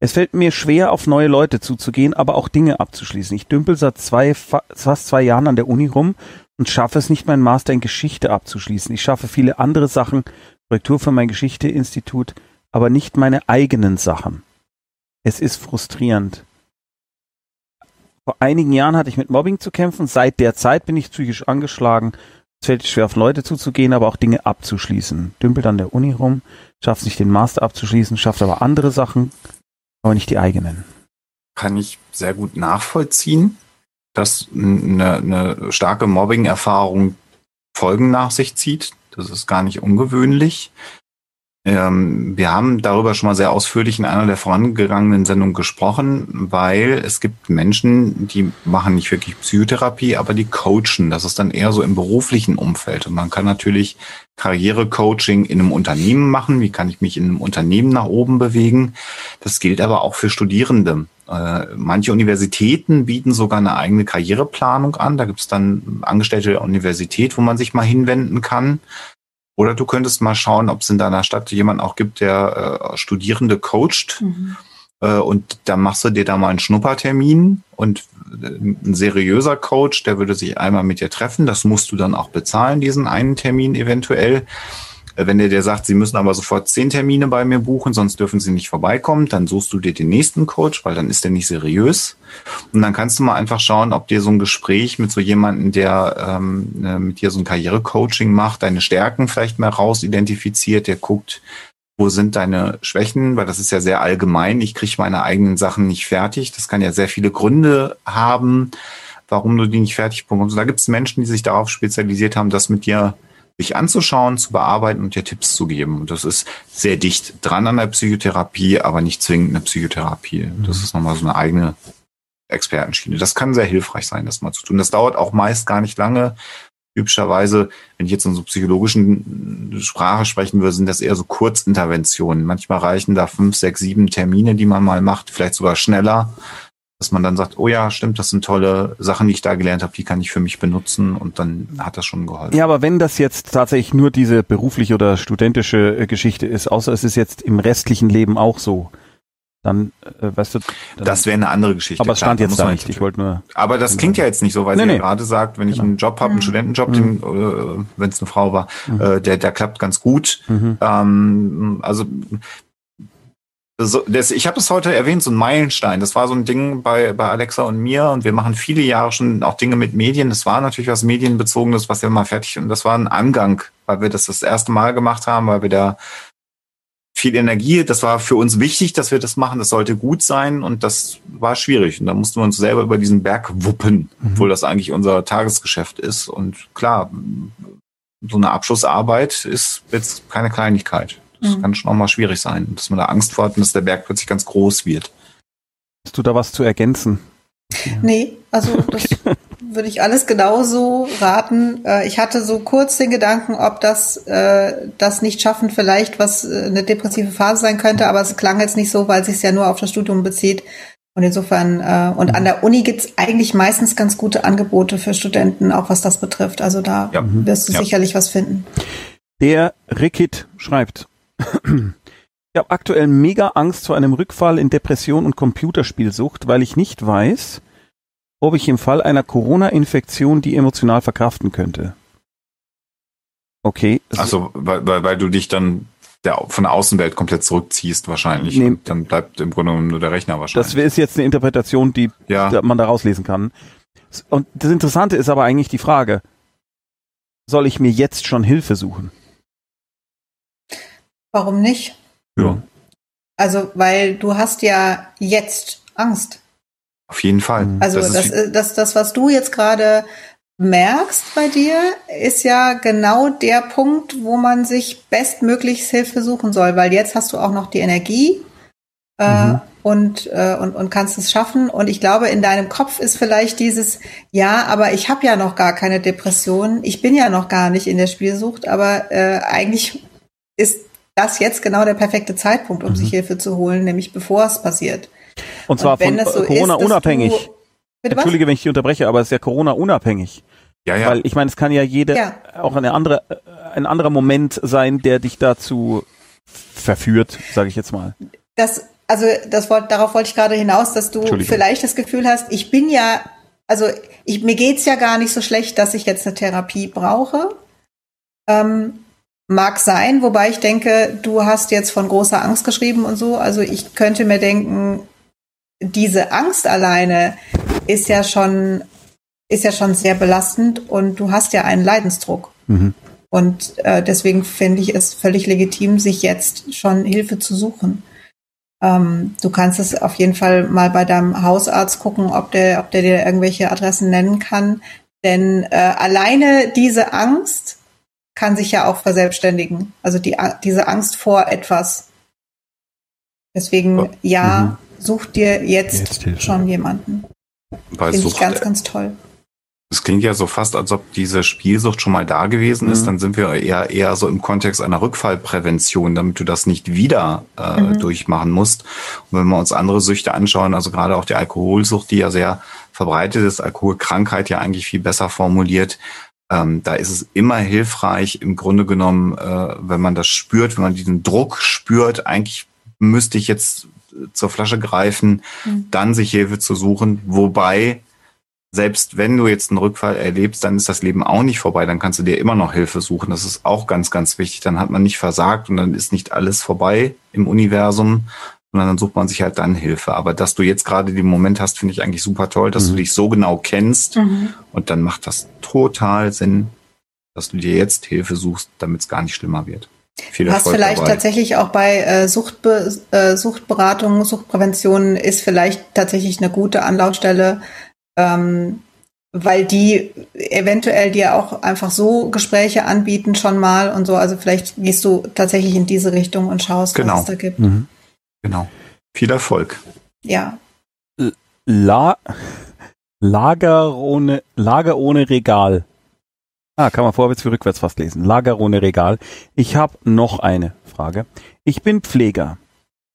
Es fällt mir schwer, auf neue Leute zuzugehen, aber auch Dinge abzuschließen. Ich dümpel seit zwei, fast zwei Jahren an der Uni rum und schaffe es nicht, meinen Master in Geschichte abzuschließen. Ich schaffe viele andere Sachen, Korrektur für mein Geschichteinstitut, aber nicht meine eigenen Sachen. Es ist frustrierend. Vor einigen Jahren hatte ich mit Mobbing zu kämpfen. Seit der Zeit bin ich psychisch angeschlagen. Es fällt schwer, auf Leute zuzugehen, aber auch Dinge abzuschließen. Dümpelt an der Uni rum, schafft nicht den Master abzuschließen, schafft aber andere Sachen, aber nicht die eigenen. Kann ich sehr gut nachvollziehen, dass eine, eine starke Mobbing-Erfahrung Folgen nach sich zieht. Das ist gar nicht ungewöhnlich. Ähm, wir haben darüber schon mal sehr ausführlich in einer der vorangegangenen Sendungen gesprochen, weil es gibt Menschen, die machen nicht wirklich Psychotherapie, aber die coachen. Das ist dann eher so im beruflichen Umfeld. Und man kann natürlich Karrierecoaching in einem Unternehmen machen. Wie kann ich mich in einem Unternehmen nach oben bewegen? Das gilt aber auch für Studierende. Äh, manche Universitäten bieten sogar eine eigene Karriereplanung an. Da gibt es dann Angestellte der Universität, wo man sich mal hinwenden kann. Oder du könntest mal schauen, ob es in deiner Stadt jemanden auch gibt, der äh, Studierende coacht. Mhm. Äh, und dann machst du dir da mal einen Schnuppertermin und äh, ein seriöser Coach, der würde sich einmal mit dir treffen. Das musst du dann auch bezahlen, diesen einen Termin eventuell. Wenn der dir sagt, sie müssen aber sofort zehn Termine bei mir buchen, sonst dürfen sie nicht vorbeikommen, dann suchst du dir den nächsten Coach, weil dann ist der nicht seriös. Und dann kannst du mal einfach schauen, ob dir so ein Gespräch mit so jemandem, der ähm, äh, mit dir so ein Karrierecoaching macht, deine Stärken vielleicht mal raus identifiziert, der guckt, wo sind deine Schwächen, weil das ist ja sehr allgemein. Ich kriege meine eigenen Sachen nicht fertig. Das kann ja sehr viele Gründe haben, warum du die nicht fertig bekommst. Da gibt es Menschen, die sich darauf spezialisiert haben, das mit dir dich anzuschauen, zu bearbeiten und dir Tipps zu geben. Und das ist sehr dicht dran an der Psychotherapie, aber nicht zwingend eine Psychotherapie. Das ist nochmal so eine eigene Expertenschiene. Das kann sehr hilfreich sein, das mal zu tun. Das dauert auch meist gar nicht lange. Typischerweise, wenn ich jetzt in so psychologischen Sprache sprechen würde, sind das eher so Kurzinterventionen. Manchmal reichen da fünf, sechs, sieben Termine, die man mal macht, vielleicht sogar schneller, dass man dann sagt, oh ja, stimmt, das sind tolle Sachen, die ich da gelernt habe, die kann ich für mich benutzen und dann hat das schon geholfen. Ja, aber wenn das jetzt tatsächlich nur diese berufliche oder studentische äh, Geschichte ist, außer es ist jetzt im restlichen Leben auch so, dann, äh, weißt du. Das wäre eine andere Geschichte. Aber es stand jetzt da nicht. Ich wollte nur. Aber das klingt ja jetzt nicht so, weil Nee, sie nee. gerade sagt, wenn ich Genau. einen Job habe, einen Mhm. Studentenjob, Mhm. äh, wenn es eine Frau war, Mhm. äh, der, der klappt ganz gut. Mhm. Ähm, also so, das, ich habe es heute erwähnt, so ein Meilenstein. Das war so ein Ding bei, bei Alexa und mir und wir machen viele Jahre schon auch Dinge mit Medien. Das war natürlich was Medienbezogenes, was wir mal fertig und das war ein Angang, weil wir das das erste Mal gemacht haben, weil wir da viel Energie, das war für uns wichtig, dass wir das machen, das sollte gut sein und das war schwierig und da mussten wir uns selber über diesen Berg wuppen, Mhm. obwohl das eigentlich unser Tagesgeschäft ist und klar, so eine Abschlussarbeit ist jetzt keine Kleinigkeit. Das Mhm. kann schon auch mal schwierig sein, dass man da Angst vor hat und dass der Berg plötzlich ganz groß wird. Hast du da was zu ergänzen? Nee, also das würde ich alles genauso raten. Äh, Ich hatte so kurz den Gedanken, ob das äh, das nicht schaffen vielleicht was äh, eine depressive Phase sein könnte, aber es klang jetzt nicht so, weil es sich ja nur auf das Studium bezieht. Und insofern, äh, und an der Uni gibt's eigentlich meistens ganz gute Angebote für Studenten, auch was das betrifft. Also da Ja. wirst du Ja. sicherlich was finden. Der Rickit schreibt. Ich habe aktuell mega Angst vor einem Rückfall in Depression und Computerspielsucht, weil ich nicht weiß, ob ich im Fall einer Corona-Infektion die emotional verkraften könnte. Okay. Also, weil, weil, weil du dich dann der, von der Außenwelt komplett zurückziehst wahrscheinlich. Nee. Und dann bleibt im Grunde nur der Rechner wahrscheinlich. das ist jetzt eine Interpretation, die ja, da man daraus lesen kann. Und das Interessante ist aber eigentlich die Frage, soll ich mir jetzt schon Hilfe suchen? Warum nicht? ja, Also, weil du hast ja jetzt Angst. auf jeden Fall. Mhm. Also Das das, ist das, das, das, was du jetzt gerade merkst bei dir, ist ja genau der Punkt, wo man sich bestmöglichst Hilfe suchen soll, weil jetzt hast du auch noch die Energie äh, Mhm. und, äh, und, und kannst es schaffen. Und ich glaube, in deinem Kopf ist vielleicht dieses, ja, aber ich habe ja noch gar keine Depression, ich bin ja noch gar nicht in der Spielsucht, aber äh, eigentlich ist das jetzt genau der perfekte Zeitpunkt, um Mhm. sich Hilfe zu holen, nämlich bevor es passiert. Und zwar wenn von es so Corona ist, unabhängig. Du? Entschuldige, wenn ich dich unterbreche, aber es ist ja Corona unabhängig. ja, ja. Weil ich meine, es kann ja jeder Ja. auch eine andere, ein anderer Moment sein, der dich dazu verführt, sage ich jetzt mal. Das, also das wollt, darauf wollte ich gerade hinaus, dass du vielleicht das Gefühl hast, ich bin ja, also ich, mir geht's ja gar nicht so schlecht, dass ich jetzt eine Therapie brauche. Ähm, mag sein, wobei ich denke, du hast jetzt von großer Angst geschrieben und so. Also ich könnte mir denken, diese Angst alleine ist ja schon, ist ja schon sehr belastend und du hast ja einen Leidensdruck. Mhm. Und äh, deswegen finde ich es völlig legitim, sich jetzt schon Hilfe zu suchen. Ähm, du kannst es auf jeden Fall mal bei deinem Hausarzt gucken, ob der, ob der dir irgendwelche Adressen nennen kann. Denn äh, alleine diese Angst kann sich ja auch verselbstständigen. Also die, diese Angst vor etwas. Deswegen, Oh. ja, such dir jetzt, Jetzt schon jemanden. Finde ich ganz, ganz toll. es klingt ja so fast, als ob diese Spielsucht schon mal da gewesen ist. Mhm. Dann sind wir eher, eher so im Kontext einer Rückfallprävention, damit du das nicht wieder äh, Mhm. durchmachen musst. Und wenn wir uns andere Süchte anschauen, also gerade auch die Alkoholsucht, die ja sehr verbreitet ist, Alkoholkrankheit ja eigentlich viel besser formuliert, ähm, da ist es immer hilfreich, im Grunde genommen, äh, wenn man das spürt, wenn man diesen Druck spürt, eigentlich müsste ich jetzt äh, zur Flasche greifen, Mhm. dann sich Hilfe zu suchen, wobei selbst wenn du jetzt einen Rückfall erlebst, dann ist das Leben auch nicht vorbei, dann kannst du dir immer noch Hilfe suchen. Das ist auch ganz, ganz wichtig. Dann hat man nicht versagt und dann ist nicht alles vorbei im Universum, sondern dann sucht man sich halt dann Hilfe. Aber dass du jetzt gerade den Moment hast, finde ich eigentlich super toll, dass Mhm. du dich so genau kennst Mhm. und dann macht das total Sinn, dass du dir jetzt Hilfe suchst, damit es gar nicht schlimmer wird. Viel Du hast Erfolg vielleicht dabei. tatsächlich auch bei äh, Suchtbe äh, Suchtberatung, Suchtprävention ist vielleicht tatsächlich eine gute Anlaufstelle, ähm, weil die eventuell dir auch einfach so Gespräche anbieten schon mal und so. Also vielleicht gehst du tatsächlich in diese Richtung und schaust, Genau. was es da gibt. Mhm. Genau. Viel Erfolg. Ja. La Lager ohne Lager ohne Regal. Ah, kann man vorwärts wie rückwärts fast lesen. Lager ohne Regal. Ich habe noch eine Frage. Ich bin Pfleger.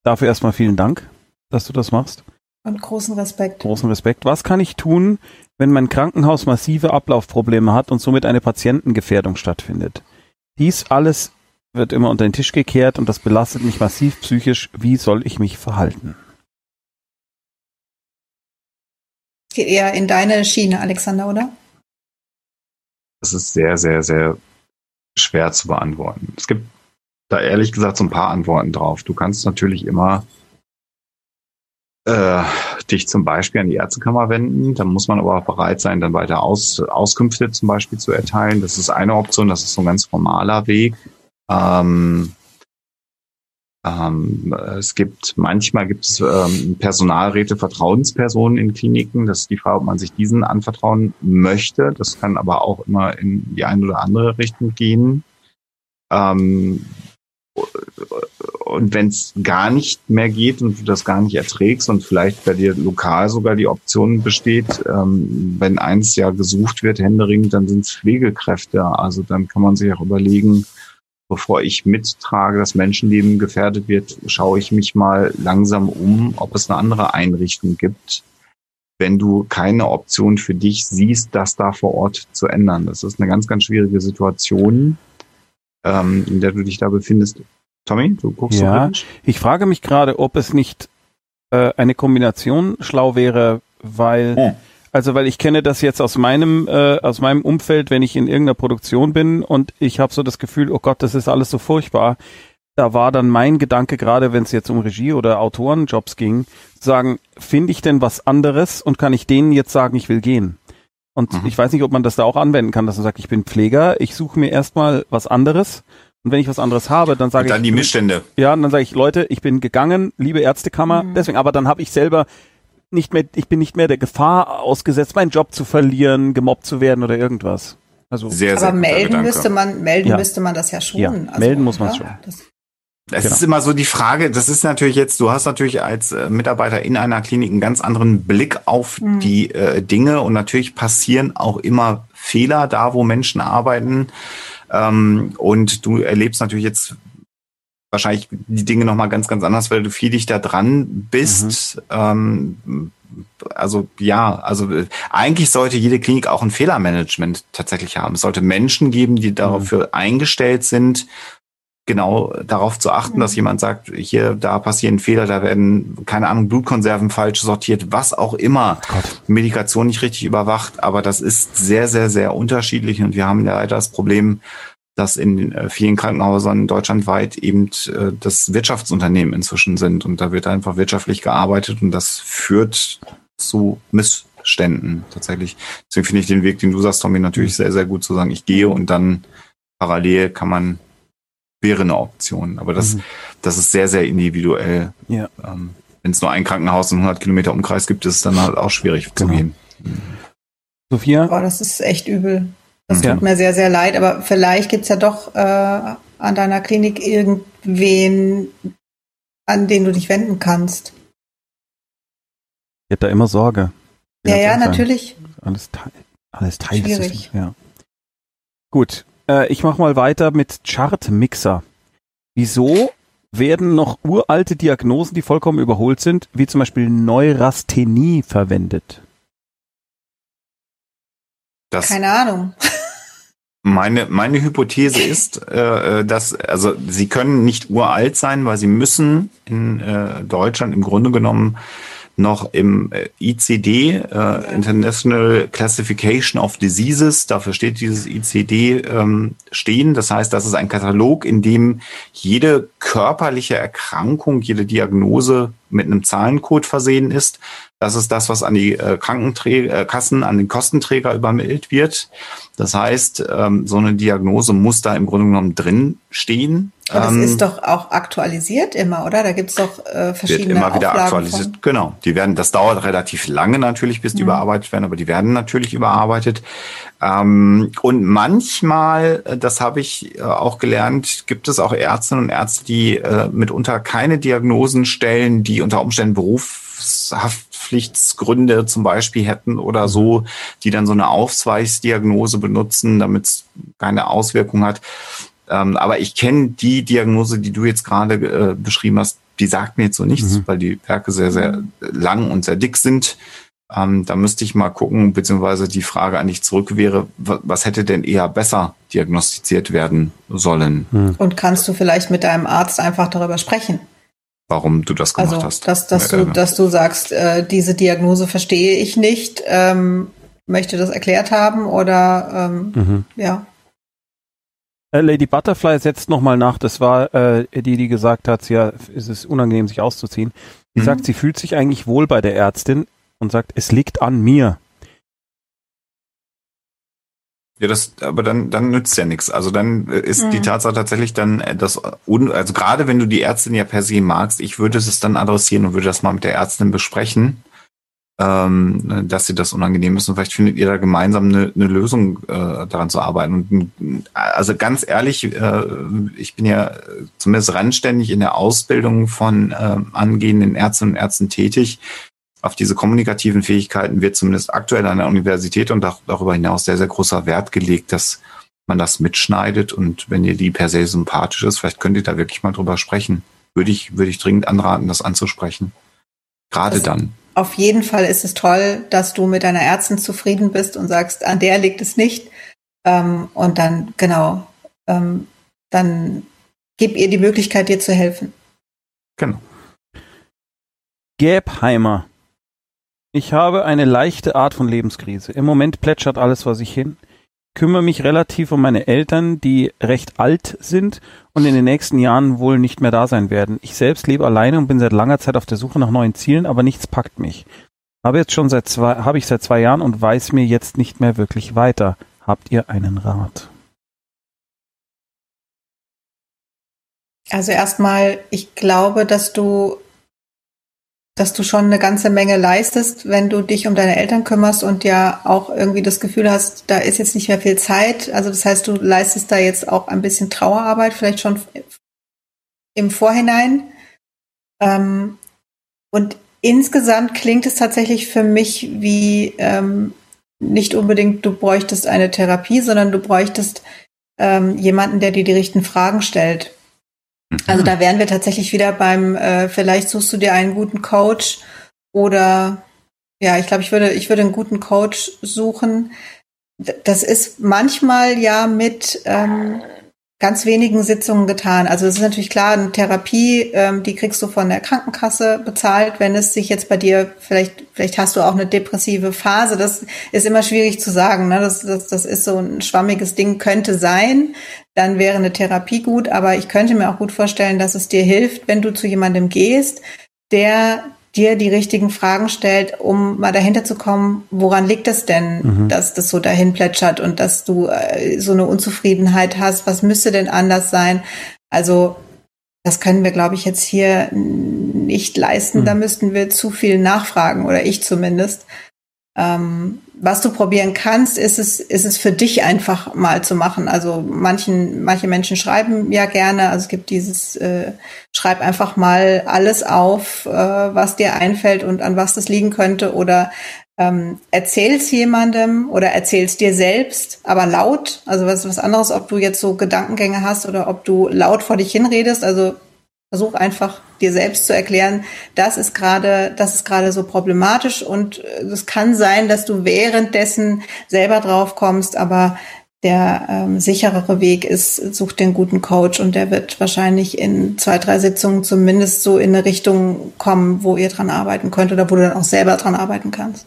Dafür erstmal vielen Dank, dass du das machst. Und großen Respekt. Großen Respekt. Was kann ich tun, wenn mein Krankenhaus massive Ablaufprobleme hat und somit eine Patientengefährdung stattfindet? Dies alles wird immer unter den Tisch gekehrt und das belastet mich massiv psychisch. Wie soll ich mich verhalten? Geht eher in deine Schiene, Alexander, oder? Das ist sehr, sehr, sehr schwer zu beantworten. Es gibt da ehrlich gesagt so ein paar Antworten drauf. Du kannst natürlich immer äh, dich zum Beispiel an die Ärztekammer wenden. Da muss man aber auch bereit sein, dann weiter Aus, Auskünfte zum Beispiel zu erteilen. Das ist eine Option, das ist so ein ganz formaler Weg. Ähm, ähm, es gibt manchmal gibt es ähm, Personalräte, Vertrauenspersonen in Kliniken. Das ist die Frage, ob man sich diesen anvertrauen möchte. Das kann aber auch immer in die eine oder andere Richtung gehen. Ähm, und wenn es gar nicht mehr geht und du das gar nicht erträgst und vielleicht bei dir lokal sogar die Option besteht, ähm, wenn eins ja gesucht wird, händeringend, dann sind es Pflegekräfte. Also dann kann man sich auch überlegen, bevor ich mittrage, dass Menschenleben gefährdet wird, schaue ich mich mal langsam um, ob es eine andere Einrichtung gibt, wenn du keine Option für dich siehst, das da vor Ort zu ändern. Das ist eine ganz, ganz schwierige Situation, ähm, in der du dich da befindest. Tommy, du guckst Ja. so? Ich frage mich gerade, ob es nicht äh, eine Kombination schlau wäre, weil Hm. Also weil ich kenne das jetzt aus meinem äh, aus meinem Umfeld, wenn ich in irgendeiner Produktion bin und ich habe so das Gefühl, oh Gott, das ist alles so furchtbar. Da war dann mein Gedanke gerade, wenn es jetzt um Regie oder Autorenjobs ging, zu sagen, finde ich denn was anderes und kann ich denen jetzt sagen, ich will gehen? Und Mhm. ich weiß nicht, ob man das da auch anwenden kann, dass man sagt, ich bin Pfleger, ich suche mir erstmal was anderes und wenn ich was anderes habe, dann sage Und dann ich die Missstände. ja, und dann sage ich, Leute, ich bin gegangen, liebe Ärztekammer, Mhm. deswegen, aber dann habe ich selber nicht mehr, ich bin nicht mehr der Gefahr ausgesetzt, meinen Job zu verlieren, gemobbt zu werden oder irgendwas. Also Sehr, sehr Aber melden Gedanke. müsste man, melden Ja. müsste man das ja schon. Ja, melden muss man's ja, schon. Das, Es Genau. ist immer so die Frage, das ist natürlich jetzt, du hast natürlich als äh, Mitarbeiter in einer Klinik einen ganz anderen Blick auf Mhm. die äh, Dinge und natürlich passieren auch immer Fehler da, wo Menschen arbeiten. Ähm, und du erlebst natürlich jetzt wahrscheinlich die Dinge nochmal ganz, ganz anders, weil du viel dichter dran bist. Ähm, also ja, also äh, eigentlich sollte jede Klinik auch ein Fehlermanagement tatsächlich haben. Es sollte Menschen geben, die dafür eingestellt sind, genau darauf zu achten, Mhm. dass jemand sagt, hier, da passieren Fehler, da werden, keine Ahnung, Blutkonserven falsch sortiert, was auch immer. Gott. Medikation nicht richtig überwacht, aber das ist sehr, sehr, sehr unterschiedlich und wir haben ja leider das Problem, dass in äh, vielen Krankenhäusern deutschlandweit eben äh, das Wirtschaftsunternehmen inzwischen sind und da wird einfach wirtschaftlich gearbeitet und das führt zu Missständen tatsächlich. Deswegen finde ich den Weg, den du sagst, Tommy, natürlich sehr, sehr gut zu sagen, ich gehe und dann parallel kann man, wäre eine Option. Aber das, Mhm. das ist sehr, sehr individuell. Ja. Ähm, Wenn es nur ein Krankenhaus in 100 Kilometer Umkreis gibt, ist es dann halt auch schwierig zu Genau. gehen. Sophia, boah, das ist echt übel. Das Ja. tut mir sehr, sehr leid, aber vielleicht gibt's ja doch äh, an deiner Klinik irgendwen, an den du dich wenden kannst. ich hätte da immer Sorge. Ja, ja, natürlich. Alles Teil, alles Teil Schwierig. Ja. Gut, äh, ich mache mal weiter mit Chartmixer. Wieso werden noch uralte Diagnosen, die vollkommen überholt sind, wie zum Beispiel Neurasthenie verwendet? Das, Keine Ahnung. Meine, meine Hypothese ist, äh, dass, also sie können nicht uralt sein, weil sie müssen in äh, Deutschland im Grunde genommen noch im äh, ICD, äh, International Classification of Diseases, dafür steht dieses ICD, ähm, stehen. Das heißt, das ist ein Katalog, in dem jede körperliche Erkrankung, jede Diagnose mit einem Zahlencode versehen ist. Das ist das, was an die äh, Krankenträger, äh, Kassen, an den Kostenträger übermittelt wird. Das heißt, ähm, so eine Diagnose muss da im Grunde genommen drin stehen. Aber Ähm, es ist doch auch aktualisiert immer, oder? Da gibt's doch äh, wird verschiedene immer wieder Auflagen aktualisiert. Von. Genau. Die werden, das dauert relativ lange natürlich, bis die Mhm. überarbeitet werden, aber die werden natürlich überarbeitet. Ähm, und manchmal, äh, das habe ich äh, auch gelernt, gibt es auch Ärztinnen und Ärzte, die äh, mitunter keine Diagnosen stellen, die unter Umständen Berufshaftpflichtsgründe zum Beispiel hätten oder so, die dann so eine Ausweichsdiagnose benutzen, damit es keine Auswirkung hat. Ähm, aber ich kenne die Diagnose, die du jetzt gerade äh, beschrieben hast, die sagt mir jetzt so nichts, Mhm. weil die Werke sehr, sehr lang und sehr dick sind. Ähm, da müsste ich mal gucken, beziehungsweise die Frage an dich zurück wäre, wa- was hätte denn eher besser diagnostiziert werden sollen, Hm. Und kannst du vielleicht mit deinem Arzt einfach darüber sprechen? warum du das gemacht Also, hast? dass, dass, du, dass du sagst, äh, diese Diagnose verstehe ich nicht, ähm, möchte das erklärt haben oder ähm, Mhm. ja. Äh, Lady Butterfly setzt nochmal nach, das war äh, die, die gesagt hat, ja, es ist unangenehm, sich auszuziehen. Sie Mhm. sagt, sie fühlt sich eigentlich wohl bei der Ärztin und sagt, es liegt an mir. Ja, das, aber dann, dann nützt ja nichts. Also dann äh, ist Mhm. die Tatsache tatsächlich dann äh, das, un, also gerade wenn du die Ärztin ja per se magst, ich würde es dann adressieren und würde das mal mit der Ärztin besprechen, ähm, dass sie das unangenehm ist und vielleicht findet ihr da gemeinsam eine, eine Lösung äh, daran zu arbeiten. Und äh, also ganz ehrlich, äh, ich bin ja zumindest randständig in der Ausbildung von äh, angehenden Ärztinnen und Ärzten tätig auf diese kommunikativen Fähigkeiten wird zumindest aktuell an der Universität und auch darüber hinaus sehr, sehr großer Wert gelegt, dass man das mitschneidet und wenn ihr die per se sympathisch ist, vielleicht könnt ihr da wirklich mal drüber sprechen. Würde ich, würde ich dringend anraten, das anzusprechen. Gerade Das- dann. Auf jeden Fall ist es toll, dass du mit deiner Ärztin zufrieden bist und sagst, an der liegt es nicht. Ähm, und dann, genau, ähm, dann gib ihr die Möglichkeit, dir zu helfen. Genau. Gäbheimer. Ich habe eine leichte Art von Lebenskrise. Im Moment plätschert alles vor sich hin. Kümmere mich relativ um meine Eltern, die recht alt sind und in den nächsten Jahren wohl nicht mehr da sein werden. Ich selbst lebe alleine und bin seit langer Zeit auf der Suche nach neuen Zielen, aber nichts packt mich. Habe jetzt schon seit zwei, habe ich seit zwei Jahren und weiß mir jetzt nicht mehr wirklich weiter. Habt ihr einen Rat? Also erstmal, ich glaube, dass du, dass du schon eine ganze Menge leistest, wenn du dich um deine Eltern kümmerst und ja auch irgendwie das Gefühl hast, da ist jetzt nicht mehr viel Zeit. Also das heißt, du leistest da jetzt auch ein bisschen Trauerarbeit, vielleicht schon im Vorhinein. Ähm, und insgesamt klingt es tatsächlich für mich wie ähm, nicht unbedingt, du bräuchtest eine Therapie, sondern du bräuchtest ähm, jemanden, der dir die richtigen Fragen stellt. Also da wären wir tatsächlich wieder beim, äh, vielleicht suchst du dir einen guten Coach oder ja, ich glaube, ich würde, ich würde einen guten Coach suchen. Das ist manchmal ja mit ähm, ganz wenigen Sitzungen getan. Also es ist natürlich klar, eine Therapie, ähm, die kriegst du von der Krankenkasse bezahlt, wenn es sich jetzt bei dir, vielleicht, vielleicht hast du auch eine depressive Phase. Das ist immer schwierig zu sagen. Ne? Das, das, das ist so ein schwammiges Ding, könnte sein. Dann wäre eine Therapie gut, aber ich könnte mir auch gut vorstellen, dass es dir hilft, wenn du zu jemandem gehst, der dir die richtigen Fragen stellt, um mal dahinter zu kommen, woran liegt es denn, Mhm. dass das so dahin plätschert und dass du äh, so eine Unzufriedenheit hast? Was müsste denn anders sein? Also das können wir, glaube ich, jetzt hier nicht leisten. Mhm. Da müssten wir zu viel nachfragen oder ich zumindest. Ähm, was du probieren kannst, ist es, ist es für dich einfach mal zu machen. Also manchen, manche Menschen schreiben ja gerne. Also es gibt dieses, äh, schreib einfach mal alles auf, äh, was dir einfällt und an was das liegen könnte. Oder ähm, erzähl's jemandem oder erzähl's dir selbst, aber laut. Also was was anderes, ob du jetzt so Gedankengänge hast oder ob du laut vor dich hinredest. Also versuch einfach dir selbst zu erklären, das ist gerade, das ist gerade so problematisch und äh, es kann sein, dass du währenddessen selber drauf kommst, aber der ähm, sicherere Weg ist, such einen guten Coach und der wird wahrscheinlich in zwei, drei Sitzungen zumindest so in eine Richtung kommen, wo ihr dran arbeiten könnt oder wo du dann auch selber dran arbeiten kannst.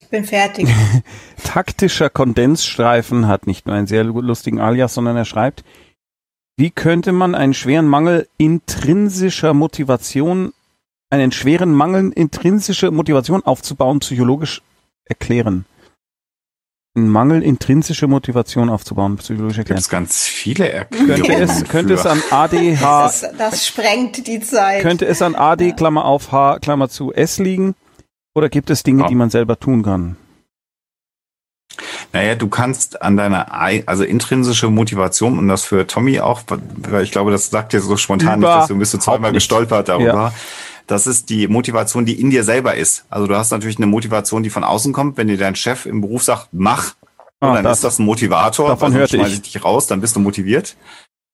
Ich bin fertig. Taktischer Kondensstreifen hat nicht nur einen sehr lustigen Alias, sondern er schreibt, wie könnte man einen schweren Mangel intrinsischer Motivation, einen schweren Mangel intrinsischer Motivation aufzubauen, psychologisch erklären? ein Mangel intrinsische Motivation aufzubauen, psychologisch Gibt erklären. es ganz viele Erklärungen. Könnte es, könnte es an ADH, Das, ist, das sprengt die Zeit. könnte es an AD, Klammer auf H, Klammer zu S liegen? Oder gibt es Dinge, Ja. die man selber tun kann? Naja, du kannst an deiner, ei- also intrinsische Motivation, und das für Tommy auch, weil ich glaube, das sagt dir so spontan Über- nicht, dass du bist du zweimal gestolpert darüber. Das ist die Motivation, die in dir selber ist. Also du hast natürlich eine Motivation, die von außen kommt. Wenn dir dein Chef im Beruf sagt, mach, Ah, dann das- ist das ein Motivator. davon hörte schmeiß ich. dich raus, dann bist du motiviert.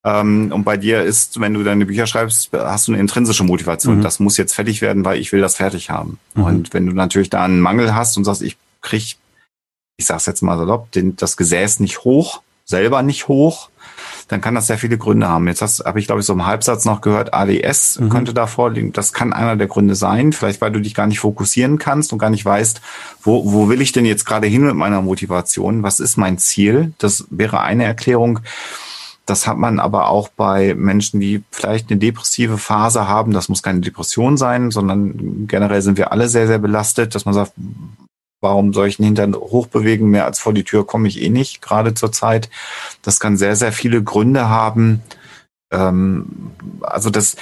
Ähm, und bei dir ist, wenn du deine Bücher schreibst, hast du eine intrinsische Motivation. Mhm. Das muss jetzt fertig werden, weil ich will das fertig haben. Mhm. Und wenn du natürlich da einen Mangel hast und sagst, ich krieg, ich sag's jetzt mal salopp, den, das Gesäß nicht hoch, selber nicht hoch, dann kann das sehr viele Gründe haben. Jetzt habe ich, glaube ich, so im Halbsatz noch gehört, ADS Mhm. könnte da vorliegen. Das kann einer der Gründe sein. Vielleicht, weil du dich gar nicht fokussieren kannst und gar nicht weißt, wo, wo will ich denn jetzt gerade hin mit meiner Motivation? Was ist mein Ziel? Das wäre eine Erklärung. Das hat man aber auch bei Menschen, die vielleicht eine depressive Phase haben. Das muss keine Depression sein, sondern generell sind wir alle sehr, sehr belastet, dass man sagt, warum soll ich den Hintern hochbewegen? Mehr als vor die Tür komme ich eh nicht, gerade zur Zeit. Das kann sehr, sehr viele Gründe haben. Ähm, also das,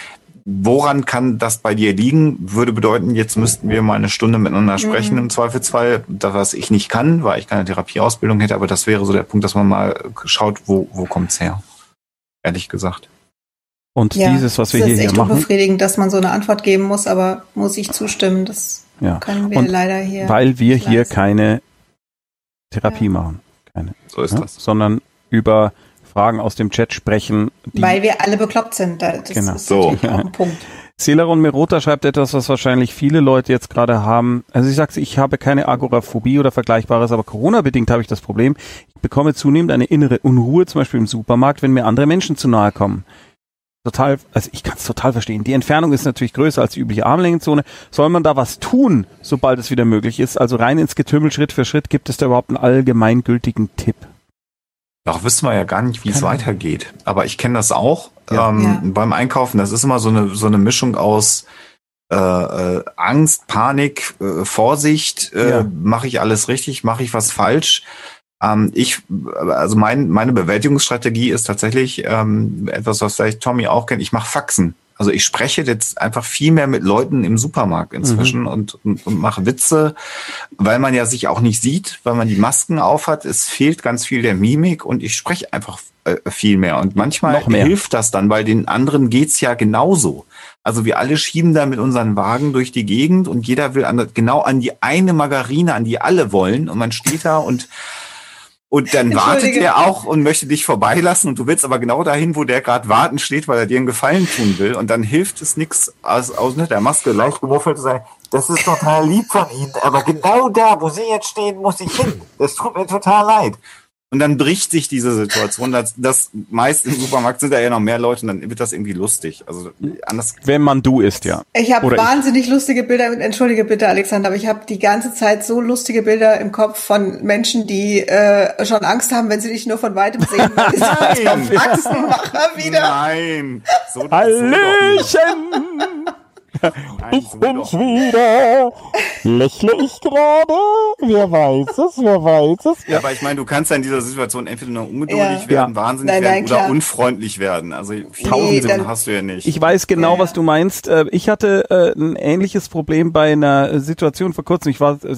woran kann das bei dir liegen? Würde bedeuten, jetzt müssten wir mal eine Stunde miteinander sprechen Mhm. im Zweifelsfall, da was ich nicht kann, weil ich keine Therapieausbildung hätte, aber das wäre so der Punkt, dass man mal schaut, wo, wo kommt's her? Ehrlich gesagt. Und ja, dieses, was wir das hier, ist hier echt machen, unbefriedigend, dass man so eine Antwort geben muss, aber muss ich zustimmen, das ja, können wir Und leider hier. weil wir nicht hier leisten. keine Therapie Ja. machen, keine, So ist ja, das. sondern über Fragen aus dem Chat sprechen. Die Weil wir alle bekloppt sind. Da- Das Genau. ist So. natürlich auch ein Punkt. Celeron Merota schreibt etwas, was wahrscheinlich viele Leute jetzt gerade haben. Also ich sag's, ich habe keine Agoraphobie oder Vergleichbares, aber Corona-bedingt habe ich das Problem. Ich bekomme zunehmend eine innere Unruhe, zum Beispiel im Supermarkt, wenn mir andere Menschen zu nahe kommen. Total, also ich kann es total verstehen. Die Entfernung ist natürlich größer als die übliche Armlängenzone. Soll man da was tun, sobald es wieder möglich ist? Also rein ins Getümmel Schritt für Schritt gibt es da überhaupt einen allgemeingültigen Tipp? Noch wissen wir ja gar nicht, wie es weitergeht. Aber ich kenne das auch Ja. ähm, Ja. beim Einkaufen. Das ist immer so eine so eine Mischung aus äh, äh, Angst, Panik, äh, Vorsicht. Äh, Ja. Mache ich alles richtig? Mache ich was falsch? Ähm, ich, also mein, meine Bewältigungsstrategie ist tatsächlich ähm, etwas, was vielleicht Tommy auch kennt. Ich mache Faxen. Also ich spreche jetzt einfach viel mehr mit Leuten im Supermarkt inzwischen und, und, und mache Witze, weil man ja sich auch nicht sieht, weil man die Masken aufhat. Es fehlt ganz viel der Mimik und ich spreche einfach äh, viel mehr. Und manchmal mehr. hilft das dann, weil den anderen geht's ja genauso. Also wir alle schieben da mit unseren Wagen durch die Gegend und jeder will an, genau an die eine Margarine, an die alle wollen. Und man steht da und und dann wartet er auch und möchte dich vorbeilassen und du willst aber genau dahin, wo der gerade warten steht, weil er dir einen Gefallen tun will. Und dann hilft es nichts aus, aus ne, der Maske leicht gemuffelt zu sein. Das ist total lieb von Ihnen, aber genau da, wo Sie jetzt stehen, muss ich hin. Das tut mir total leid. Und dann bricht sich diese Situation. Das, das meist im Supermarkt sind da ja noch mehr Leute und dann wird das irgendwie lustig. Also anders. Wenn man du ist, ja. Ich habe Oder ich. wahnsinnig lustige Bilder. Entschuldige bitte, Alexander, aber ich habe die ganze Zeit so lustige Bilder im Kopf von Menschen, die äh, schon Angst haben, wenn sie dich nur von weitem sehen. Nein. wieder. Nein! So, Hallöchen! Ich bin's wieder. Lächle ich gerade? Wer weiß es, wer weiß es. Ja, aber ich meine, du kannst ja in dieser Situation entweder nur ungeduldig Ja. werden, Ja. wahnsinnig Nein, nein, werden oder klar. unfreundlich werden. Also viele Nee, hast du ja nicht. Ich weiß genau, Ja, was du meinst. Äh, Ich hatte äh, ein ähnliches Problem bei einer Situation vor kurzem. Ich war äh,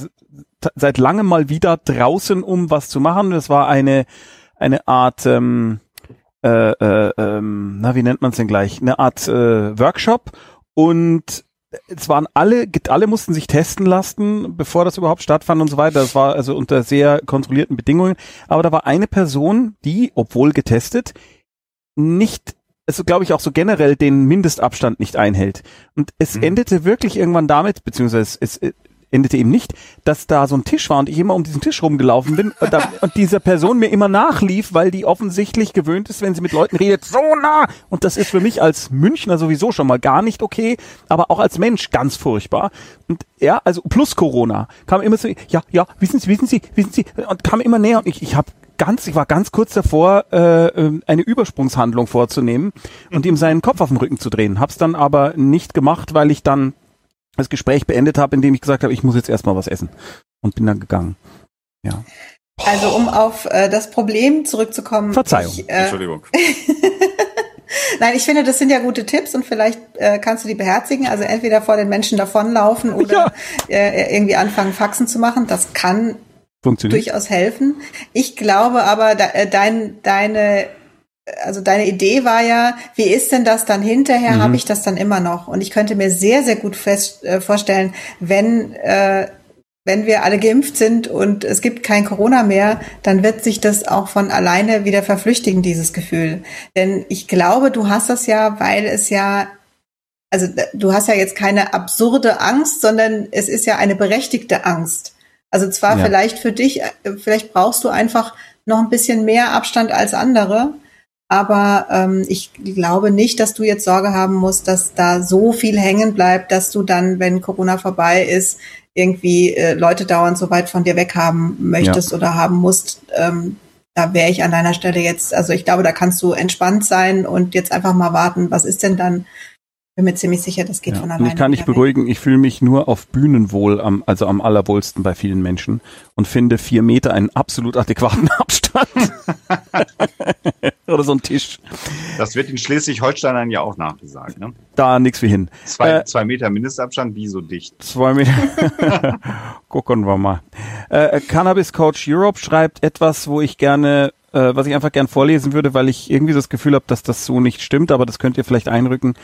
seit langem mal wieder draußen, um was zu machen. Das war eine eine Art, ähm, äh, äh, ähm, na wie nennt man es denn gleich? Eine Art äh, Workshop und es waren alle, alle mussten sich testen lassen, bevor das überhaupt stattfand und so weiter. Das war also unter sehr kontrollierten Bedingungen. Aber da war eine Person, die, obwohl getestet, nicht, also glaube ich auch so generell den Mindestabstand nicht einhält. Und es Mhm. endete wirklich irgendwann damit, beziehungsweise es, es endete eben nicht, dass da so ein Tisch war und ich immer um diesen Tisch rumgelaufen bin und, da, und dieser Person mir immer nachlief, weil die offensichtlich gewöhnt ist, wenn sie mit Leuten redet, so nah. Und das ist für mich als Münchner sowieso schon mal gar nicht okay, aber auch als Mensch ganz furchtbar. Und ja, also plus Corona kam immer so, ja, ja, wissen Sie, wissen Sie, wissen Sie, und kam immer näher und ich, ich habe ganz, ich war ganz kurz davor, äh, ähm, eine Übersprungshandlung vorzunehmen und ihm seinen Kopf auf den Rücken zu drehen. Hab's dann aber nicht gemacht, weil ich dann das Gespräch beendet habe, indem ich gesagt habe, ich muss jetzt erstmal was essen und bin dann gegangen. Ja. Also um auf äh, das Problem zurückzukommen. Verzeihung. Ich, äh, Entschuldigung. Nein, ich finde, das sind ja gute Tipps und vielleicht äh, kannst du die beherzigen. Also entweder vor den Menschen davonlaufen oder äh, irgendwie anfangen, Faxen zu machen. Das kann durchaus helfen. Ich glaube aber, da, äh, dein, deine, also deine Idee war ja, wie ist denn das dann hinterher? Mhm. Habe ich das dann immer noch? Und ich könnte mir sehr, sehr gut fest, äh, vorstellen, wenn äh, wenn wir alle geimpft sind und es gibt kein Corona mehr, dann wird sich das auch von alleine wieder verflüchtigen, dieses Gefühl. Denn ich glaube, du hast das ja, weil es ja, also du hast ja jetzt keine absurde Angst, sondern es ist ja eine berechtigte Angst. Also zwar Ja. vielleicht für dich, äh, vielleicht brauchst du einfach noch ein bisschen mehr Abstand als andere, aber ähm, ich glaube nicht, dass du jetzt Sorge haben musst, dass da so viel hängen bleibt, dass du dann, wenn Corona vorbei ist, irgendwie äh, Leute dauernd so weit von dir weg haben möchtest oder haben musst. Ähm, da wäre ich an deiner Stelle jetzt, also ich glaube, da kannst du entspannt sein und jetzt einfach mal warten, was ist denn dann? Bin mir ziemlich sicher, das geht Ja. von Und alleine. ich kann dich wieder weg. beruhigen, ich fühle mich nur auf Bühnen wohl, am, also am allerwohlsten bei vielen Menschen und finde vier Meter einen absolut adäquaten Abstand. Oder so ein Tisch. Das wird in Schleswig-Holstein ja auch nachgesagt. Ne? Da nix wie hin. Zwei, Äh, zwei Meter Mindestabstand, wie so dicht. Zwei Meter. Gucken wir mal. Äh, Cannabis Coach Europe schreibt etwas, wo ich gerne, äh, was ich einfach gern vorlesen würde, weil ich irgendwie das Gefühl habe, dass das so nicht stimmt, aber das könnt ihr vielleicht einrücken.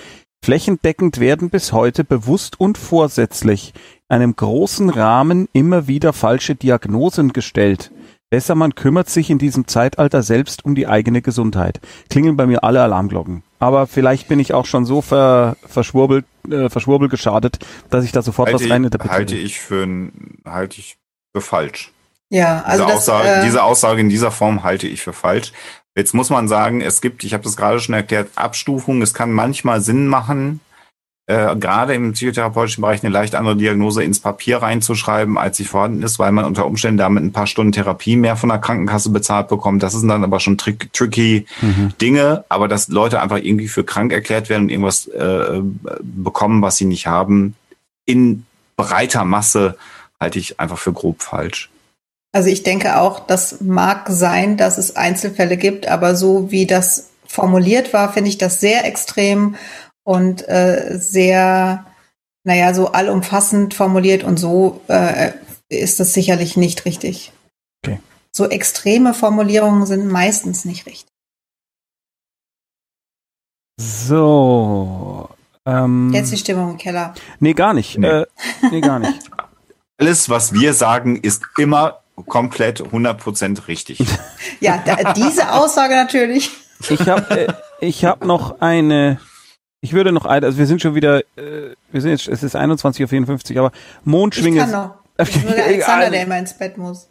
Flächendeckend werden bis heute bewusst und vorsätzlich in einem großen Rahmen immer wieder falsche Diagnosen gestellt. Besser man kümmert sich in diesem Zeitalter selbst um die eigene Gesundheit. Klingeln bei mir alle Alarmglocken. Aber vielleicht bin ich auch schon so ver, verschwurbelt, äh, verschwurbelt geschadet, dass ich da sofort was Halte, reininterpretiere. halte ich für halte ich für falsch. Ja, also diese, das, Aussage, äh, diese Aussage in dieser Form halte ich für falsch. Jetzt muss man sagen, es gibt, ich habe das gerade schon erklärt, Abstufungen. Es kann manchmal Sinn machen, äh, gerade im psychotherapeutischen Bereich eine leicht andere Diagnose ins Papier reinzuschreiben, als sie vorhanden ist, weil man unter Umständen damit ein paar Stunden Therapie mehr von der Krankenkasse bezahlt bekommt. Das sind dann aber schon trick, tricky Mhm. Dinge, aber dass Leute einfach irgendwie für krank erklärt werden und irgendwas äh, bekommen, was sie nicht haben, in breiter Masse halte ich einfach für grob falsch. Also ich denke auch, das mag sein, dass es Einzelfälle gibt, aber so wie das formuliert war, finde ich das sehr extrem und äh, sehr, naja, so allumfassend formuliert und so äh, ist das sicherlich nicht richtig. Okay. So extreme Formulierungen sind meistens nicht richtig. So. Ähm, Jetzt die Stimmung im Keller. nee, gar nicht. Nee. Äh, nee, gar nicht. Alles, was wir sagen, ist immer komplett 100% richtig. Ja, da, diese Aussage natürlich. Ich habe äh, ich hab noch eine. Ich würde noch eine, also wir sind schon wieder, äh, wir sind jetzt, es ist 21.54 Uhr, aber Ich Mondschwinge. kann noch. Das ist nur der. Alexander, der immer ins Bett muss.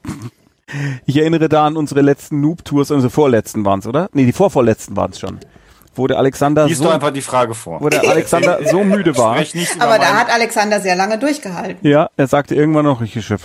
Ich erinnere da an unsere letzten Noob-Tours, unsere vorletzten waren es, oder? Nee, die vorvorletzten waren es schon. Wo der Alexander Lies so, doch einfach die Frage vor. wo der Alexander so müde war. Aber da hat Alexander sehr lange durchgehalten. Ja, er sagte irgendwann noch, ich Schiff.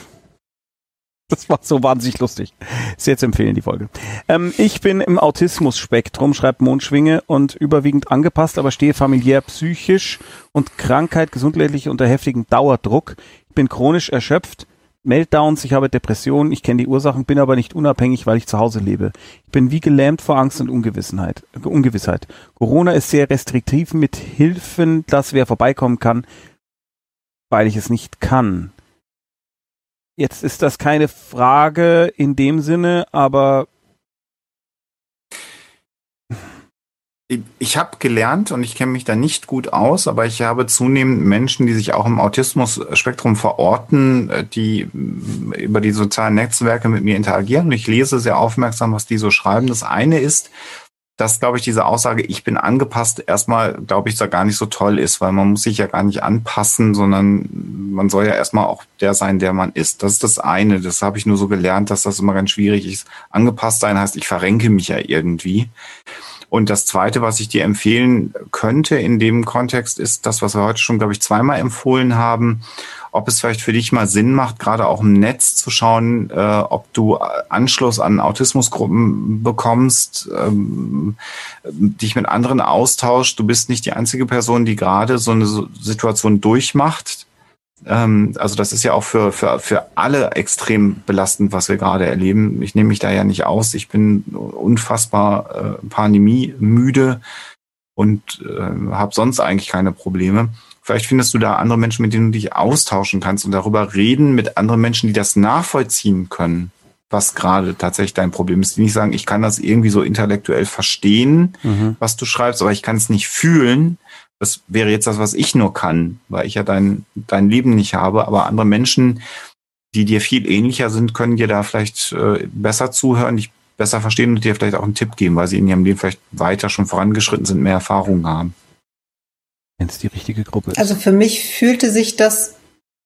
Das war so wahnsinnig lustig. Sehr zu empfehlen, die Folge. Ähm, ich bin im Autismus-Spektrum, schreibt Mondschwinge, und überwiegend angepasst, aber stehe familiär psychisch und Krankheit, gesundheitlich unter heftigem Dauerdruck. Ich bin chronisch erschöpft, Meltdowns, ich habe Depressionen, ich kenne die Ursachen, bin aber nicht unabhängig, weil ich zu Hause lebe. Ich bin wie gelähmt vor Angst und Ungewissenheit. Ungewissheit. Corona ist sehr restriktiv mit Hilfen, dass wer vorbeikommen kann, weil ich es nicht kann. Jetzt ist das keine Frage in dem Sinne, aber Ich- habe gelernt und ich kenne mich da nicht gut aus, aber ich habe zunehmend Menschen, die sich auch im Autismus-Spektrum verorten, äh, die mm, über die sozialen Netzwerke mit mir interagieren. Und ich lese sehr aufmerksam, was die so schreiben. Das eine ist, dass, glaube ich, diese Aussage, ich bin angepasst, erstmal, glaube ich, da gar nicht so toll ist, weil man muss sich ja gar nicht anpassen, sondern man soll ja erstmal auch der sein, der man ist. Das ist das eine. Das habe ich nur so gelernt, dass das immer ganz schwierig ist. Angepasst sein heißt, ich verrenke mich ja irgendwie. Und das Zweite, was ich dir empfehlen könnte in dem Kontext, ist das, was wir heute schon, glaube ich, zweimal empfohlen haben, ob es vielleicht für dich mal Sinn macht, gerade auch im Netz zu schauen, äh, ob du Anschluss an Autismusgruppen bekommst, ähm, dich mit anderen austauscht. Du bist nicht die einzige Person, die gerade so eine Situation durchmacht. Ähm, also das ist ja auch für, für, für alle extrem belastend, was wir gerade erleben. Ich nehme mich da ja nicht aus. Ich bin unfassbar äh, Pandemie müde und äh, habe sonst eigentlich keine Probleme. Vielleicht findest du da andere Menschen, mit denen du dich austauschen kannst und darüber reden mit anderen Menschen, die das nachvollziehen können, was gerade tatsächlich dein Problem ist. Die nicht sagen, ich kann das irgendwie so intellektuell verstehen, mhm. was du schreibst, aber ich kann es nicht fühlen. Das wäre jetzt das, was ich nur kann, weil ich ja dein, dein Leben nicht habe. Aber andere Menschen, die dir viel ähnlicher sind, können dir da vielleicht äh, besser zuhören, dich besser verstehen und dir vielleicht auch einen Tipp geben, weil sie in ihrem Leben vielleicht weiter schon vorangeschritten sind, mehr Erfahrungen haben. Wenn es die richtige Gruppe ist. Also für mich fühlte sich das,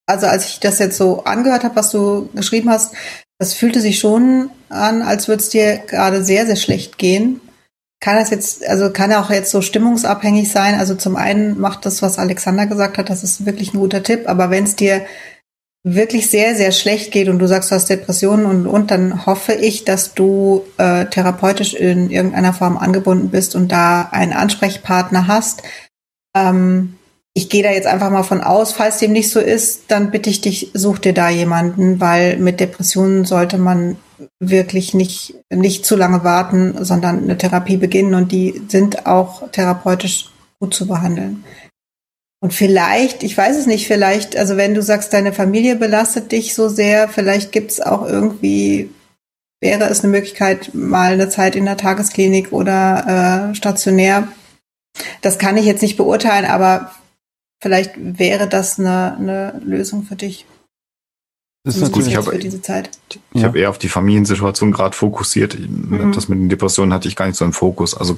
also als ich das jetzt so angehört habe, was du geschrieben hast, das fühlte sich schon an, als würde es dir gerade sehr, sehr schlecht gehen kann das jetzt, also kann auch jetzt so stimmungsabhängig sein. Also zum einen macht das, was Alexander gesagt hat, das ist wirklich ein guter Tipp. Aber wenn es dir wirklich sehr, sehr schlecht geht und du sagst, du hast Depressionen und, und dann hoffe ich, dass du äh, therapeutisch in irgendeiner Form angebunden bist und da einen Ansprechpartner hast. Ähm, ich gehe da jetzt einfach mal von aus, falls dem nicht so ist, dann bitte ich dich, such dir da jemanden, weil mit Depressionen sollte man wirklich nicht, nicht zu lange warten, sondern eine Therapie beginnen und die sind auch therapeutisch gut zu behandeln. Und vielleicht, ich weiß es nicht, vielleicht, also wenn du sagst, deine Familie belastet dich so sehr, vielleicht gibt es auch irgendwie, wäre es eine Möglichkeit, mal eine Zeit in der Tagesklinik oder äh, stationär. Das kann ich jetzt nicht beurteilen, aber vielleicht wäre das eine, eine Lösung für dich. Das ist natürlich ich für diese Zeit. Ich ja. habe eher auf die Familiensituation gerade fokussiert. Mhm. Das mit den Depressionen hatte ich gar nicht so im Fokus. Also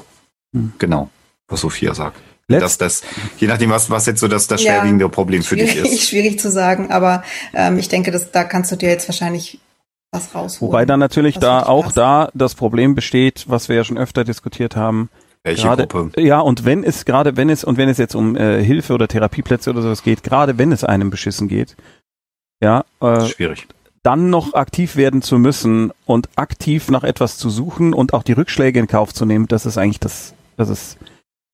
mhm. genau, was Sophia sagt. Dass das, je nachdem, was, was jetzt so das, das schwerwiegende ja, Problem für dich ist. Schwierig zu sagen, aber ähm, ich denke, dass, da kannst du dir jetzt wahrscheinlich was rausholen. Wobei dann natürlich da auch hast. da das Problem besteht, was wir ja schon öfter diskutiert haben, welche gerade, Gruppe? Ja, und wenn es gerade, wenn es, und wenn es jetzt um äh, Hilfe oder Therapieplätze oder sowas geht, gerade wenn es einem beschissen geht, ja, äh, schwierig. Dann noch aktiv werden zu müssen und aktiv nach etwas zu suchen und auch die Rückschläge in Kauf zu nehmen, das ist eigentlich das, das ist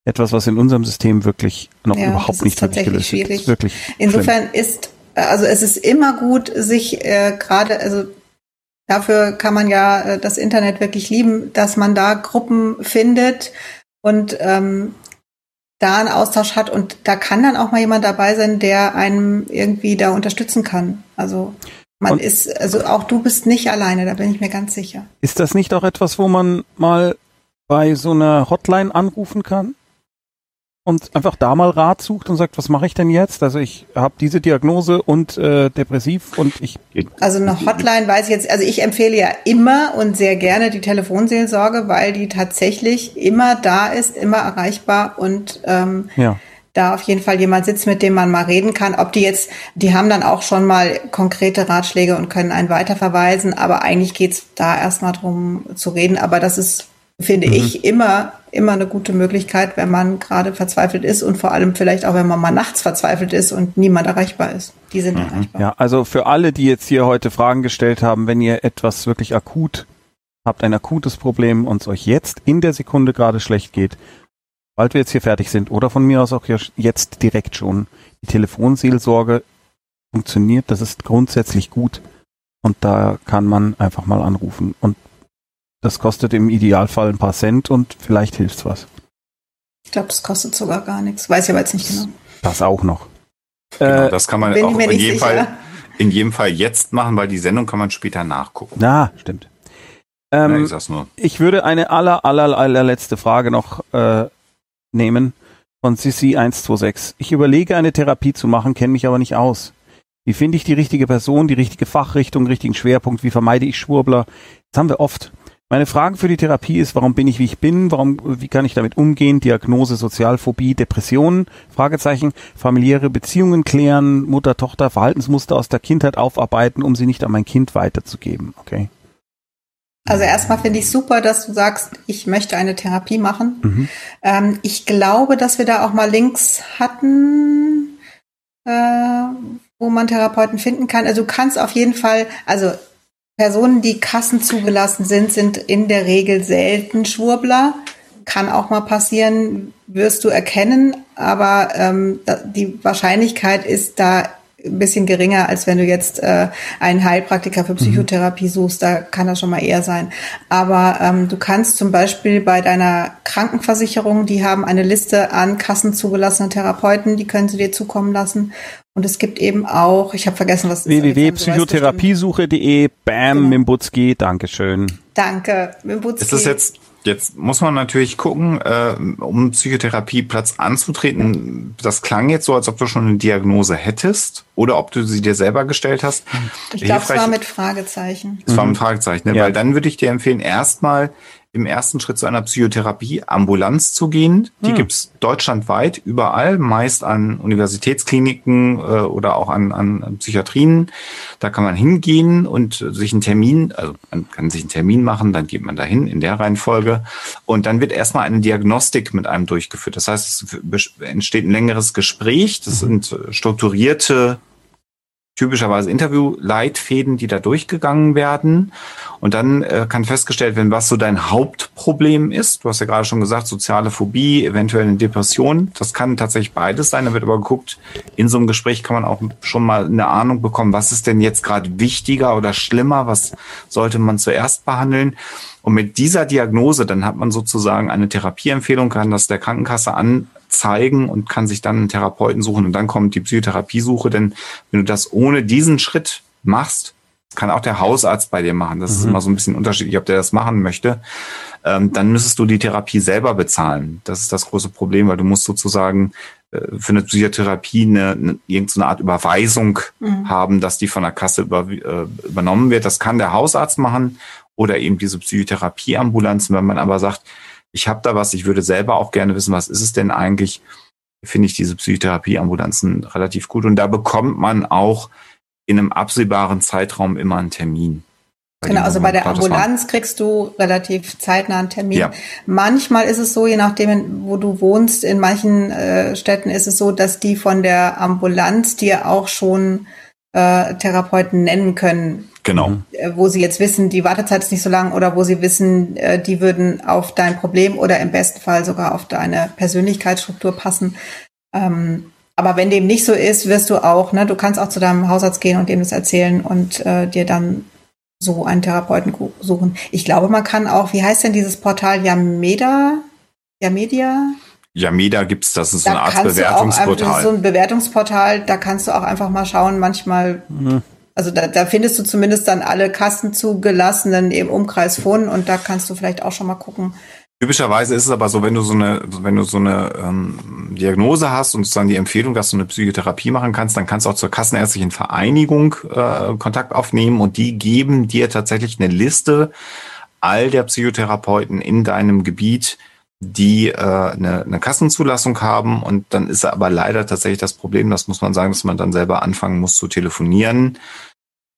etwas, was in unserem System wirklich noch ja, überhaupt nicht tatsächlich gelöst schwierig. Ist wirklich Insofern schlimm. ist, also es ist immer gut, sich äh, gerade, also dafür kann man ja äh, das Internet wirklich lieben, dass man da Gruppen findet, und ähm, da einen Austausch hat und da kann dann auch mal jemand dabei sein, der einem irgendwie da unterstützen kann. Also man und ist, also auch du bist nicht alleine, da bin ich mir ganz sicher. Ist das nicht auch etwas, wo man mal bei so einer Hotline anrufen kann? Und einfach da mal Rat sucht und sagt, was mache ich denn jetzt? Also ich habe diese Diagnose und äh, depressiv und ich. Also eine Hotline weiß ich jetzt, also ich empfehle ja immer und sehr gerne die Telefonseelsorge, weil die tatsächlich immer da ist, immer erreichbar und ähm, ja. da auf jeden Fall jemand sitzt, mit dem man mal reden kann. Ob die jetzt, die haben dann auch schon mal konkrete Ratschläge und können einen weiterverweisen, aber eigentlich geht's da erstmal drum zu reden. Aber das ist finde mhm. ich immer, immer eine gute Möglichkeit, wenn man gerade verzweifelt ist und vor allem vielleicht auch, wenn man mal nachts verzweifelt ist und niemand erreichbar ist. Die sind mhm. erreichbar. Ja, also für alle, die jetzt hier heute Fragen gestellt haben, wenn ihr etwas wirklich akut habt, ein akutes Problem und es euch jetzt in der Sekunde gerade schlecht geht, bald wir jetzt hier fertig sind oder von mir aus auch jetzt direkt schon, die Telefonseelsorge funktioniert, das ist grundsätzlich gut und da kann man einfach mal anrufen und das kostet im Idealfall ein paar Cent und vielleicht hilft's was. Ich glaube, das kostet sogar gar nichts. Weiß ich aber jetzt nicht genau. Das auch noch. Genau, äh, das kann man auch in jedem, Fall, in jedem Fall jetzt machen, weil die Sendung kann man später nachgucken. Na, stimmt. Ähm, ich, sag's nur. ich würde eine aller, aller, allerletzte Frage noch äh, nehmen von Sissi126. Ich überlege, eine Therapie zu machen, kenne mich aber nicht aus. Wie finde ich die richtige Person, die richtige Fachrichtung, richtigen Schwerpunkt? Wie vermeide ich Schwurbler? Das haben wir oft. Meine Frage für die Therapie ist, warum bin ich, wie ich bin? Warum, wie kann ich damit umgehen? Diagnose, Sozialphobie, Depressionen? Fragezeichen. Familiäre Beziehungen klären, Mutter, Tochter, Verhaltensmuster aus der Kindheit aufarbeiten, um sie nicht an mein Kind weiterzugeben. Okay. Also erstmal finde ich super, dass du sagst, ich möchte eine Therapie machen. Mhm. Ähm, ich glaube, dass wir da auch mal Links hatten, äh, wo man Therapeuten finden kann. Also du kannst auf jeden Fall, also Personen, die Kassen zugelassen sind, sind in der Regel selten Schwurbler. Kann auch mal passieren, wirst du erkennen, aber ähm, die Wahrscheinlichkeit ist da ein bisschen geringer, als wenn du jetzt äh, einen Heilpraktiker für Psychotherapie suchst. Da kann das schon mal eher sein. Aber ähm, du kannst zum Beispiel bei deiner Krankenversicherung, die haben eine Liste an kassenzugelassener Therapeuten, die können sie dir zukommen lassen. Und es gibt eben auch, ich habe vergessen, was www.psychotherapiesuche.de, bam, Genau. Mimbutski, Dankeschön. Danke, Mimbutski. Ist das jetzt, jetzt muss man natürlich gucken, äh, um Psychotherapieplatz anzutreten. Das klang jetzt so, als ob du schon eine Diagnose hättest oder ob du sie dir selber gestellt hast. Ich glaube, es war mit Fragezeichen. Das war ein Fragezeichen, ne? Ja. weil dann würde ich dir empfehlen, erstmal im ersten Schritt zu einer Psychotherapie-Ambulanz zu gehen. Die Hm. gibt's deutschlandweit überall, meist an Universitätskliniken äh, oder auch an, an Psychiatrien. Da kann man hingehen und sich einen Termin, also man kann sich einen Termin machen, dann geht man dahin in der Reihenfolge und dann wird erstmal eine Diagnostik mit einem durchgeführt. Das heißt, es entsteht ein längeres Gespräch. Das sind äh, strukturierte typischerweise Interviewleitfäden, die da durchgegangen werden. Und dann äh, kann festgestellt werden, was so dein Hauptproblem ist. Du hast ja gerade schon gesagt, soziale Phobie, eventuell eine Depression. Das kann tatsächlich beides sein. Da wird aber geguckt, in so einem Gespräch kann man auch schon mal eine Ahnung bekommen, was ist denn jetzt gerade wichtiger oder schlimmer, was sollte man zuerst behandeln. Und mit dieser Diagnose, dann hat man sozusagen eine Therapieempfehlung, kann das der Krankenkasse anzeigen und kann sich dann einen Therapeuten suchen. Und dann kommt die Psychotherapiesuche. Denn wenn du das ohne diesen Schritt machst, kann auch der Hausarzt bei dir machen. Das ist immer so ein bisschen unterschiedlich, ob der das machen möchte. Ähm, dann müsstest du die Therapie selber bezahlen. Das ist das große Problem, weil du musst sozusagen äh, für eine Psychotherapie eine, eine irgendeine Art Überweisung haben, dass die von der Kasse über, äh, übernommen wird. Das kann der Hausarzt machen oder eben diese Psychotherapieambulanzen. Wenn man aber sagt, ich habe da was, ich würde selber auch gerne wissen, was ist es denn eigentlich, finde ich diese Psychotherapieambulanzen relativ gut. Und da bekommt man auch in einem absehbaren Zeitraum immer einen Termin. Genau, also bei der Ambulanz kriegst du relativ zeitnah einen Termin. Ja. Manchmal ist es so, je nachdem, wo du wohnst, in manchen äh, Städten ist es so, dass die von der Ambulanz dir auch schon äh, Therapeuten nennen können, Genau. äh, wo sie jetzt wissen, die Wartezeit ist nicht so lang oder wo sie wissen, äh, die würden auf dein Problem oder im besten Fall sogar auf deine Persönlichkeitsstruktur passen. Ähm, aber wenn dem nicht so ist, wirst du auch, ne, du kannst auch zu deinem Hausarzt gehen und dem das erzählen und äh, dir dann so einen Therapeuten suchen. Ich glaube, man kann auch, wie heißt denn dieses Portal Yameda? Yamedia? Yameda gibt's, das ist so eine Art kannst du auch einfach- das ist so Bewertungsportal. ein Bewertungsportal, da kannst du auch einfach mal schauen, manchmal, also da, da findest du zumindest dann alle kassenzugelassenen im Umkreis von und da kannst du vielleicht auch schon mal gucken. Typischerweise ist es aber so, wenn du so eine, wenn du so eine ähm, Diagnose hast und sozusagen die Empfehlung, dass du eine Psychotherapie machen kannst, dann kannst du auch zur Kassenärztlichen Vereinigung äh, Kontakt aufnehmen und die geben dir tatsächlich eine Liste all der Psychotherapeuten in deinem Gebiet, die äh, eine, eine Kassenzulassung haben und dann ist aber leider tatsächlich das Problem, das muss man sagen, dass man dann selber anfangen muss zu telefonieren.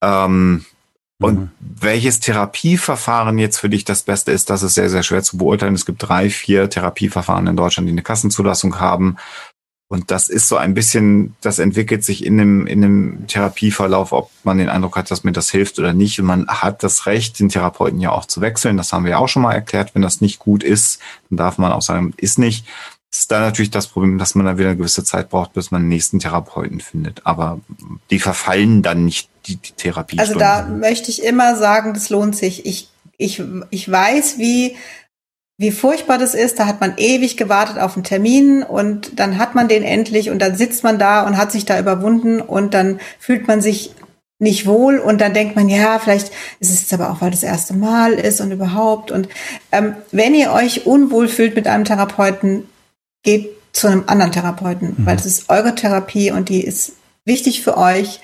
Ähm, und welches Therapieverfahren jetzt für dich das Beste ist, das ist sehr, sehr schwer zu beurteilen. Es gibt drei, vier Therapieverfahren in Deutschland, die eine Kassenzulassung haben. Und das ist so ein bisschen, das entwickelt sich in einem, in einem Therapieverlauf, ob man den Eindruck hat, dass mir das hilft oder nicht. Und man hat das Recht, den Therapeuten ja auch zu wechseln. Das haben wir ja auch schon mal erklärt. Wenn das nicht gut ist, dann darf man auch sagen, ist nicht. Das ist dann natürlich das Problem, dass man dann wieder eine gewisse Zeit braucht, bis man den nächsten Therapeuten findet. Aber die verfallen dann nicht die, die Therapie. Also da möchte ich immer sagen, das lohnt sich. Ich, ich, ich weiß, wie, wie furchtbar das ist. Da hat man ewig gewartet auf einen Termin und dann hat man den endlich und dann sitzt man da und hat sich da überwunden und dann fühlt man sich nicht wohl und dann denkt man, ja, vielleicht ist es jetzt aber auch, weil das erste Mal ist und überhaupt. Und ähm, wenn ihr euch unwohl fühlt mit einem Therapeuten, geht zu einem anderen Therapeuten, weil es ist eure Therapie und die ist wichtig für euch.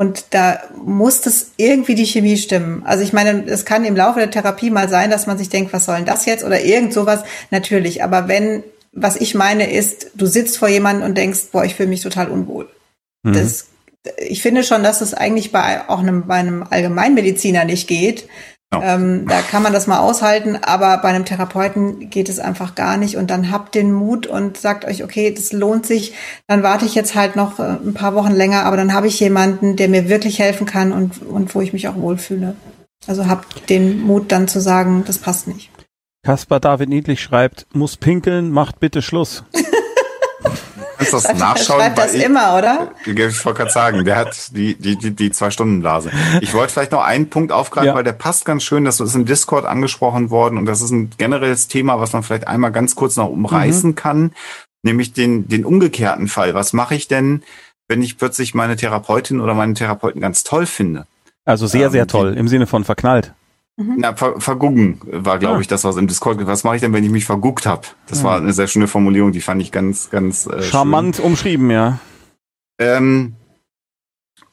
Und da muss das irgendwie die Chemie stimmen. Also ich meine, es kann im Laufe der Therapie mal sein, dass man sich denkt, was soll denn das jetzt oder irgend sowas. Natürlich. Aber wenn, was ich meine ist, du sitzt vor jemandem und denkst, boah, ich fühle mich total unwohl. Mhm. Das, ich finde schon, dass es eigentlich bei auch einem, bei einem Allgemeinmediziner nicht geht. Ja. Ähm, da kann man das mal aushalten, aber bei einem Therapeuten geht es einfach gar nicht. Und dann habt den Mut und sagt euch, okay, das lohnt sich. Dann warte ich jetzt halt noch äh, ein paar Wochen länger, aber dann habe ich jemanden, der mir wirklich helfen kann und, und wo ich mich auch wohlfühle. Also habt den Mut dann zu sagen, das passt nicht. Kaspar David Niedlich schreibt, muss pinkeln, macht bitte Schluss. kannst das nachschauen. schreibt das weil ich- immer, oder? Ich wollte gerade sagen, der hat die, die, die, die Zwei-Stunden-Blase. Ich wollte vielleicht noch einen Punkt aufgreifen, Ja. weil der passt ganz schön. Das ist im Discord angesprochen worden und das ist ein generelles Thema, was man vielleicht einmal ganz kurz noch umreißen kann, nämlich den, den umgekehrten Fall. Was mache ich denn, wenn ich plötzlich meine Therapeutin oder meinen Therapeuten ganz toll finde? Also sehr, Ähm, sehr die- toll, im Sinne von verknallt. Na, ver verguggen war, glaube Ah. ich, das, was im Discord. Was mache ich denn, wenn ich mich verguckt habe? Das war eine sehr schöne Formulierung, die fand ich ganz, ganz äh, Charmant umschrieben, ja. Ähm,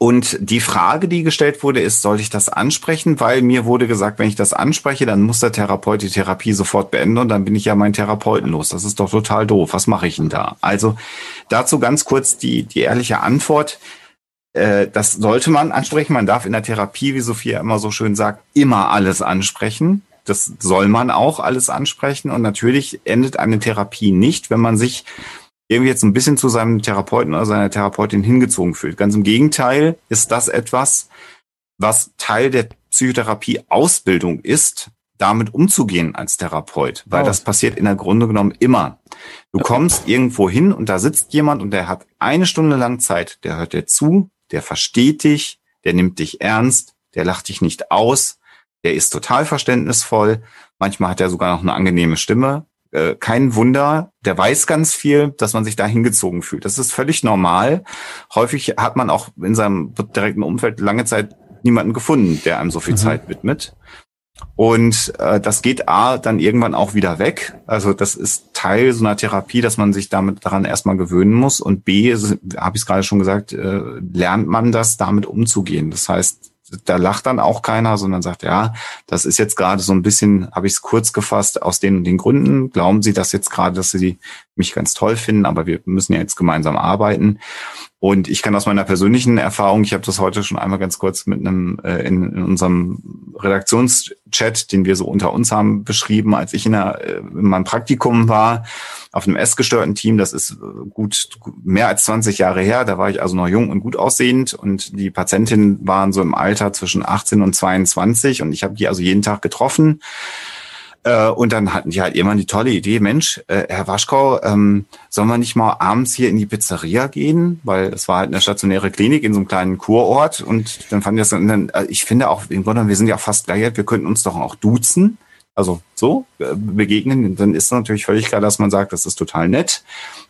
und die Frage, die gestellt wurde, ist, soll ich das ansprechen? Weil mir wurde gesagt, wenn ich das anspreche, dann muss der Therapeut die Therapie sofort beenden und dann bin ich ja meinen Therapeuten los. Das ist doch total doof. Was mache ich denn da? Also dazu ganz kurz die, die ehrliche Antwort. Äh, das sollte man ansprechen. Man darf in der Therapie, wie Sophia immer so schön sagt, immer alles ansprechen. Das soll man auch alles ansprechen. Und natürlich endet eine Therapie nicht, wenn man sich irgendwie jetzt ein bisschen zu seinem Therapeuten oder seiner Therapeutin hingezogen fühlt. Ganz im Gegenteil ist das etwas, was Teil der Psychotherapie-Ausbildung ist, damit umzugehen als Therapeut, weil Oh. das passiert in der Grunde genommen immer. Du kommst irgendwo hin und da sitzt jemand und der hat eine Stunde lang Zeit, der hört dir zu, der versteht dich, der nimmt dich ernst, der lacht dich nicht aus, der ist total verständnisvoll, manchmal hat er sogar noch eine angenehme Stimme, äh, kein Wunder, der weiß ganz viel, dass man sich da hingezogen fühlt. Das ist völlig normal. Häufig hat man auch in seinem direkten Umfeld lange Zeit niemanden gefunden, der einem so viel Mhm. Zeit widmet. Und äh, das geht A dann irgendwann auch wieder weg. Also das ist Teil so einer Therapie, dass man sich damit daran erstmal gewöhnen muss. Und B, habe ich es gerade schon gesagt, äh, lernt man das, damit umzugehen. Das heißt, da lacht dann auch keiner, sondern sagt, ja, das ist jetzt gerade so ein bisschen, habe ich es kurz gefasst, aus den und den Gründen. Glauben Sie das jetzt gerade, dass Sie mich ganz toll finden, aber wir müssen ja jetzt gemeinsam arbeiten. Und ich kann aus meiner persönlichen Erfahrung, ich habe das heute schon einmal ganz kurz mit einem äh, in, in unserem Redaktionschat, den wir so unter uns haben, beschrieben, als ich in, der, äh, in meinem Praktikum war, auf einem essgestörten Team, das ist äh, gut mehr als 20 Jahre her, da war ich also noch jung und gut aussehend. Und die Patientinnen waren so im Alter zwischen 18 und 22 und ich habe die also jeden Tag getroffen. Äh, Und dann hatten die halt immer die tolle Idee, Mensch, äh, Herr Waschkau, ähm, sollen wir nicht mal abends hier in die Pizzeria gehen? Weil es war halt eine stationäre Klinik in so einem kleinen Kurort. Und dann fand ich das, dann, äh, ich finde auch, im Grunde, wir sind ja fast gleich wir könnten uns doch auch duzen. Also so äh, begegnen, dann ist natürlich völlig klar, dass man sagt, das ist total nett.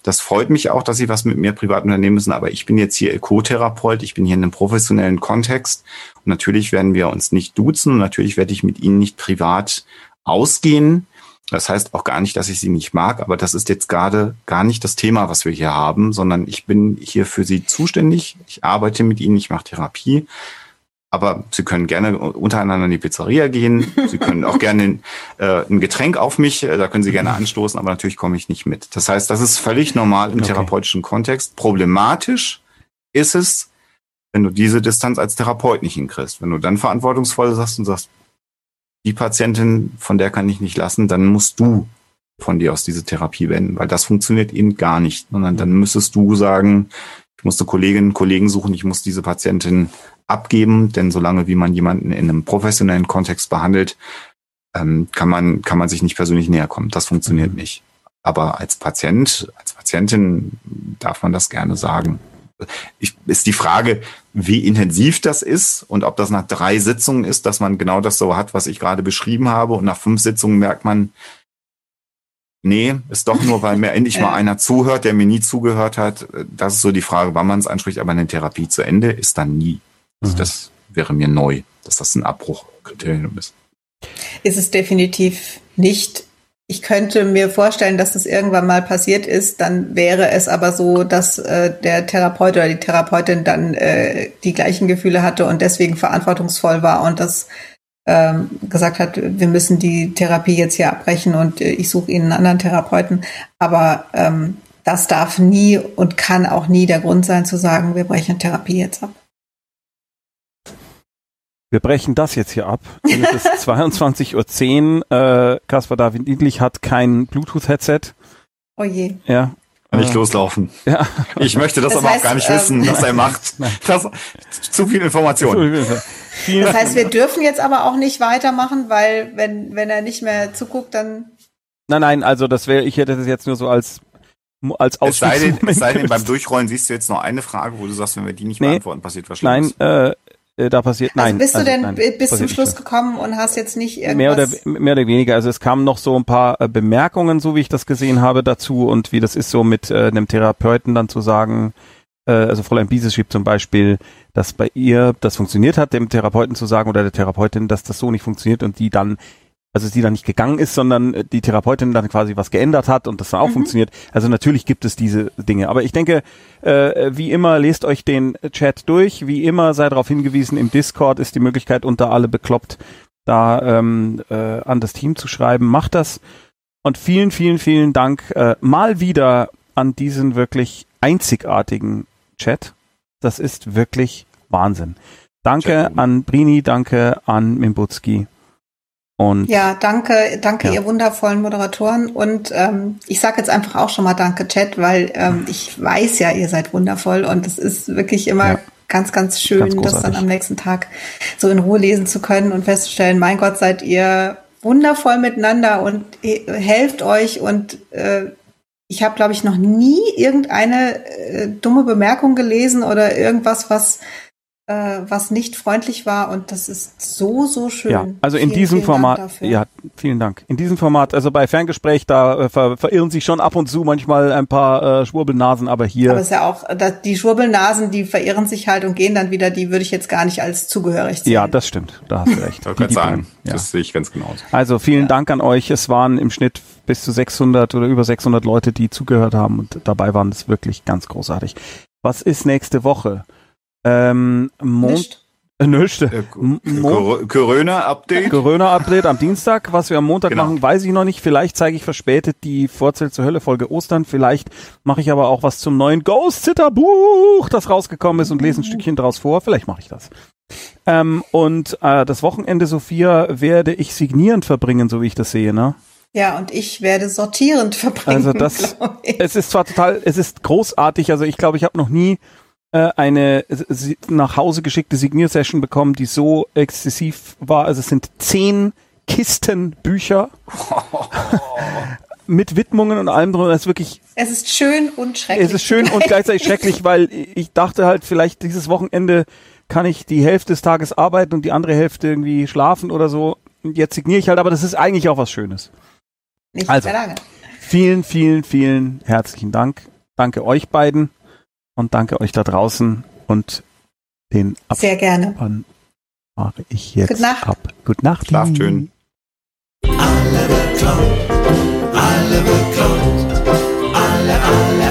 Das freut mich auch, dass Sie was mit mir privat unternehmen müssen, aber ich bin jetzt hier Co-Therapeut, ich bin hier in einem professionellen Kontext und natürlich werden wir uns nicht duzen und natürlich werde ich mit Ihnen nicht privat ausgehen. Das heißt auch gar nicht, dass ich sie nicht mag, aber das ist jetzt gerade gar nicht das Thema, was wir hier haben, sondern ich bin hier für sie zuständig. Ich arbeite mit ihnen, ich mache Therapie. Aber Sie können gerne untereinander in die Pizzeria gehen. Sie können auch gerne äh, ein Getränk auf mich, äh, da können Sie gerne anstoßen, aber natürlich komme ich nicht mit. Das heißt, das ist völlig normal im Okay. therapeutischen Kontext. Problematisch ist es, wenn du diese Distanz als Therapeut nicht hinkriegst. Wenn du dann verantwortungsvoll sagst und sagst, die Patientin, von der kann ich nicht lassen, dann musst du von dir aus diese Therapie wenden, weil das funktioniert eben gar nicht, sondern dann müsstest du sagen, ich musste Kolleginnen und Kollegen suchen, ich muss diese Patientin abgeben, denn solange wie man jemanden in einem professionellen Kontext behandelt, ähm, kann man, kann man sich nicht persönlich näher kommen. Das funktioniert nicht. Aber als Patient, als Patientin darf man das gerne sagen. Ich, ist die Frage, wie intensiv das ist und ob das nach drei Sitzungen ist, dass man genau das so hat, was ich gerade beschrieben habe. Und nach fünf Sitzungen merkt man, nee, ist doch nur, weil mir endlich mal einer zuhört, der mir nie zugehört hat. Das ist so die Frage, wann man es anspricht. Aber eine Therapie zu Ende ist dann nie. Also Mhm. Das wäre mir neu, dass das ein Abbruchkriterium ist. Ist es definitiv nicht. Ich könnte mir vorstellen, dass das irgendwann mal passiert ist. Dann wäre es aber so, dass äh, der Therapeut oder die Therapeutin dann äh, die gleichen Gefühle hatte und deswegen verantwortungsvoll war und das ähm, gesagt hat, wir müssen die Therapie jetzt hier abbrechen und äh, ich suche Ihnen einen anderen Therapeuten. Aber ähm, das darf nie und kann auch nie der Grund sein zu sagen, wir brechen Therapie jetzt ab. Wir brechen das jetzt hier ab. Denn es ist 22.10 Uhr. Äh, Kaspar David Niedlich hat kein Bluetooth-Headset. Oh je. Ja. Kann ich Äh, loslaufen. Ja. Ich möchte das, Das aber auch heißt, gar nicht ähm, wissen, was er macht. Das, zu viel Information. Das heißt, wir dürfen jetzt aber auch nicht weitermachen, weil wenn, wenn er nicht mehr zuguckt, dann Nein, nein, also das wäre, ich hätte das jetzt nur so als als Es sei, denn, es sei denn, beim. Durchrollen siehst du jetzt noch eine Frage, wo du sagst, wenn wir die nicht Nee. beantworten, passiert was Nein, Schlimmes. äh, äh, da passiert, Also nein. bist du denn nein, bi- bis zum Schluss gekommen und hast jetzt nicht Mehr oder, irgendwas... mehr oder weniger. Also es kamen noch so ein paar äh, Bemerkungen, so wie ich das gesehen habe, dazu und wie das ist so mit äh, einem Therapeuten dann zu sagen, äh, also Fräulein Bieses schrieb zum Beispiel, dass bei ihr das funktioniert hat, dem Therapeuten zu sagen oder der Therapeutin, dass das so nicht funktioniert und die dann, also sie dann nicht gegangen ist, sondern äh, die Therapeutin dann quasi was geändert hat und das dann auch Mhm. funktioniert. Also natürlich gibt es diese Dinge. Aber ich denke, äh, wie immer, lest euch den Chat durch. Wie immer, sei darauf hingewiesen, im Discord ist die Möglichkeit unter alle bekloppt, da ähm, äh, an das Team zu schreiben. Macht das. Und vielen, vielen, vielen Dank äh, mal wieder an diesen wirklich einzigartigen Chat. Das ist wirklich Wahnsinn. Danke an Brini, danke an Mimbutski. Und Ja, danke, danke Ja. ihr wundervollen Moderatoren. Und ähm, ich sage jetzt einfach auch schon mal danke Chat, weil ähm, ich weiß ja, ihr seid wundervoll. Und es ist wirklich immer Ja. ganz, ganz schön, Ganz das dann am nächsten Tag so in Ruhe lesen zu können und festzustellen, mein Gott, seid ihr wundervoll miteinander und äh, helft euch. Und äh, ich habe, glaube ich, noch nie irgendeine äh, dumme Bemerkung gelesen oder irgendwas, was was nicht freundlich war und das ist so, so schön. Ja, also in Vielen, diesem vielen Format, ja, vielen Dank. In diesem Format, also bei Ferngespräch, da äh, ver verirren sich schon ab und zu manchmal ein paar äh, Schwurbelnasen, aber hier, Aber es ist ja auch, da- die Schwurbelnasen, die verirren sich halt und gehen dann wieder, die würde ich jetzt gar nicht als zugehörig sehen. ja, das stimmt, da hast du recht. Die- die sagen, ja. das sehe ich ganz genauso. Also vielen Dank an euch. Es waren im Schnitt bis zu 600 oder über 600 Leute, die zugehört haben und dabei waren es wirklich ganz großartig. Was ist nächste Woche? Ähm, Mond, Nicht? äh. Äh, Corona-Update. Corona-Update am Dienstag. Was wir am Montag Genau. machen, weiß ich noch nicht. Vielleicht zeige ich verspätet die Vorzelt zur Hölle Folge Ostern. Vielleicht mache ich aber auch was zum neuen Ghost Sitter Buch, das rausgekommen ist und lese ein Stückchen draus vor. Vielleicht mache ich das. Ähm, und äh, das Wochenende, Sophia, werde ich signierend verbringen, so wie ich das sehe, ne? Ja, und ich werde sortierend verbringen. Also das-. Es ist zwar total, es ist großartig. Also ich glaube, ich habe noch nie eine si- nach Hause geschickte Signiersession bekommen, die so exzessiv war. Also es sind zehn Kisten Bücher mit Widmungen und allem drin. Das ist wirklich, Es ist schön und schrecklich. es ist schön und gleichzeitig schrecklich, weil ich dachte halt, vielleicht dieses Wochenende kann ich die Hälfte des Tages arbeiten und die andere Hälfte irgendwie schlafen oder so. Und jetzt signiere ich halt, aber das ist eigentlich auch was Schönes. Nicht also. sehr lange. Vielen, vielen, vielen herzlichen Dank. Danke euch beiden und danke euch da draußen und den Ab Sehr gerne. Dann mache ich jetzt Gute Nacht. ab. Gute Nacht. Schlaft schön. Alle beklaut, alle beklaut, alle, alle.